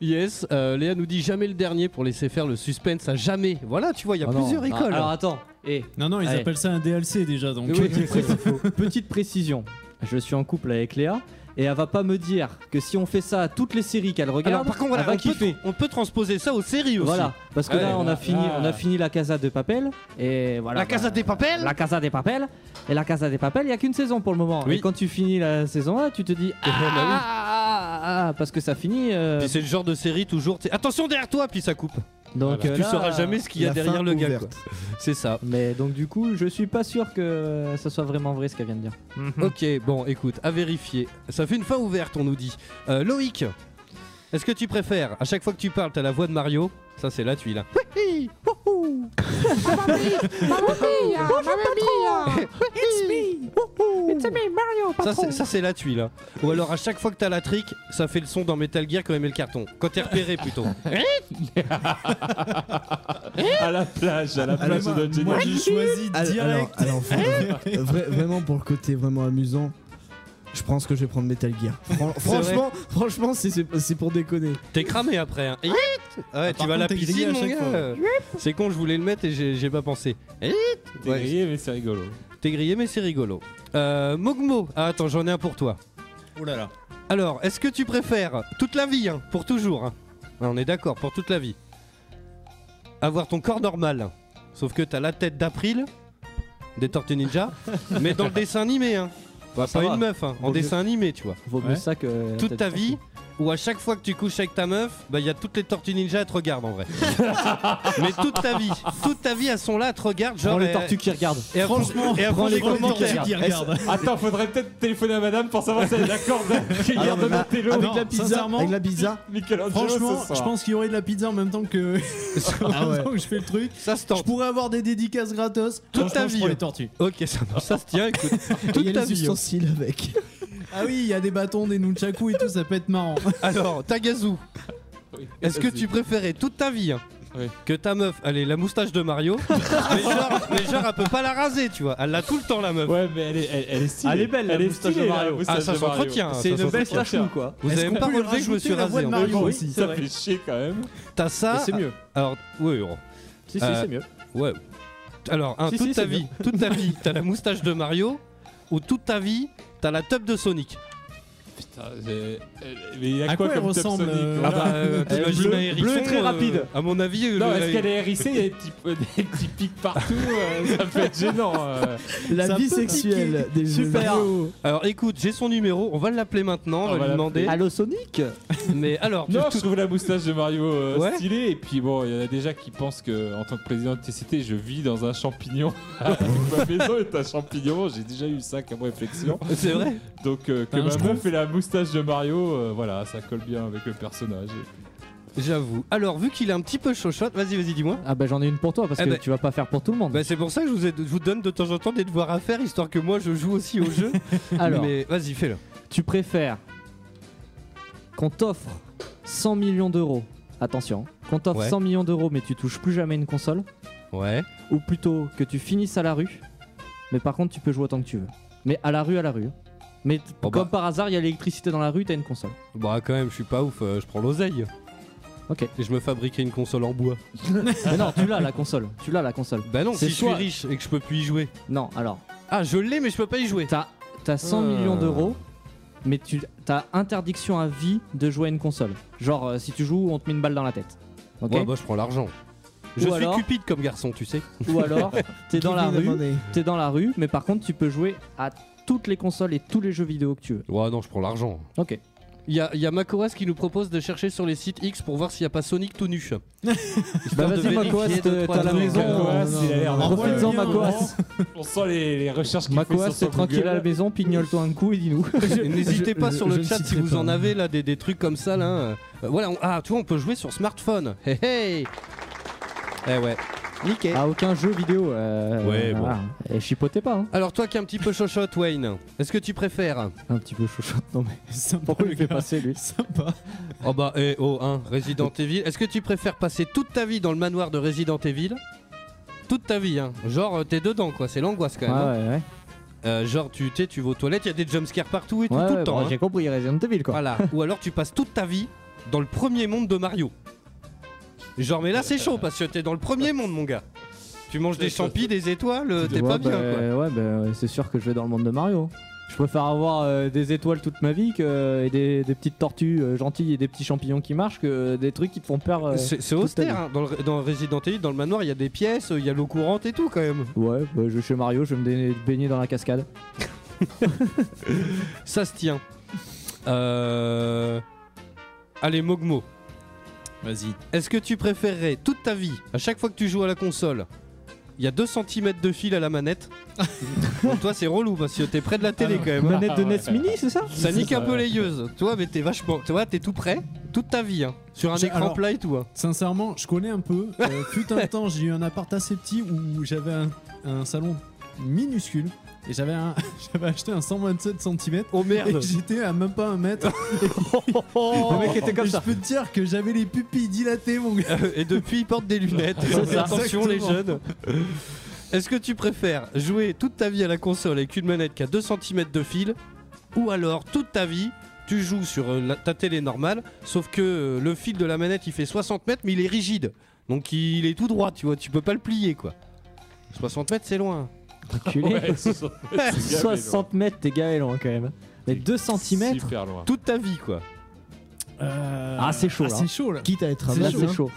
Yes, euh, Léa nous dit jamais le dernier pour laisser faire le suspense à jamais. Voilà, tu vois, il y a non. plusieurs Ah, écoles. alors attends, et Non, non, ils Allez. appellent ça un DLC déjà. Donc, <laughs> petite précision. Je suis en couple avec Léa et elle va pas me dire que si on fait ça à toutes les séries qu'elle regarde, Alors par contre, voilà, elle va on, peut, kiffer. on peut transposer ça aux séries aussi. Voilà, parce que Ouais, là on a là, fini, là. on a fini la Casa de Papel et voilà. La Casa bah, des Papel La Casa des Papel et la Casa des Papel, il y a qu'une saison pour le moment. Oui. Et quand tu finis la saison 1, tu te dis ah, <laughs> bah oui. ah, ah, ah, parce que ça finit. euh, Puis c'est le genre de série toujours. Attention derrière toi, puis ça coupe. Donc tu euh, là, sauras jamais ce qu'il y a derrière le gars. <laughs> C'est ça. Mais donc du coup, je suis pas sûr que ça soit vraiment vrai ce qu'elle vient de dire. Ok, bon, écoute, à vérifier. Ça fait une fin ouverte, on nous dit. Euh, Loïc, est-ce que tu préfères, à chaque fois que tu parles, t'as la voix de Mario Ça, c'est la tuile. hein. Oui, wouhou. Ça, c'est- Ça, c'est la tuile. hein. Ou alors, à chaque fois que t'as la trick, ça fait le son dans Metal Gear quand il met le carton. Quand t'es repéré, plutôt. <laughs> à la plage, à la plage, ça doit être génial. j'ai choisi Alors, direct. alors, alors, vra- vraiment pour le côté vraiment amusant, je pense que je vais prendre Metal Gear. Fran- franchement, franchement, c'est- pour déconner. T'es cramé après. Hein. Ouais, tu par vas à la piscine, à mon chaque gars. fois. C'est con, je voulais le mettre et j'ai pas pensé. T'es Ouais. grillé, mais c'est rigolo. T'es grillé, mais c'est rigolo. Euh, Mogmo, ah, attends, j'en ai un pour toi. Oh là là. Alors, est-ce que tu préfères toute la vie, hein, pour toujours hein Ah, On est d'accord, pour toute la vie. Avoir ton corps normal, sauf que t'as la tête d'April, des Tortues Ninja, <laughs> mais dans le dessin animé, hein. Bah, pas une meuf, hein, en Vaut dessin animé, tu vois. Vaut mieux Ouais. ça que Toute ta vie, ou à chaque fois que tu couches avec ta meuf, bah il y a toutes les Tortues Ninja, elles te regardent en vrai. <laughs> mais toute ta vie, toute ta vie, elles sont là, elles te regardent, genre. Prends les tortues qui regardent. Et Franchement, et les commentaires. qui regardent. Attends, faudrait peut-être téléphoner à madame pour savoir si elle est d'accord d'accueillir <laughs> Ah, de mais notre télo. avec non, la pizza, avec la pizza. Franchement, je pense qu'il y aurait de la pizza en même temps que, <laughs> en Ah temps que je fais le truc. Ça se Je tente. pourrais avoir des dédicaces gratos. Toute ta je vie, prends hein. les tortues. Ok, ça, marche, ça se tient, écoute. Il y Toute a ta les vie. hein. ustensiles avec. Ah oui, il y a des bâtons, des nunchaku et tout, ça peut être marrant. <laughs> Alors, Tagazu, Oui, est-ce que vas-y. tu préférais toute ta vie hein, Oui. que ta meuf, elle ait la moustache de Mario, <laughs> mais genre, mais genre, elle peut pas la raser, tu vois. Elle l'a tout le temps, la meuf. Ouais, mais elle est, elle, elle est stylée. Elle est belle, la elle est moustache stylée, de Mario. Ah, ça s'entretient. C'est une belle quoi. Vous Est-ce avez qu'on pas peut relevé que je me rajouter suis la rasé. de hein. Mario aussi Ça fait chier quand même. T'as ça. C'est mieux. Alors, oui. Si, si, Euh, c'est mieux. ouais. Alors, un, Si, toute si, ta c'est vie, toute ta vie, t'as la moustache de Mario, ou toute ta vie, t'as la teub de Sonic. Putain, j'ai- mais il y a À quoi, quoi elle comme ressemble, Sonic euh. Ah bah, euh, hérisson, et très euh, rapide. à mon avis, Non, est-ce qu'elle est hérissée? Il y a des petits, euh, des petits pics partout. euh, ça peut être gênant. euh. La Ça vie sexuelle des Super. Alors écoute, j'ai son numéro, on va l'appeler maintenant, on On va va lui demander. Allo Sonic? Mais alors, tu- Non, je trouve la moustache de Mario euh, Ouais. stylée. Et puis bon, il y en a déjà qui pensent que en tant que président de TCT, je vis dans un champignon. <laughs> ma maison est un champignon. J'ai déjà eu ça comme réflexion. c'est vrai? Donc euh, que Ben, ma meuf trouve- ait la moustache de Mario, euh, voilà, ça colle bien avec le personnage. J'avoue. Alors, vu qu'il est un petit peu chochotte, vas-y, vas-y, dis-moi. Ah bah j'en ai une pour toi parce Eh que ben- tu vas pas faire pour tout le monde. Bah, c'est pour ça que je vous, ai- je vous donne de temps en temps des devoirs à faire, histoire que moi je joue aussi au jeu. <laughs> Alors, Mais vas-y, fais-le. tu préfères qu'on t'offre 100 millions d'euros, attention, qu'on t'offre Ouais. 100 millions d'euros mais tu touches plus jamais une console, Ouais. ou plutôt que tu finisses à la rue, mais par contre tu peux jouer autant que tu veux. Mais à la rue, à la rue. Mais comme bah. par hasard, il y a l'électricité dans la rue, t'as une console. Bah, quand même, je suis pas ouf, euh, je prends l'oseille. Ok. Et je me fabriquerai une console en bois. <laughs> mais non, tu l'as la console. Tu l'as la console. Bah, non, C'est si je suis riche et que je peux plus y jouer. Non, alors, Ah, je l'ai, mais je peux pas y jouer. t'as as 100 Ah. millions d'euros, mais tu as interdiction à vie de jouer à une console. Genre, euh, si tu joues, on te met une balle dans la tête. Ok Ouais, bah, je prends l'argent. Je Ou suis alors- cupide comme garçon, tu sais. Ou alors, <laughs> t'es dans la rue, t'es dans la rue, mais par contre, tu peux jouer à toutes les consoles et tous les jeux vidéo que tu veux. Ouais, non, je prends l'argent. Ok. Il y a, y a Macoas qui nous propose de chercher sur les sites X pour voir s'il n'y a pas Sonic tout nu. <laughs> Bah vas-y, Macoas, t'as la maison. Euh, il a l'air non, d'envoyer Profites-en, Macoas. On sent les, les recherches qu'il Macoas, son tranquille à la maison, pignole-toi un coup et dis-nous. <laughs> N'hésitez pas je- sur le chat si vous pas. en avez là des, des trucs comme ça là. Euh, voilà, on- ah tu vois on peut jouer sur smartphone. Hey hey. Eh ouais. Nickel. À aucun jeu vidéo. euh, Ouais, bon. voilà. Et chipotez pas, hein. Alors toi qui es un petit peu chochotte, Wayne, est-ce que tu préfères Un petit peu chouchoute. Non mais <laughs> Sympa, pourquoi il fait passer lui Sympa. Oh bah, eh, oh, hein, Resident Evil. Est-ce que tu préfères passer toute ta vie dans le manoir de Resident Evil? Toute ta vie, hein. Genre, euh, t'es dedans, quoi. C'est l'angoisse quand même. hein. ouais, ouais. Euh, genre, tu tu sais, tu vas aux toilettes, il y a des jumpscares partout et tout, Ouais, tout ouais, le temps. bon, hein. J'ai compris Resident Evil quoi. Voilà. Ou alors tu passes toute ta vie dans le premier monde de Mario. Genre, mais là c'est chaud parce que t'es dans le premier monde, mon gars. Tu manges des champis, des étoiles, euh, t'es pas bien, quoi. Ouais, bah, c'est sûr que je vais dans le monde de Mario. Je préfère avoir euh, des étoiles toute ma vie que, et des, des petites tortues euh, gentilles et des petits champignons qui marchent que des trucs qui te font peur. euh, C'est austère, hein. dans, le- dans Resident Evil, dans le manoir, il y a des pièces, il y a l'eau courante et tout quand même. Ouais, bah, je vais chez Mario, je vais me baigner dans la cascade. <laughs> Ça se tient. Euh... Allez, Mogmo. Vas-y. Est-ce que tu préférerais toute ta vie, à chaque fois que tu joues à la console, il y a 2 cm de fil à la manette <laughs> Pour toi, c'est relou parce que t'es près de la télé quand même. hein. Manette de NES Mini, c'est ça Ça nique un peu les yeux. Toi, mais t'es vachement. Tu vois, t'es tout prêt toute ta vie, hein, sur un J'ai- écran alors- plat et tout. hein. Sincèrement, je connais un peu. <laughs> Euh, fut un temps, j'ai eu un appart assez petit où j'avais un, un salon minuscule. Et j'avais <laughs> j'avais acheté un 127 cm. Oh Et merde j'étais à même pas un mètre. <laughs> Le mec était comme Et ça. Je peux te dire que j'avais les pupilles dilatées, mon gars. Et depuis, il porte des lunettes. <laughs> Ça. Attention, les jeunes. Est-ce que tu préfères jouer toute ta vie à la console avec une manette qui a 2 cm de fil Ou alors, toute ta vie, tu joues sur euh, la- ta télé normale, sauf que euh, le fil de la manette il fait 60 mètres, mais il est rigide. Donc il est tout droit, tu vois, tu peux pas le plier quoi. 60 mètres, c'est loin. Enculé. Ouais, c'est gavé, 60 mètres, t'es gavé loin quand même. Mais 2 cm Super loin. Toute ta vie quoi. Ah, c'est chaud, Ah, là. c'est chaud là. Quitte à être Là, aveugle. c'est chaud.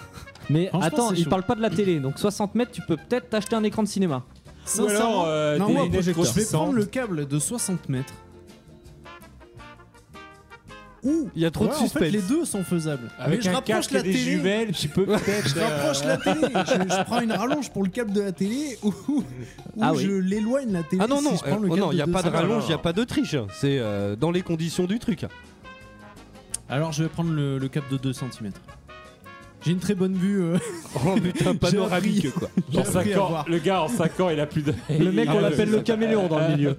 Mais Franchement, attends, c'est il chaud. parle pas de la télé, donc 60 mètres, tu peux peut-être t'acheter un écran de cinéma. Ou alors, euh, non, des moi, lunettes je vais prendre le câble de 60 mètres. Ouh, Il y a trop ouais, de En fait, suspense. les deux sont faisables. Avec Mais je un rapproche la des télé. jumelles, tu peux peut-être. <laughs> Je rapproche la télé. Je, je prends une rallonge pour le câble de la télé ou, ou Ah oui. je l'éloigne la télé. Ah non, non, si je prends le euh, oh non, il n'y a de pas de 200. rallonge, il n'y a pas de triche. C'est euh, dans les conditions du truc. Alors je vais prendre le, le câble de 2 cm. J'ai une très bonne vue. euh, <laughs> Oh putain, <laughs> panoramique quoi. j'ai En appris 5 à ans, voir. le gars en 5 ans, il a plus de. <laughs> Le mec, on Ah, l'appelle le caméléon dans le milieu.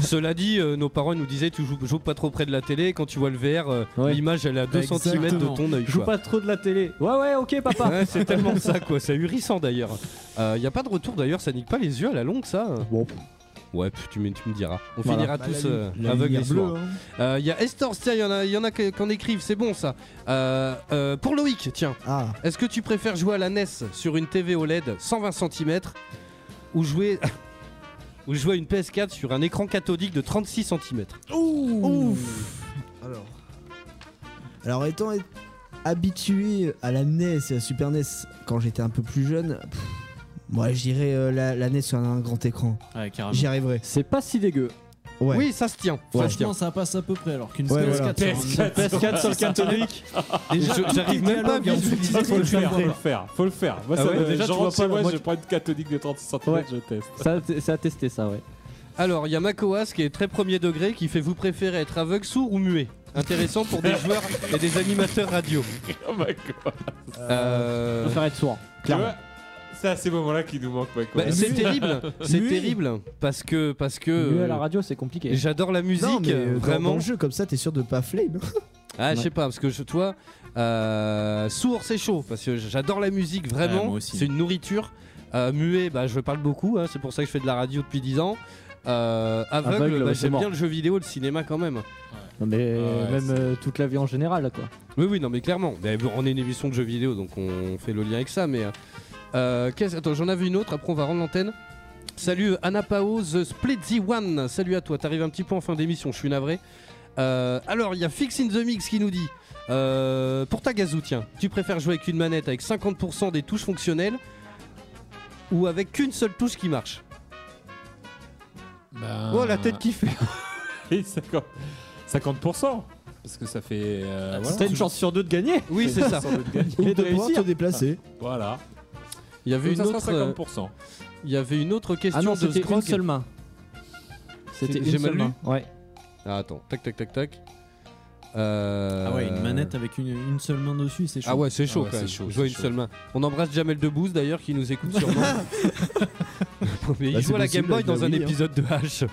Cela dit, euh, nos parents nous disaient tu joues, joues pas trop près de la télé. Quand tu vois le VR, euh, Ouais. l'image elle est à 2 cm de Exactement. ton œil. Joue quoi. pas trop de la télé. Ouais, ouais, ok, papa. Ouais, c'est tellement ça quoi, c'est ahurissant d'ailleurs. Il y a pas de retour d'ailleurs, ça nique pas les yeux à la longue ça? Bon. Ouais, tu, me- tu me diras. On Voilà. finira Bah, tous euh, aveugles bleue, hein. Euh, Il y a Esther, tiens, il y en a, il y en a en écrivent, c'est bon ça. Euh, euh, pour Loïc, tiens, Ah, est-ce que tu préfères jouer à la NES sur une TV OLED 120 cm ou jouer <laughs> ou jouer à une PS4 sur un écran cathodique de 36 cm Ouf. Alors. Alors étant habitué à la NES et à la Super NES quand j'étais un peu plus jeune, pff, moi je dirais euh, la, la NES sur un grand écran. Ouais, carrément. J'y arriverai. C'est pas si dégueu. Ouais. Oui, ça se tient. ça se tient. Franchement, ça passe à peu près alors qu'une Ouais, PS4 voilà. sur un- PS4 sur le catholique. <laughs> Déjà, Je- j'arrive même pas à dialogue, visualiser fait, Faut le faire, faut le faire, faut le faire. Moi, Ah ça ouais, me- déjà, je tu rentre vois chez pas, moi, moi, je tu- prends une cathodique de 30 cm, Ouais. je teste. Ça, ça a testé ça, ouais. Alors, il y a Makoas qui est très premier degré qui fait vous préférez être aveugle, sourd ou muet? Intéressant pour des joueurs et des animateurs radio. Oh my god. Euh, Je préfère être sourd. Tu Clairement. vois, c'est à ces moments-là qui nous manquent. bah, c'est terrible, c'est terrible parce que parce que Mieux à la euh, radio, c'est compliqué. j'adore la musique Non, mais euh, dans- dans, vraiment. le jeu comme ça, t'es sûr de pas flame. Ah, je sais pas parce que je, toi euh, sourd c'est chaud parce que j'adore la musique Ouais, vraiment. moi aussi. c'est une nourriture. Euh, muet, bah je parle beaucoup, hein, c'est pour ça que je fais de la radio depuis 10 ans. Euh, aveugle, Aveugle, bah, ouais, c'est j'aime mort. bien le jeu vidéo, le cinéma quand même. Non, mais ouais, même c'est- euh, toute la vie en général, là, quoi. Oui, oui, non, mais clairement. Mais bon, on est une émission de jeux vidéo, donc on fait le lien avec ça. Mais euh, qu'est-ce- attends, j'en avais une autre. Après, on va rendre l'antenne. Salut Anna Pao, The Splitzy One. Salut à toi. T'arrives un petit peu en fin d'émission. Je suis navré. Euh, alors, il y a Fix in the Mix qui nous dit. euh, pour ta gazou, tiens, tu préfères jouer avec une manette avec 50% des touches fonctionnelles ou avec qu'une seule touche qui marche? Ben, Oh la tête qui fait <laughs> oui, 50%. 50%. Parce que ça fait. euh, voilà. T'as une chance sur deux de gagner. Oui, c'est <laughs> ça. Doute gagner. Et Ou de de pouvoir réussir. te déplacer. Voilà. Il y avait une autre. euh, 50%. Il y avait une autre question Ah non, de c'était une Scrog. seule main. C'était J'ai une mal seule lu main. Ouais. Ah, attends, tac tac tac tac. Euh, Ah ouais, une manette avec une, une seule main dessus, c'est chaud. Ah ouais, c'est chaud Ah ouais, quand c'est même. chaud, c'est une chaud. seule main. On embrasse Jamel Debbouze d'ailleurs qui nous écoute sûrement. <laughs> <laughs> Mais il Bah, joue c'est à la possible Game Boy avec dans la un Wii, hein. épisode de H.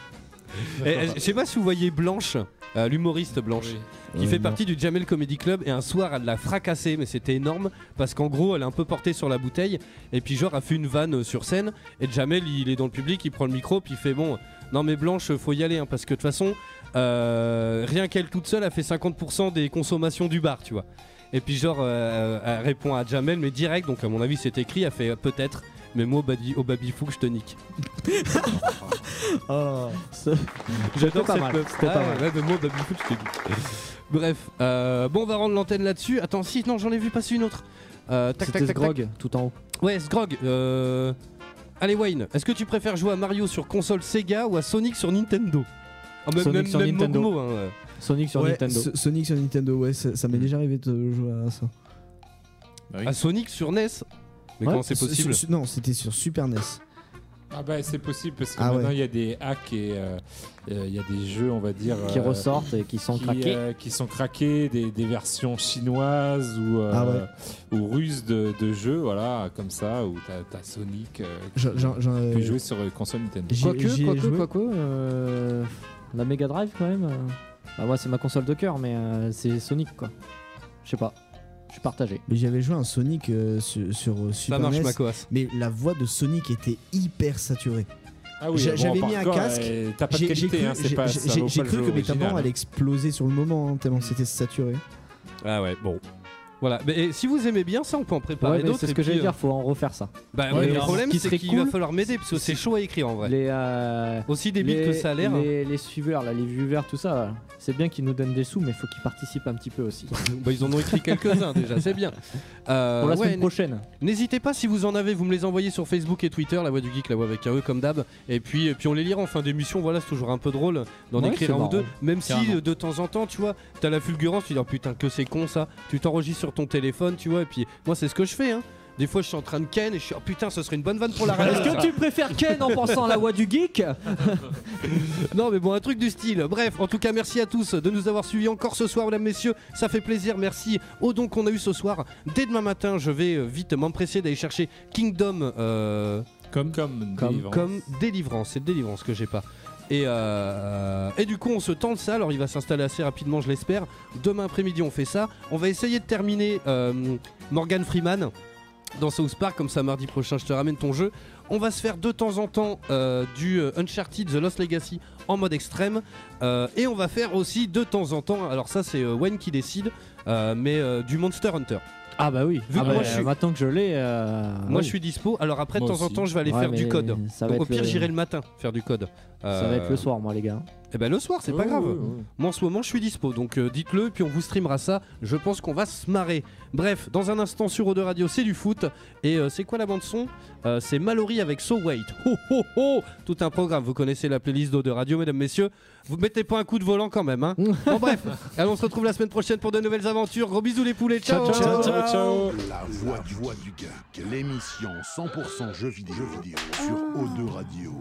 Et, euh, je sais pas si vous voyez Blanche, euh, l'humoriste Blanche, qui fait non. partie du Jamel Comedy Club. Et un soir, elle l'a fracassé, mais c'était énorme parce qu'en gros, elle est un peu portée sur la bouteille. Et puis, genre, a fait une vanne euh, sur scène. Et Jamel, il est dans le public, il prend le micro, puis il fait Bon, non, mais Blanche, faut y aller, hein, parce que de toute façon, euh, rien qu'elle toute seule a fait 50% des consommations du bar, tu vois. Et puis, genre, euh, elle répond à Jamel, mais direct, donc à mon avis, c'est écrit, elle fait peut-être. Mais moi, au baby, au baby fou, je te nique. <laughs> Oh. <laughs> J'adore cette mal, meuf. c'était pas Ah, mal. ouais, mais moi, baby fou, je te nique. Bref, euh, bon, on va rendre l'antenne là-dessus. Attends, si, non, j'en ai vu passer une autre. Euh, tac, C'était tac, tac, tac. Sgrog tout en haut. Ouais, Sgrog. Euh... Allez, Wayne, est-ce que tu préfères jouer à Mario sur console Sega ou à Sonic sur Nintendo? Ah, même, Sonic même, sur même Nintendo. Mogmo, hein, ouais. Sonic sur Ouais, Nintendo. So- Sonic sur Nintendo, ouais, ça, ça m'est déjà arrivé de jouer à ça. Bah oui. À Sonic sur NES Mais Ouais, comment c'est possible su- Non, c'était sur Super NES. Ah bah c'est possible parce que Ah maintenant ouais. il y a des hacks et euh, euh, il y a des jeux on va dire qui euh, ressortent et qui sont qui, craqués. euh, qui sont craqués, des, des versions chinoises ou, euh, Ah ouais. ou russes de, de jeux, voilà, comme ça, où t'as as Sonic euh, qui peut jouer sur console Nintendo. Quoique, quoique, quoique, euh, la Mega Drive quand même. euh, Bah moi c'est ma console de cœur, mais euh, c'est Sonic quoi. Je sais pas. Suis partagé. Mais j'avais joué un Sonic euh, sur, sur euh, Ça Super marche, NES, Macoas. mais la voix de Sonic était hyper saturée. Ah oui, J'a- bon, j'avais par mis un contre, casque, euh, T'as pas de J'ai j'ai qualité, cru, hein, c'est j'ai- pas j'ai- ça vaut j'ai pas le cru jeu que mes original, tampons allaient exploser sur le moment, hein, tellement c'était saturé. Ah ouais, bon. Voilà, mais et si vous aimez bien ça, on peut en préparer Ouais, mais d'autres. c'est ce et que puis, j'allais euh, dire, faut en refaire ça. Bah, Ouais, le problème, qui c'est serait qu'il va cool, falloir m'aider parce que c'est chaud à écrire en vrai. Les, euh, Aussi débile que ça a l'air. hein. Les, les suiveurs, là, les viewers, tout ça, c'est bien qu'ils nous donnent des sous, mais il faut qu'ils participent un petit peu aussi. <laughs> Bah, ils en ont écrit quelques-uns déjà, c'est bien. Euh, <laughs> Pour la ouais, semaine prochaine. N'hésitez pas si vous en avez, vous me les envoyez sur Facebook et Twitter, la voix du geek, la voix avec un E comme d'hab. Et puis, et puis on les lira en fin d'émission, voilà, c'est toujours un peu drôle d'en Ouais, écrire c'est un ou marrant. deux. Même si Carrément. euh, de temps en temps, tu vois, t'as la fulgurance, tu dis oh, putain que c'est con ça. Tu t'enregistres sur ton téléphone, tu vois, et puis moi c'est ce que je fais. Hein. Des fois je suis en train de ken et je suis oh putain ce serait une bonne vanne pour la radio. Est-ce que tu préfères Ken en pensant à la voix du geek? <laughs> Non mais bon un truc du style. Bref, en tout cas merci à tous de nous avoir suivis encore ce soir mesdames messieurs, ça fait plaisir. Merci aux dons qu'on a eu ce soir. Dès demain matin, je vais euh, vite m'empresser d'aller chercher Kingdom euh, Comme, comme, Comme- Délivrance. comme délivrance. C'est délivrance que j'ai pas. Et, euh, et du coup, on se tente ça. Alors, il va s'installer assez rapidement, je l'espère. Demain après-midi, on fait ça. On va essayer de terminer euh, Morgan Freeman dans South Park. Comme ça, mardi prochain, je te ramène ton jeu. On va se faire de temps en temps euh, du Uncharted The Lost Legacy en mode extrême. Et on va faire aussi de temps en temps, alors ça, c'est Wayne qui décide, mais du Monster Hunter. Ah bah oui. Vu Ah que bah, moi, je suis- Maintenant que je l'ai. euh, Moi, oui. je suis dispo. Alors, après, de Moi temps en aussi. temps, je vais aller Ouais, faire du mais code. Ça va Donc, au être pire, le- j'irai le matin faire du code. Ça va être le soir, moi, les gars. Et ben le soir, c'est pas grave. Moi en ce moment je suis dispo, donc euh, dites-le, puis on vous streamera ça. Je pense qu'on va se marrer. Bref, dans un instant sur Eau de Radio, c'est du foot. Et euh, c'est quoi la bande son Euh, C'est Mallory avec So Wait. Ho ho ho Tout un programme, vous connaissez la playlist d'Eau de Radio, mesdames, messieurs. Vous mettez pas un coup de volant quand même, hein <laughs> Bon bref, allez, on se retrouve la semaine prochaine pour de nouvelles aventures. Gros bisous les poulets, ciao Ciao, ciao, ciao. La voix du, voix du geek, l'émission 100% jeux vidéo, jeux vidéo sur O2 Radio.